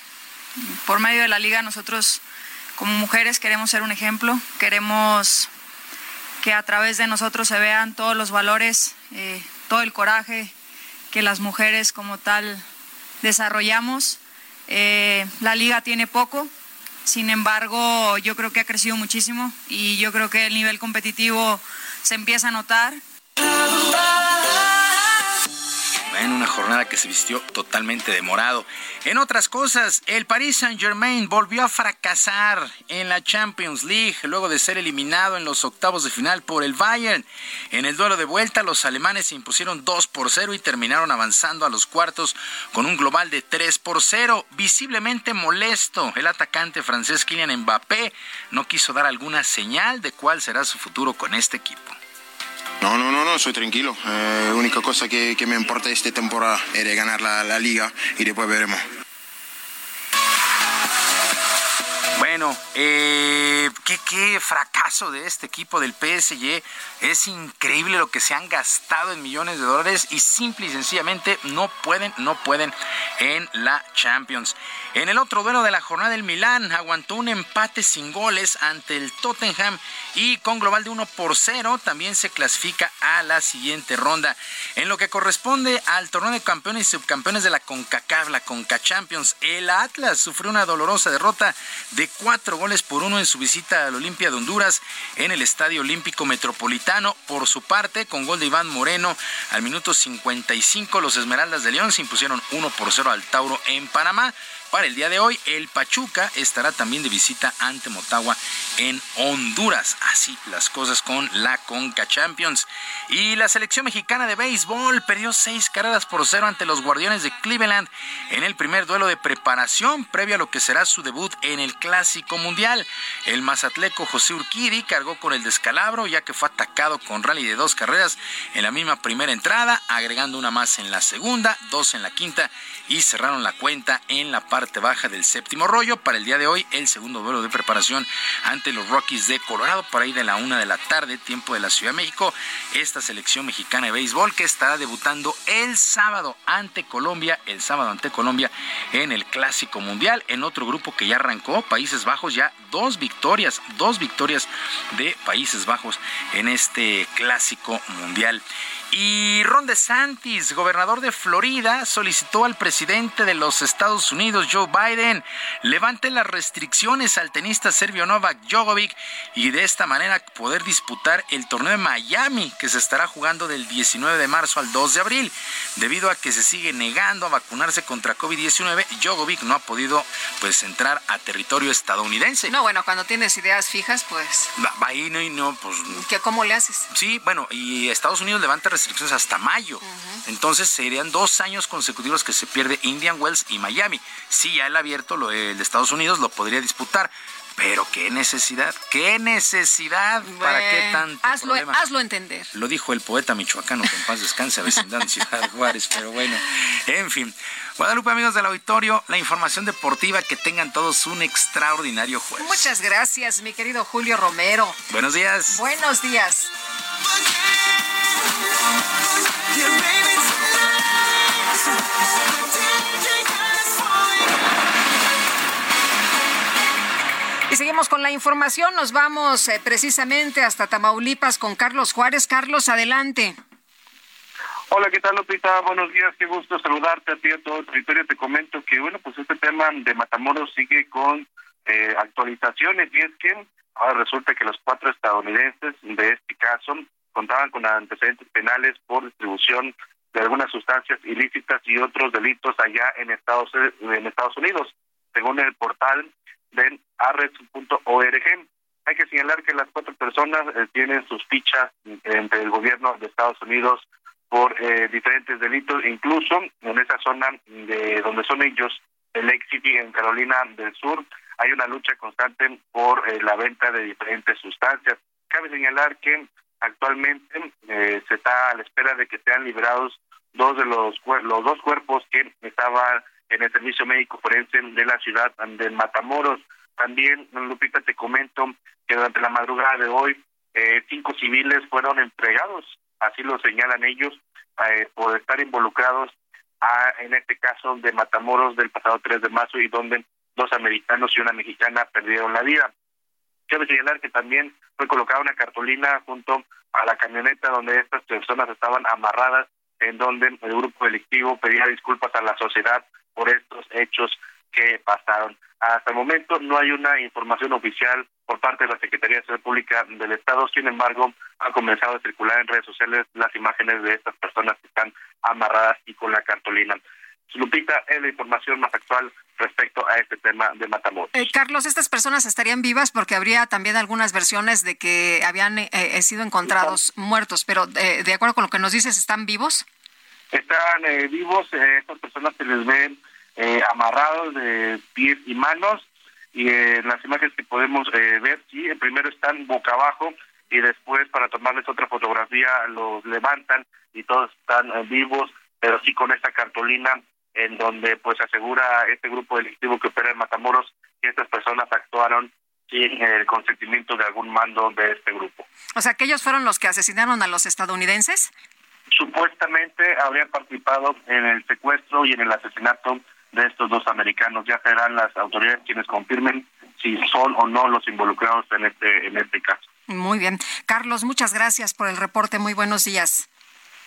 por medio de la liga nosotros como mujeres queremos ser un ejemplo, queremos que a través de nosotros se vean todos los valores, eh, todo el coraje que las mujeres como tal desarrollamos. Eh, la liga tiene poco, sin embargo yo creo que ha crecido muchísimo y yo creo que el nivel competitivo se empieza a notar en una jornada que se vistió totalmente de morado. En otras cosas, el Paris Saint-Germain volvió a fracasar en la Champions League luego de ser eliminado en los octavos de final por el Bayern. En el duelo de vuelta, los alemanes se impusieron 2 por 0 y terminaron avanzando a los cuartos con un global de 3 por 0. Visiblemente molesto, el atacante francés Kylian Mbappé no quiso dar alguna señal de cuál será su futuro con este equipo. No, no, no, no, soy tranquilo. La eh, única cosa que, me importa esta temporada es ganar la, la liga y después veremos. Bueno, eh, ¿qué, fracaso de este equipo del PSG. Es increíble lo que se han gastado en millones de dólares y simple y sencillamente no pueden, no pueden en la Champions. En el otro duelo de la jornada del Milán aguantó un empate sin goles ante el Tottenham y con global de 1 por 0 también se clasifica a la siguiente ronda. En lo que corresponde al torneo de campeones y subcampeones de la CONCACAF, la CONCA Champions, el Atlas sufrió una dolorosa derrota de cuatro goles por uno en su visita al Olimpia de Honduras en el Estadio Olímpico Metropolitano. Por su parte, con gol de Iván Moreno al minuto 55, los Esmeraldas de León se impusieron 1 por 0 al Tauro en Panamá. El día de hoy, el Pachuca estará también de visita ante Motagua en Honduras. Así las cosas con la Conca Champions. Y la selección mexicana de béisbol perdió seis carreras por cero ante los Guardianes de Cleveland en el primer duelo de preparación previo a lo que será su debut en el Clásico Mundial. El mazatleco José Urquidi cargó con el descalabro ya que fue atacado con rally de dos carreras en la misma primera entrada, agregando una más en la segunda, dos en la quinta y cerraron la cuenta en la parte baja del séptimo rollo. Para el día de hoy, el segundo duelo de preparación ante los Rockies de Colorado, por ahí de la una de la tarde, tiempo de la Ciudad de México. Esta selección mexicana de béisbol que estará debutando el sábado ante Colombia, el sábado ante Colombia en el Clásico Mundial, en otro grupo que ya arrancó, Países Bajos, ya dos victorias, dos victorias de Países Bajos en este Clásico Mundial. Y Ron DeSantis, gobernador de Florida, solicitó al presidente de los Estados Unidos, Joe Biden, levante las restricciones al tenista serbio Novak Djokovic y de esta manera poder disputar el torneo de Miami que se estará jugando del 19 de marzo al 2 de abril. Debido a que se sigue negando a vacunarse contra COVID-19, Djokovic no ha podido pues entrar a territorio estadounidense. No, bueno, cuando tienes ideas fijas, pues... Va, ahí no, y no, pues... ¿Qué, ¿Cómo le haces? Sí, bueno, y Estados Unidos levanta restricciones hasta mayo. Entonces serían dos años consecutivos que se pierde Indian Wells y Miami. Sí, ya el abierto, lo, el de Estados Unidos, lo podría disputar. Pero qué necesidad, qué necesidad, ¿para qué tanto hazlo, problema? hazlo entender. Lo dijo el poeta michoacano, que en paz descanse, vecindad en Ciudad Juárez, pero bueno, en fin. Guadalupe, amigos del auditorio, la información deportiva, que tengan todos un extraordinario jueves. Muchas gracias, mi querido Julio Romero. Buenos días. Buenos días. Y seguimos con la información. Nos vamos eh, precisamente hasta Tamaulipas con Carlos Juárez. Carlos, adelante. Hola, ¿qué tal, Lupita? Buenos días, qué gusto saludarte a ti a todo el territorio. Te comento que, bueno, pues este tema de Matamoros sigue con eh, actualizaciones y es que ahora resulta que los cuatro estadounidenses de este caso contaban con antecedentes penales por distribución de algunas sustancias ilícitas y otros delitos allá en Estados, en Estados Unidos, según el portal de arrest.org. Hay que señalar que las cuatro personas eh, tienen sus fichas entre el gobierno de Estados Unidos por eh, diferentes delitos, incluso en esa zona de donde son ellos, el City en Carolina del Sur, hay una lucha constante por eh, la venta de diferentes sustancias. Cabe señalar que actualmente eh, se está a la espera de que sean liberados dos de los, los dos cuerpos que estaban en el servicio médico forense de la ciudad de Matamoros. También, Lupita, te comento que durante la madrugada de hoy, eh, cinco civiles fueron entregados, así lo señalan ellos, eh, por estar involucrados a, en este caso de Matamoros del pasado 3 de marzo y donde dos americanos y una mexicana perdieron la vida. Quiero señalar que también fue colocada una cartulina junto a la camioneta donde estas personas estaban amarradas, en donde el grupo delictivo pedía disculpas a la sociedad por estos hechos que pasaron. Hasta el momento no hay una información oficial por parte de la Secretaría de Salud Pública del Estado, sin embargo, han comenzado a circular en redes sociales las imágenes de estas personas que están amarradas y con la cartolina. Lupita, es la información más actual respecto a este tema de Matamoros. Eh, Carlos, ¿estas personas estarían vivas? Porque habría también algunas versiones de que habían eh, eh, sido encontrados muertos, pero de acuerdo con lo que nos dices, ¿están vivos? Están vivos, estas personas se les ven amarrados de pies y manos, y en las imágenes que podemos ver, sí, primero están boca abajo y después para tomarles otra fotografía los levantan y todos están vivos, pero sí con esta cartulina en donde pues asegura este grupo delictivo que opera en Matamoros que estas personas actuaron sin el consentimiento de algún mando de este grupo. O sea, que ellos fueron los que asesinaron a los estadounidenses. Supuestamente habrían participado en el secuestro y en el asesinato de estos dos americanos. Ya serán las autoridades quienes confirmen si son o no los involucrados en este en este caso. Muy bien. Carlos, muchas gracias por el reporte. Muy buenos días.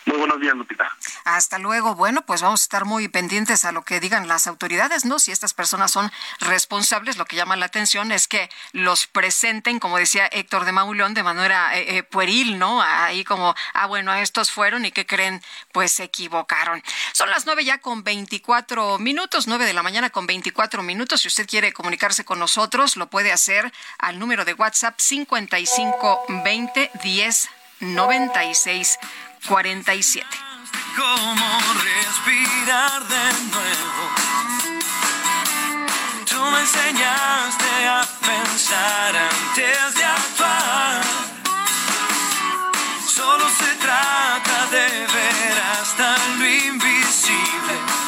Muy buenos días, Lupita. Hasta luego. Bueno, pues vamos a estar muy pendientes a lo que digan las autoridades, ¿no? Si estas personas son responsables, lo que llama la atención es que los presenten, como decía Héctor de Maulón, de manera eh, eh, pueril, ¿no? Ahí como, ah, bueno, estos fueron y que creen, pues se equivocaron. Son las nueve ya con 24 minutos, nueve de la mañana con 24 minutos. Si usted quiere comunicarse con nosotros, lo puede hacer al número de WhatsApp 55 20 10 96 47. Cómo respirar de nuevo. Tú me enseñaste a pensar antes de actuar. Solo se trata de ver hasta lo invisible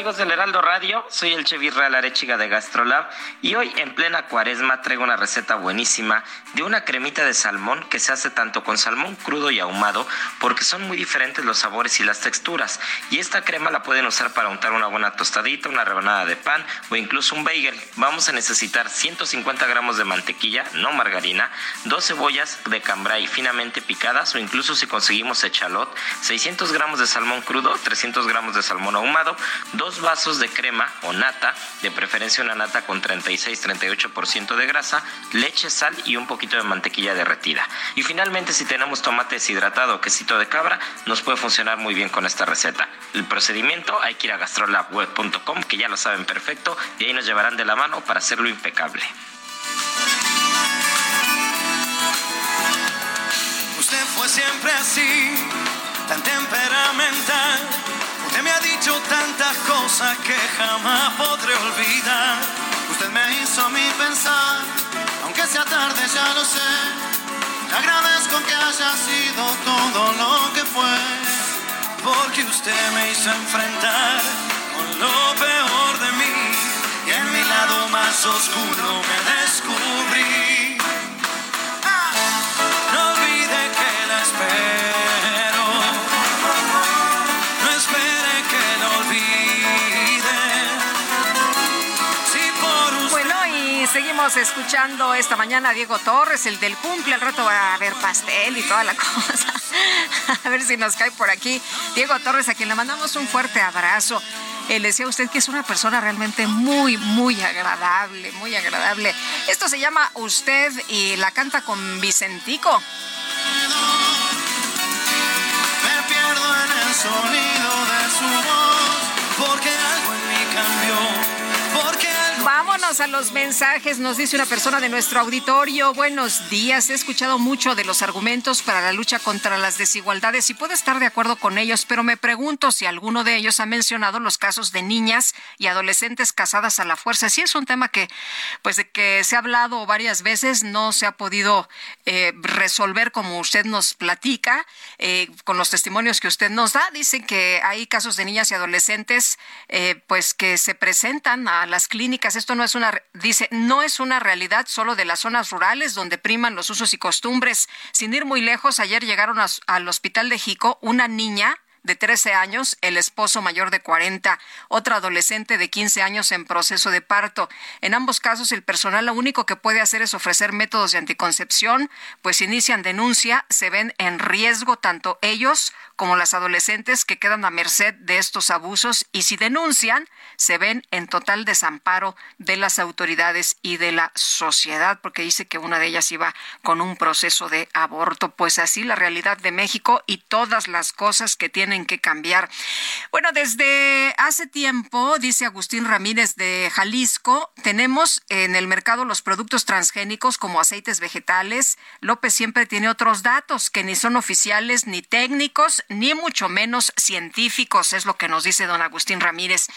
Amigos del Heraldo Radio, soy el chef Israel Arechiga de Gastrolab y hoy en plena cuaresma traigo una receta buenísima de una cremita de salmón que se hace tanto con salmón crudo y ahumado porque son muy diferentes los sabores y las texturas y esta crema la pueden usar para untar una buena tostadita, una rebanada de pan o incluso un bagel. Vamos a necesitar 150 gramos de mantequilla, no margarina, dos cebollas de cambray finamente picadas o incluso si conseguimos echalot, 600 gramos de salmón crudo, 300 gramos de salmón ahumado, dos vasos de crema o nata, de preferencia una nata con 36-38% de grasa, leche, sal y un poquito de mantequilla derretida. Y finalmente, si tenemos tomate deshidratado o quesito de cabra, nos puede funcionar muy bien con esta receta. El procedimiento hay que ir a gastrolabweb.com, que ya lo saben perfecto, y ahí nos llevarán de la mano para hacerlo impecable. Usted fue siempre así, tan temperamental Me ha dicho tantas cosas que jamás podré olvidar. Usted me hizo a mí pensar, aunque sea tarde ya lo sé. Le agradezco que haya sido todo lo que fue, porque usted me hizo enfrentar con lo peor de mí y en mi lado más oscuro me descubrí. Escuchando esta mañana a Diego Torres, el del cumple. Al rato va a haber pastel y toda la cosa. A ver si nos cae por aquí. Diego Torres, a quien le mandamos un fuerte abrazo. Eh, le decía usted que es una persona realmente muy, muy agradable, muy agradable. Esto se llama Usted y la canta con Vicentico. me pierdo en el sonido de su voz, porque algo en mí cambió, porque Vámonos a los mensajes, nos dice una persona de nuestro auditorio. Buenos días, he escuchado mucho de los argumentos para la lucha contra las desigualdades y puedo estar de acuerdo con ellos, pero me pregunto si alguno de ellos ha mencionado los casos de niñas y adolescentes casadas a la fuerza. Sí es un tema que, pues, de que se ha hablado varias veces, no se ha podido eh, resolver como usted nos platica, eh, con los testimonios que usted nos da. Dicen que hay casos de niñas y adolescentes, eh, pues, que se presentan a las clínicas. Esto no es una, dice, no es una realidad solo de las zonas rurales donde priman los usos y costumbres. Sin ir muy lejos, ayer llegaron al hospital de Jico una niña de 13 años, el esposo mayor de 40, otra adolescente de 15 años en proceso de parto. En ambos casos, el personal lo único que puede hacer es ofrecer métodos de anticoncepción, pues inician denuncia, se ven en riesgo tanto ellos como las adolescentes que quedan a merced de estos abusos y si denuncian, se ven en total desamparo de las autoridades y de la sociedad, porque dice que una de ellas iba con un proceso de aborto. Pues así la realidad de México y todas las cosas que tienen que cambiar. Bueno, desde hace tiempo, dice Agustín Ramírez de Jalisco, tenemos en el mercado los productos transgénicos como aceites vegetales. López siempre tiene otros datos que ni son oficiales ni técnicos, ni mucho menos científicos, es lo que nos dice don Agustín Ramírez.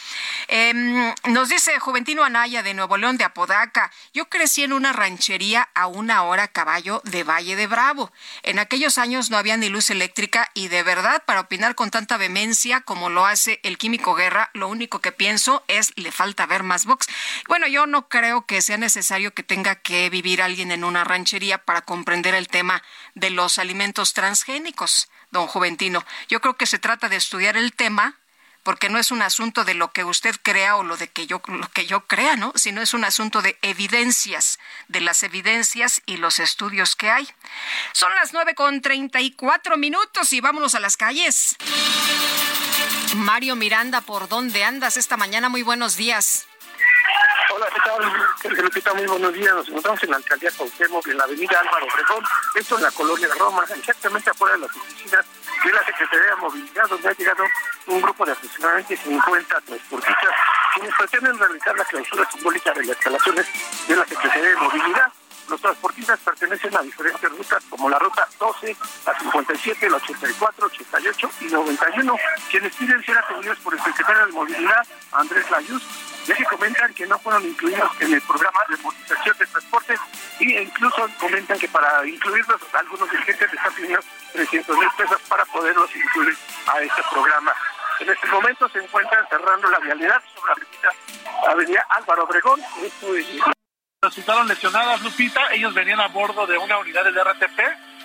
Em, nos dice Juventino Anaya de Nuevo León de Apodaca, yo crecí en una ranchería a una hora a caballo de Valle de Bravo. En aquellos años no había ni luz eléctrica y de verdad para opinar con tanta vehemencia como lo hace el químico Guerra, lo único que pienso es le falta ver más box. Bueno, yo no creo que sea necesario que tenga que vivir alguien en una ranchería para comprender el tema de los alimentos transgénicos, don Juventino. Yo creo que se trata de estudiar el tema porque no es un asunto de lo que usted crea o lo de que yo lo que yo crea, ¿no? Sino es un asunto de evidencias, de las evidencias y los estudios que hay. Son las nueve con treinta y cuatro minutos y vámonos a las calles. Mario Miranda, ¿por dónde andas esta mañana? Muy buenos días. Hola, ¿qué tal? Lupita, muy buenos días. Nos encontramos en la alcaldía Cuauhtémoc, en la avenida Álvaro Obregón, esto en la colonia Roma, exactamente afuera de las oficinas de la Secretaría de Movilidad, donde ha llegado un grupo de aproximadamente 50 transportistas quienes pretenden realizar la clausura simbólica de las instalaciones de la Secretaría de Movilidad. Los transportistas pertenecen a diferentes rutas como la ruta 12, la 57, la 84, 88 y 91, quienes piden ser atendidos por el secretario de Movilidad, Andrés Layuz, ya que comentan que no fueron incluidos en el programa de movilización de transporte e incluso comentan que para incluirlos algunos dirigentes les están pidiendo 300 mil pesos para poderlos incluir a este programa. En este momento se encuentran cerrando la vialidad sobre la avenida, Álvaro Obregón. Resultaron lesionadas, Lupita. Ellos venían a bordo de una unidad del RTP,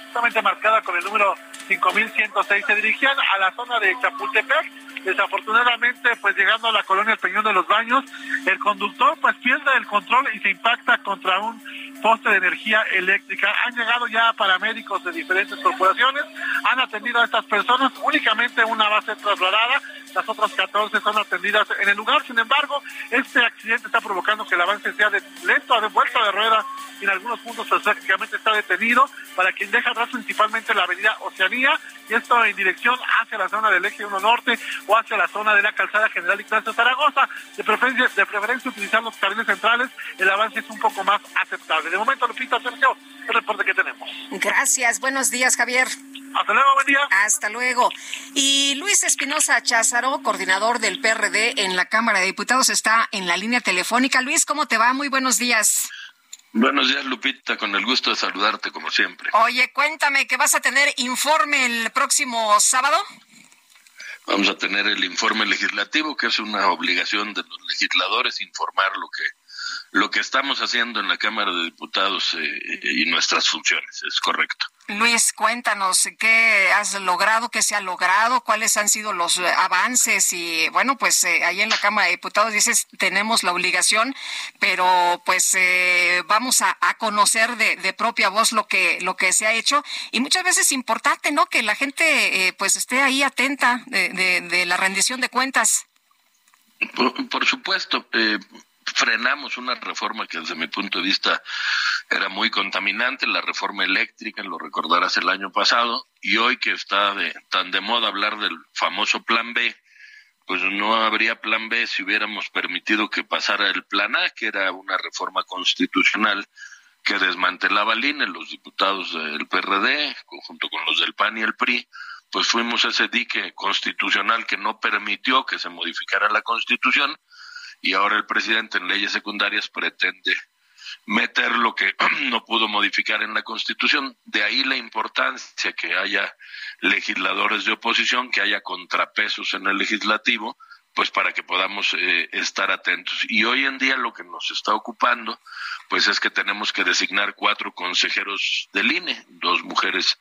justamente marcada con el número 5106. Se dirigían a la zona de Chapultepec. Desafortunadamente, pues llegando a la colonia El Peñón de los Baños, el conductor pues pierde el control y se impacta contra un poste de energía eléctrica. Han llegado ya paramédicos de diferentes corporaciones, han atendido a estas personas, únicamente una va a ser trasladada, las otras 14 son atendidas en el lugar. Sin embargo, este accidente está provocando que el avance sea de lento, de vuelta de rueda, y en algunos puntos prácticamente está detenido, para quien deja atrás principalmente la avenida Oceanía, y esto en dirección hacia la zona del eje 1 norte o hacia la zona de la calzada general Ignacio Zaragoza. De preferencia, de preferencia utilizar los carriles centrales, el avance es un poco más aceptable. De momento, Lupita, Sergio, el reporte que tenemos. Gracias. Buenos días, Javier. Hasta luego, buen día. Hasta luego. Y Luis Espinosa Cházaro, coordinador del PRD en la Cámara de Diputados, está en la línea telefónica. Luis, ¿cómo te va? Muy buenos días. Buenos días, Lupita, con el gusto de saludarte como siempre. Oye, cuéntame que vas a tener informe el próximo sábado. Vamos a tener el informe legislativo, que es una obligación de los legisladores informar lo que lo que estamos haciendo en la Cámara de Diputados eh, y nuestras funciones, es correcto. Luis, cuéntanos qué has logrado, qué se ha logrado, cuáles han sido los avances y bueno, pues eh, ahí en la Cámara de Diputados dices tenemos la obligación, pero pues eh, vamos a, a conocer de, de, propia voz lo que lo que se ha hecho y muchas veces es importante, ¿no? Que la gente eh, pues esté ahí atenta de, de, de, la rendición de cuentas. Por, por supuesto. Eh, frenamos una reforma que desde mi punto de vista era muy contaminante, la reforma eléctrica, lo recordarás el año pasado, y hoy que está de, tan de moda hablar del famoso plan B, pues no habría plan B si hubiéramos permitido que pasara el plan A, que era una reforma constitucional que desmantelaba el INE, los diputados del PRD, junto con los del PAN y el PRI, pues fuimos ese dique constitucional que no permitió que se modificara la constitución, y ahora el presidente en leyes secundarias pretende meter lo que no pudo modificar en la Constitución. De ahí la importancia que haya legisladores de oposición, que haya contrapesos en el legislativo, pues para que podamos eh, estar atentos. Y hoy en día lo que nos está ocupando, pues es que tenemos que designar cuatro consejeros del INE, dos mujeres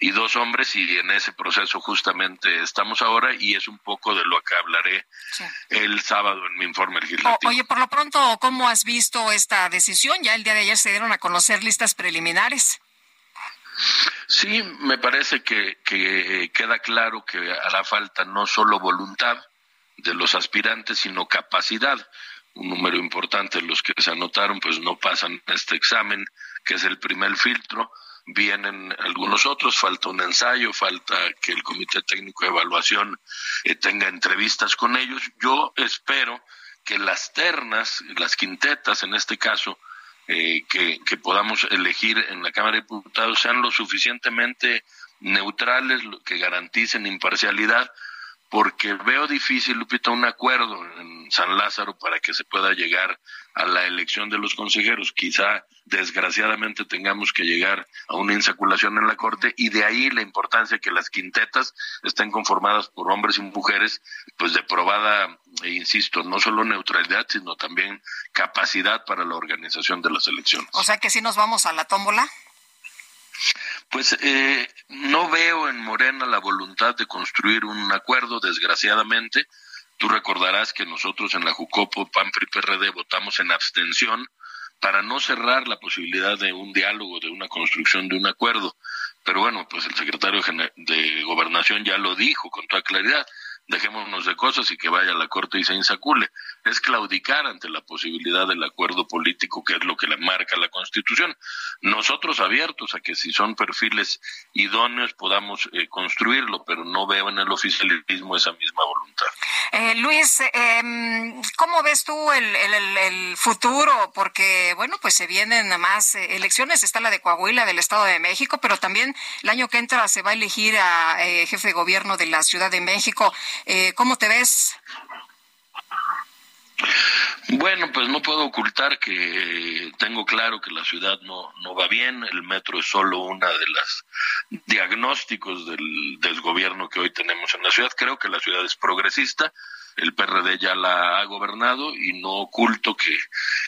y dos hombres, y en ese proceso justamente estamos ahora, y es un poco de lo que hablaré sí. el sábado en mi informe legislativo. O, oye, por lo pronto, ¿cómo has visto esta decisión? Ya el día de ayer se dieron a conocer listas preliminares. Sí, me parece que, que queda claro que hará falta no solo voluntad, de los aspirantes, sino capacidad. Un número importante de los que se anotaron, pues no pasan este examen, que es el primer filtro. Vienen algunos otros, falta un ensayo, falta que el Comité Técnico de Evaluación eh, tenga entrevistas con ellos. Yo espero que las ternas, las quintetas en este caso, eh, que, que podamos elegir en la Cámara de Diputados sean lo suficientemente neutrales, que garanticen imparcialidad, porque veo difícil, Lupita, un acuerdo en San Lázaro para que se pueda llegar a la elección de los consejeros. Quizá, desgraciadamente, tengamos que llegar a una insaculación en la Corte y de ahí la importancia que las quintetas estén conformadas por hombres y mujeres, pues de probada, e insisto, no solo neutralidad, sino también capacidad para la organización de las elecciones. O sea que si nos vamos a la tómbola. Pues eh, no veo en Morena la voluntad de construir un acuerdo, desgraciadamente. Tú recordarás que nosotros en la Jucopo, PAN, PRD votamos en abstención para no cerrar la posibilidad de un diálogo, de una construcción de un acuerdo. Pero bueno, pues el secretario de Gobernación ya lo dijo con toda claridad dejémonos de cosas y que vaya a la Corte y se insacule. Es claudicar ante la posibilidad del acuerdo político, que es lo que le marca la Constitución. Nosotros abiertos a que si son perfiles idóneos podamos eh, construirlo, pero no veo en el oficialismo esa misma voluntad. Eh, Luis, eh, ¿cómo ves tú el, el, el, futuro? Porque, bueno, pues se vienen más eh, elecciones. Está la de Coahuila, del Estado de México, pero también el año que entra se va a elegir a eh, jefe de gobierno de la Ciudad de México. ¿Cómo te ves? Bueno, pues no puedo ocultar que tengo claro que la ciudad no, no va bien, el metro es solo una de las diagnósticos del desgobierno que hoy tenemos en la ciudad. Creo que la ciudad es progresista, el PRD ya la ha gobernado y no oculto que,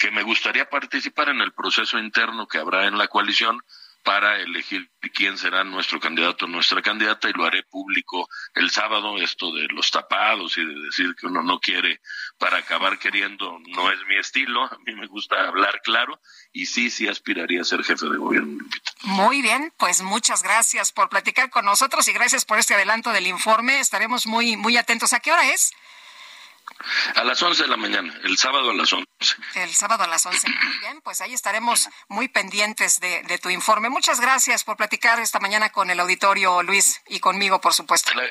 que me gustaría participar en el proceso interno que habrá en la coalición para elegir quién será nuestro candidato o nuestra candidata y lo haré público el sábado, esto de los tapados y de decir que uno no quiere para acabar queriendo, no es mi estilo, a mí me gusta hablar claro y sí, sí aspiraría a ser jefe de gobierno. Muy bien, pues muchas gracias por platicar con nosotros y gracias por este adelanto del informe, estaremos muy, muy atentos. ¿A qué hora es? A las 11 de la mañana, el sábado a las 11. El sábado a las 11. Muy bien, pues ahí estaremos muy pendientes de, de, tu informe. Muchas gracias por platicar esta mañana con el auditorio, Luis, y conmigo, por supuesto. El,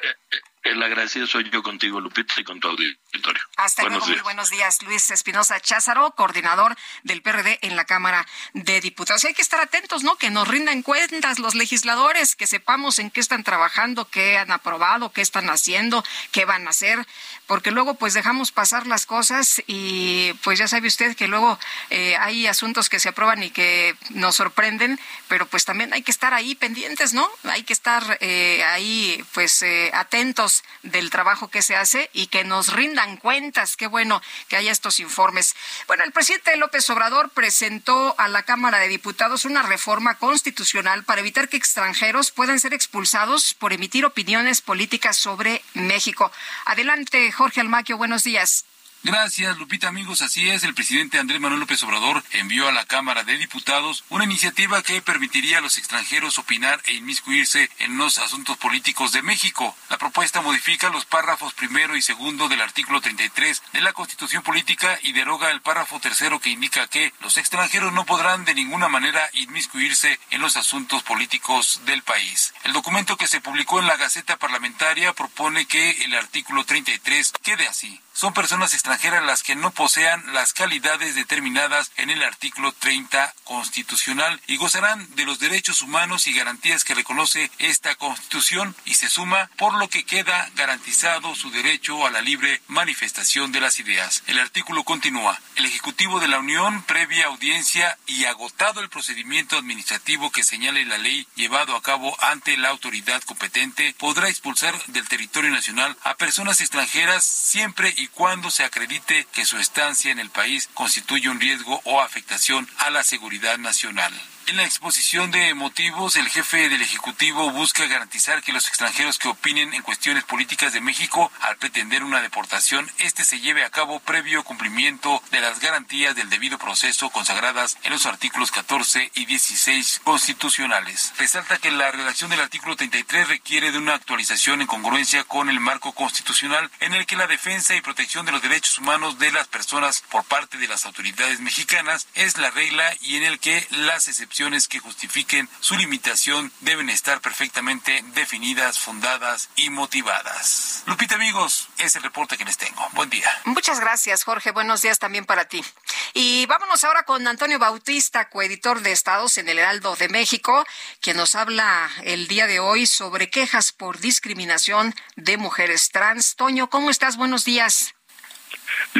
El agradecido soy yo contigo, Lupita, y con tu auditorio. Hasta luego, muy buenos días. Luis Espinosa Cházaro, coordinador del PRD en la Cámara de Diputados. Y hay que estar atentos, ¿no? Que nos rindan cuentas los legisladores, que sepamos en qué están trabajando, qué han aprobado, qué están haciendo, qué van a hacer, porque luego pues dejamos pasar las cosas y pues ya sabe usted que luego eh, hay asuntos que se aprueban y que nos sorprenden, pero pues también hay que estar ahí pendientes, ¿no? Hay que estar eh, ahí pues eh, atentos del trabajo que se hace y que nos rindan cuentas. Qué bueno que haya estos informes. Bueno, el presidente López Obrador presentó a la Cámara de Diputados una reforma constitucional para evitar que extranjeros puedan ser expulsados por emitir opiniones políticas sobre México. Adelante, Jorge Almaquio, buenos días. Gracias, Lupita, amigos. Así es, el presidente Andrés Manuel López Obrador envió a la Cámara de Diputados una iniciativa que permitiría a los extranjeros opinar e inmiscuirse en los asuntos políticos de México. La propuesta modifica los párrafos primero y segundo del artículo 33 de la Constitución Política y deroga el párrafo tercero que indica que los extranjeros no podrán de ninguna manera inmiscuirse en los asuntos políticos del país. El documento que se publicó en la Gaceta Parlamentaria propone que el artículo 33 quede así son personas extranjeras las que no posean las calidades determinadas en el artículo 30 constitucional y gozarán de los derechos humanos y garantías que reconoce esta constitución y se suma por lo que queda garantizado su derecho a la libre manifestación de las ideas. El artículo continúa. El Ejecutivo de la Unión, previa audiencia y agotado el procedimiento administrativo que señale la ley llevado a cabo ante la autoridad competente, podrá expulsar del territorio nacional a personas extranjeras siempre y cuando se acredite que su estancia en el país constituye un riesgo o afectación a la seguridad nacional. En la exposición de motivos, el jefe del Ejecutivo busca garantizar que los extranjeros que opinen en cuestiones políticas de México, al pretender una deportación, este se lleve a cabo previo cumplimiento de las garantías del debido proceso consagradas en los artículos 14 y 16 constitucionales. Resalta que la redacción del artículo 33 requiere de una actualización en congruencia con el marco constitucional en el que la defensa y protección de los derechos humanos de las personas por parte de las autoridades mexicanas es la regla y en el que las excepciones que justifiquen su limitación deben estar perfectamente definidas, fundadas y motivadas. Lupita, amigos, es el reporte que les tengo. Buen día. Muchas gracias, Jorge. Buenos días también para ti. Y vámonos ahora con Antonio Bautista, coeditor de Estados en el Heraldo de México, quien nos habla el día de hoy sobre quejas por discriminación de mujeres trans. Toño, ¿cómo estás? Buenos días.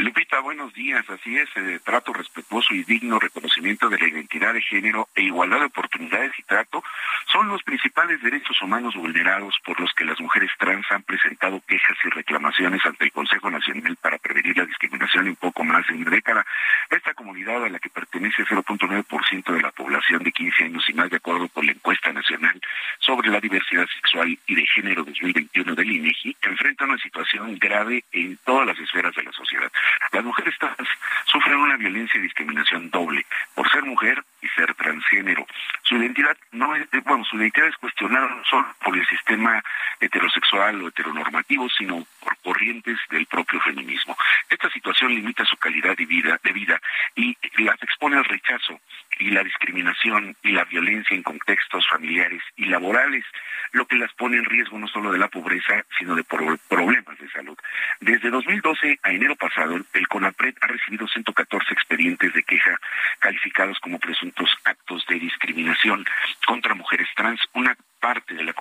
Lupita, buenos días. Así es, eh, trato respetuoso y digno, reconocimiento de la identidad de género e igualdad de oportunidades y trato son los principales derechos humanos vulnerados por los que las mujeres trans han presentado quejas y reclamaciones ante el Consejo Nacional para prevenir la discriminación en poco más de una década. Esta comunidad a la que pertenece 0.9% de la población de 15 años y más de acuerdo con la encuesta nacional sobre la diversidad sexual y de género 2021 del INEGI, enfrenta una situación grave en todas las esferas de la sociedad. Las mujeres trans sufren una violencia y discriminación doble. Por ser mujer ser transgénero. Su identidad no es, eh, bueno, su identidad es cuestionada no solo por el sistema heterosexual o heteronormativo, sino por corrientes del propio feminismo. Esta situación limita su calidad de vida, de vida y las expone al rechazo y la discriminación y la violencia en contextos familiares y laborales, lo que las pone en riesgo no solo de la pobreza, sino de problemas de salud. Desde 2012 a enero pasado, el CONAPRED ha recibido 114 expedientes de queja calificados como presuntos actos de discriminación contra mujeres trans, una parte de la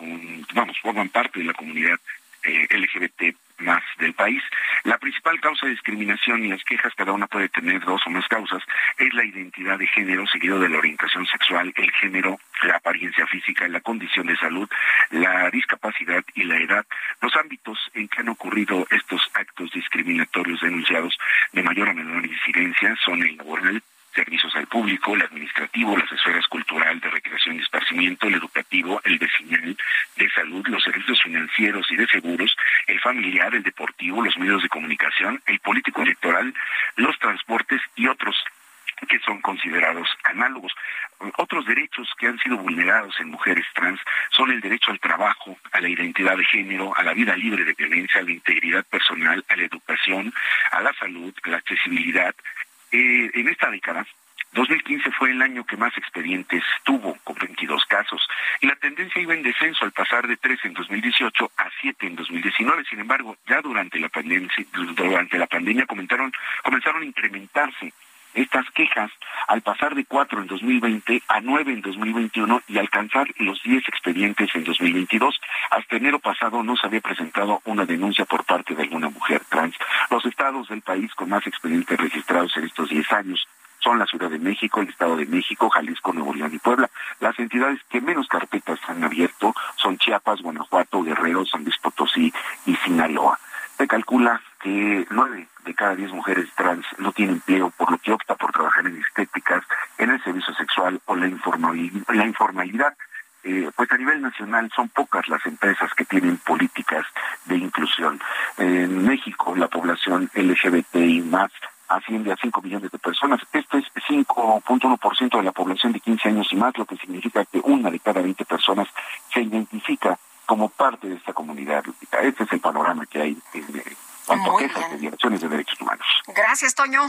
vamos, forman parte de la comunidad eh, LGBT más del país. La principal causa de discriminación y las quejas, cada una puede tener dos o más causas, es la identidad de género, seguido de la orientación sexual, el género, la apariencia física, la condición de salud, la discapacidad y la edad. Los ámbitos en que han ocurrido estos actos discriminatorios denunciados de mayor o menor incidencia son el laboral, servicios al público, el administrativo, las esferas cultural, de recreación y esparcimiento, el educativo, el vecinal, de salud, los servicios financieros y de seguros, el familiar, el deportivo, los medios de comunicación, el político electoral, los transportes y otros que son considerados análogos. Otros derechos que han sido vulnerados en mujeres trans son el derecho al trabajo, a la identidad de género, a la vida libre de violencia, a la integridad personal, a la educación, a la salud, a la accesibilidad, eh, en esta década, 2015 fue el año que más expedientes tuvo, con 22 casos, y la tendencia iba en descenso al pasar de 3 en 2018 a 7 que en 2019. Sin embargo, ya durante la pandemia, durante la comenzaron a incrementarse estas quejas al pasar de cuatro en 2020 a nueve en 2021 y alcanzar los diez expedientes en 2022. Hasta enero pasado no se había presentado una denuncia por parte de alguna mujer trans. Los estados del país con más expedientes registrados en estos diez años son la Ciudad de México, el Estado de México, Jalisco, Nuevo León y Puebla. Las entidades que menos carpetas han abierto son Chiapas, Guanajuato, Guerrero, San Luis Potosí y Sinaloa. Se calcula que nueve de cada diez mujeres trans no tienen empleo, por lo que opta por trabajar en estéticas, en el servicio sexual o la informalidad. Eh, pues a nivel nacional son pocas las empresas que tienen políticas de inclusión. En México la población LGBTI más asciende a 5 millones de personas. Esto es 5.1% de la población de 15 años y más, lo que significa que una de cada 20 personas se identifica como parte de esta comunidad. Este es el panorama que hay en cuanto a de violaciones de derechos humanos. Gracias, Toño.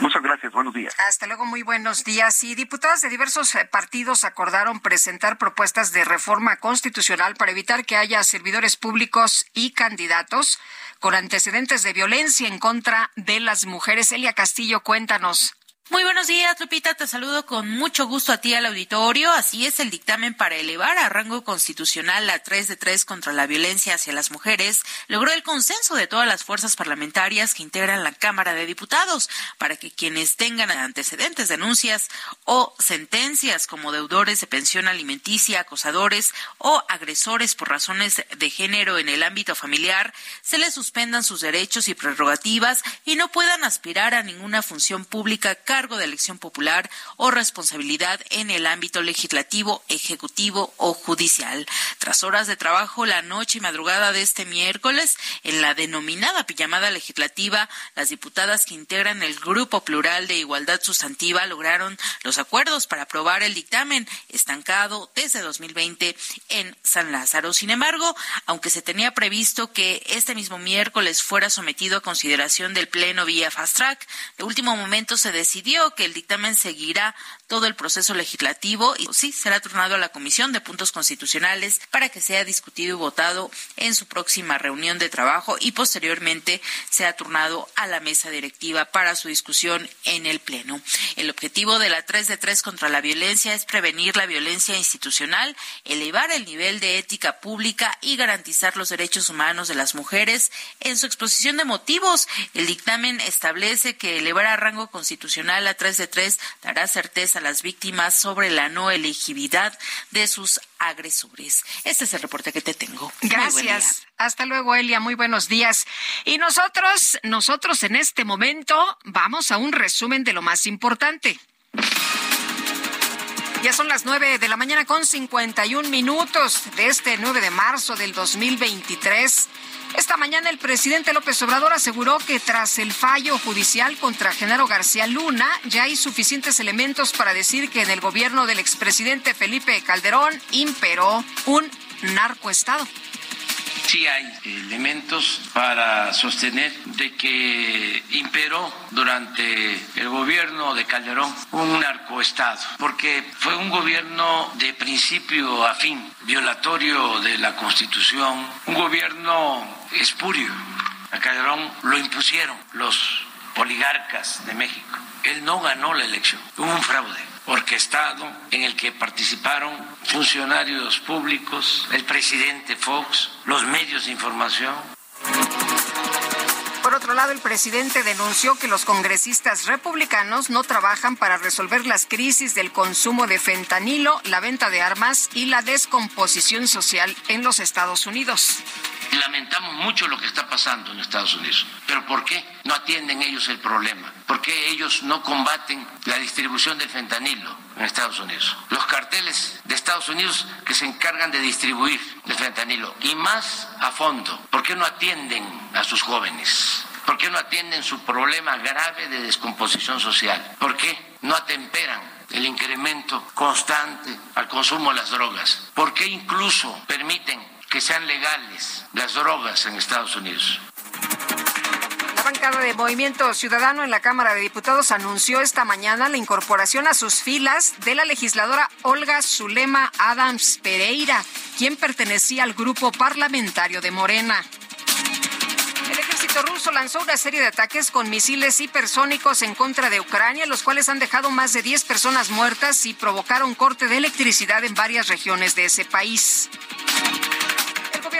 Muchas gracias, buenos días. Hasta luego, muy buenos días. Y diputadas de diversos eh, partidos acordaron presentar propuestas de reforma constitucional para evitar que haya servidores públicos y candidatos con antecedentes de violencia en contra de las mujeres. Elia Castillo, cuéntanos. Muy buenos días, Lupita. Te saludo con mucho gusto a ti al auditorio. Así es el dictamen para elevar a rango constitucional la 3 de 3 contra la violencia hacia las mujeres. Logró el consenso de todas las fuerzas parlamentarias que integran la Cámara de Diputados para que quienes tengan antecedentes, denuncias o sentencias como deudores de pensión alimenticia, acosadores o agresores por razones de género en el ámbito familiar, se les suspendan sus derechos y prerrogativas y no puedan aspirar a ninguna función pública cargo de elección popular o responsabilidad en el ámbito legislativo, ejecutivo o judicial. Tras horas de trabajo la noche y madrugada de este miércoles, en la denominada pijamada legislativa, las diputadas que integran el Grupo Plural de Igualdad Sustantiva lograron los acuerdos para aprobar el dictamen estancado desde 2020 en San Lázaro. Sin embargo, aunque se tenía previsto que este mismo miércoles fuera sometido a consideración del Pleno vía Fast Track, de último momento se decidió que el dictamen seguirá todo el proceso legislativo y sí será turnado a la Comisión de Puntos Constitucionales para que sea discutido y votado en su próxima reunión de trabajo y posteriormente sea turnado a la mesa directiva para su discusión en el Pleno. El objetivo de la 3 de 3 contra la violencia es prevenir la violencia institucional, elevar el nivel de ética pública y garantizar los derechos humanos de las mujeres. En su exposición de motivos, el dictamen establece que elevar a rango constitucional la 3 de 3 dará certeza a las víctimas sobre la no elegibilidad de sus agresores. Este es el reporte que te tengo. Gracias. Hasta luego, Elia. Muy buenos días. Y nosotros, nosotros en este momento vamos a un resumen de lo más importante. Ya son las nueve de la mañana con 51 minutos de este 9 de marzo del 2023. Esta mañana el presidente López Obrador aseguró que tras el fallo judicial contra Genaro García Luna ya hay suficientes elementos para decir que en el gobierno del expresidente Felipe Calderón imperó un narcoestado sí hay elementos para sostener de que imperó durante el gobierno de Calderón un narcoestado, porque fue un gobierno de principio a fin, violatorio de la Constitución, un gobierno espurio. A Calderón lo impusieron los oligarcas de México. Él no ganó la elección, hubo un fraude orquestado en el que participaron funcionarios públicos, el presidente Fox, los medios de información. Por otro lado, el presidente denunció que los congresistas republicanos no trabajan para resolver las crisis del consumo de fentanilo, la venta de armas y la descomposición social en los Estados Unidos. Lamentamos mucho lo que está pasando en Estados Unidos. ¿Pero por qué no atienden ellos el problema? ¿Por qué ellos no combaten la distribución del fentanilo en Estados Unidos? Los carteles de Estados Unidos que se encargan de distribuir el fentanilo y más a fondo, ¿por qué no atienden a sus jóvenes? ¿Por qué no atienden su problema grave de descomposición social? ¿Por qué no atemperan el incremento constante al consumo de las drogas? ¿Por qué incluso permiten que sean legales las drogas en Estados Unidos? bancada de Movimiento Ciudadano en la Cámara de Diputados anunció esta mañana la incorporación a sus filas de la legisladora Olga Zulema Adams Pereira, quien pertenecía al grupo parlamentario de Morena. El ejército ruso lanzó una serie de ataques con misiles hipersónicos en contra de Ucrania, los cuales han dejado más de 10 personas muertas y provocaron corte de electricidad en varias regiones de ese país.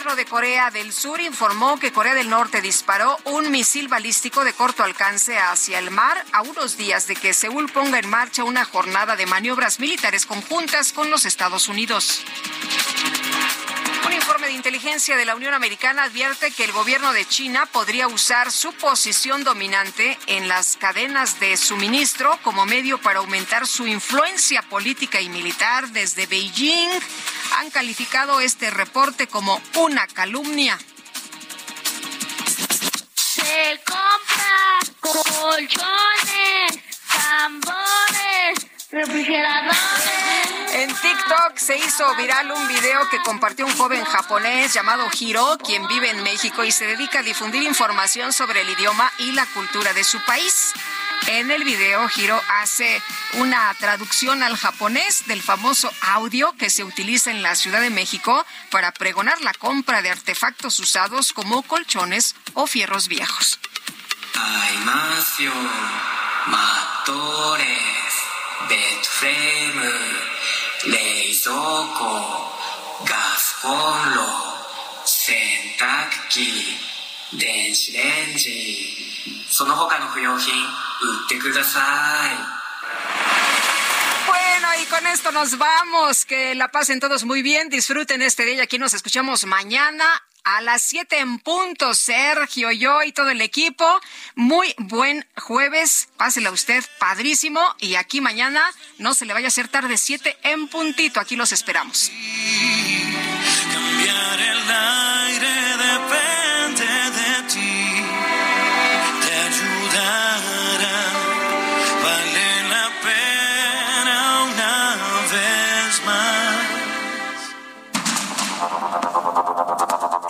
Gobierno de Corea del Sur informó que Corea del Norte disparó un misil balístico de corto alcance hacia el mar a unos días de que Seúl ponga en marcha una jornada de maniobras militares conjuntas con los Estados Unidos. Un informe de inteligencia de la Unión Americana advierte que el gobierno de China podría usar su posición dominante en las cadenas de suministro como medio para aumentar su influencia política y militar desde Beijing. Han calificado este reporte como una calumnia. Se compra colchones, tambores, en TikTok se hizo viral un video que compartió un joven japonés llamado Hiro, quien vive en México y se dedica a difundir información sobre el idioma y la cultura de su país. En el video, Hiro hace una traducción al japonés del famoso audio que se utiliza en la Ciudad de México para pregonar la compra de artefactos usados como colchones o fierros viejos. Matores. すよマットレスベッドフレーム冷蔵庫ガスコンロ洗濯機電子レンジその他の不要品売ってください Bueno, y con esto nos vamos. Que la pasen todos muy bien. Disfruten este día y aquí nos escuchamos mañana a las 7 en punto. Sergio, yo y todo el equipo. Muy buen jueves. Pásela usted padrísimo. Y aquí mañana no se le vaya a hacer tarde 7 en puntito. Aquí los esperamos. Cambiar el aire depende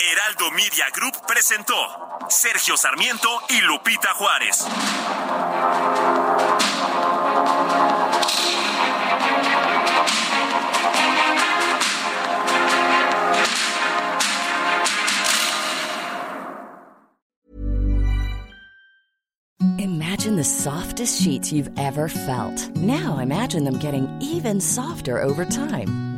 Heraldo Media Group presentó Sergio Sarmiento y Lupita Juárez. Imagine the softest sheets you've ever felt. Now imagine them getting even softer over time.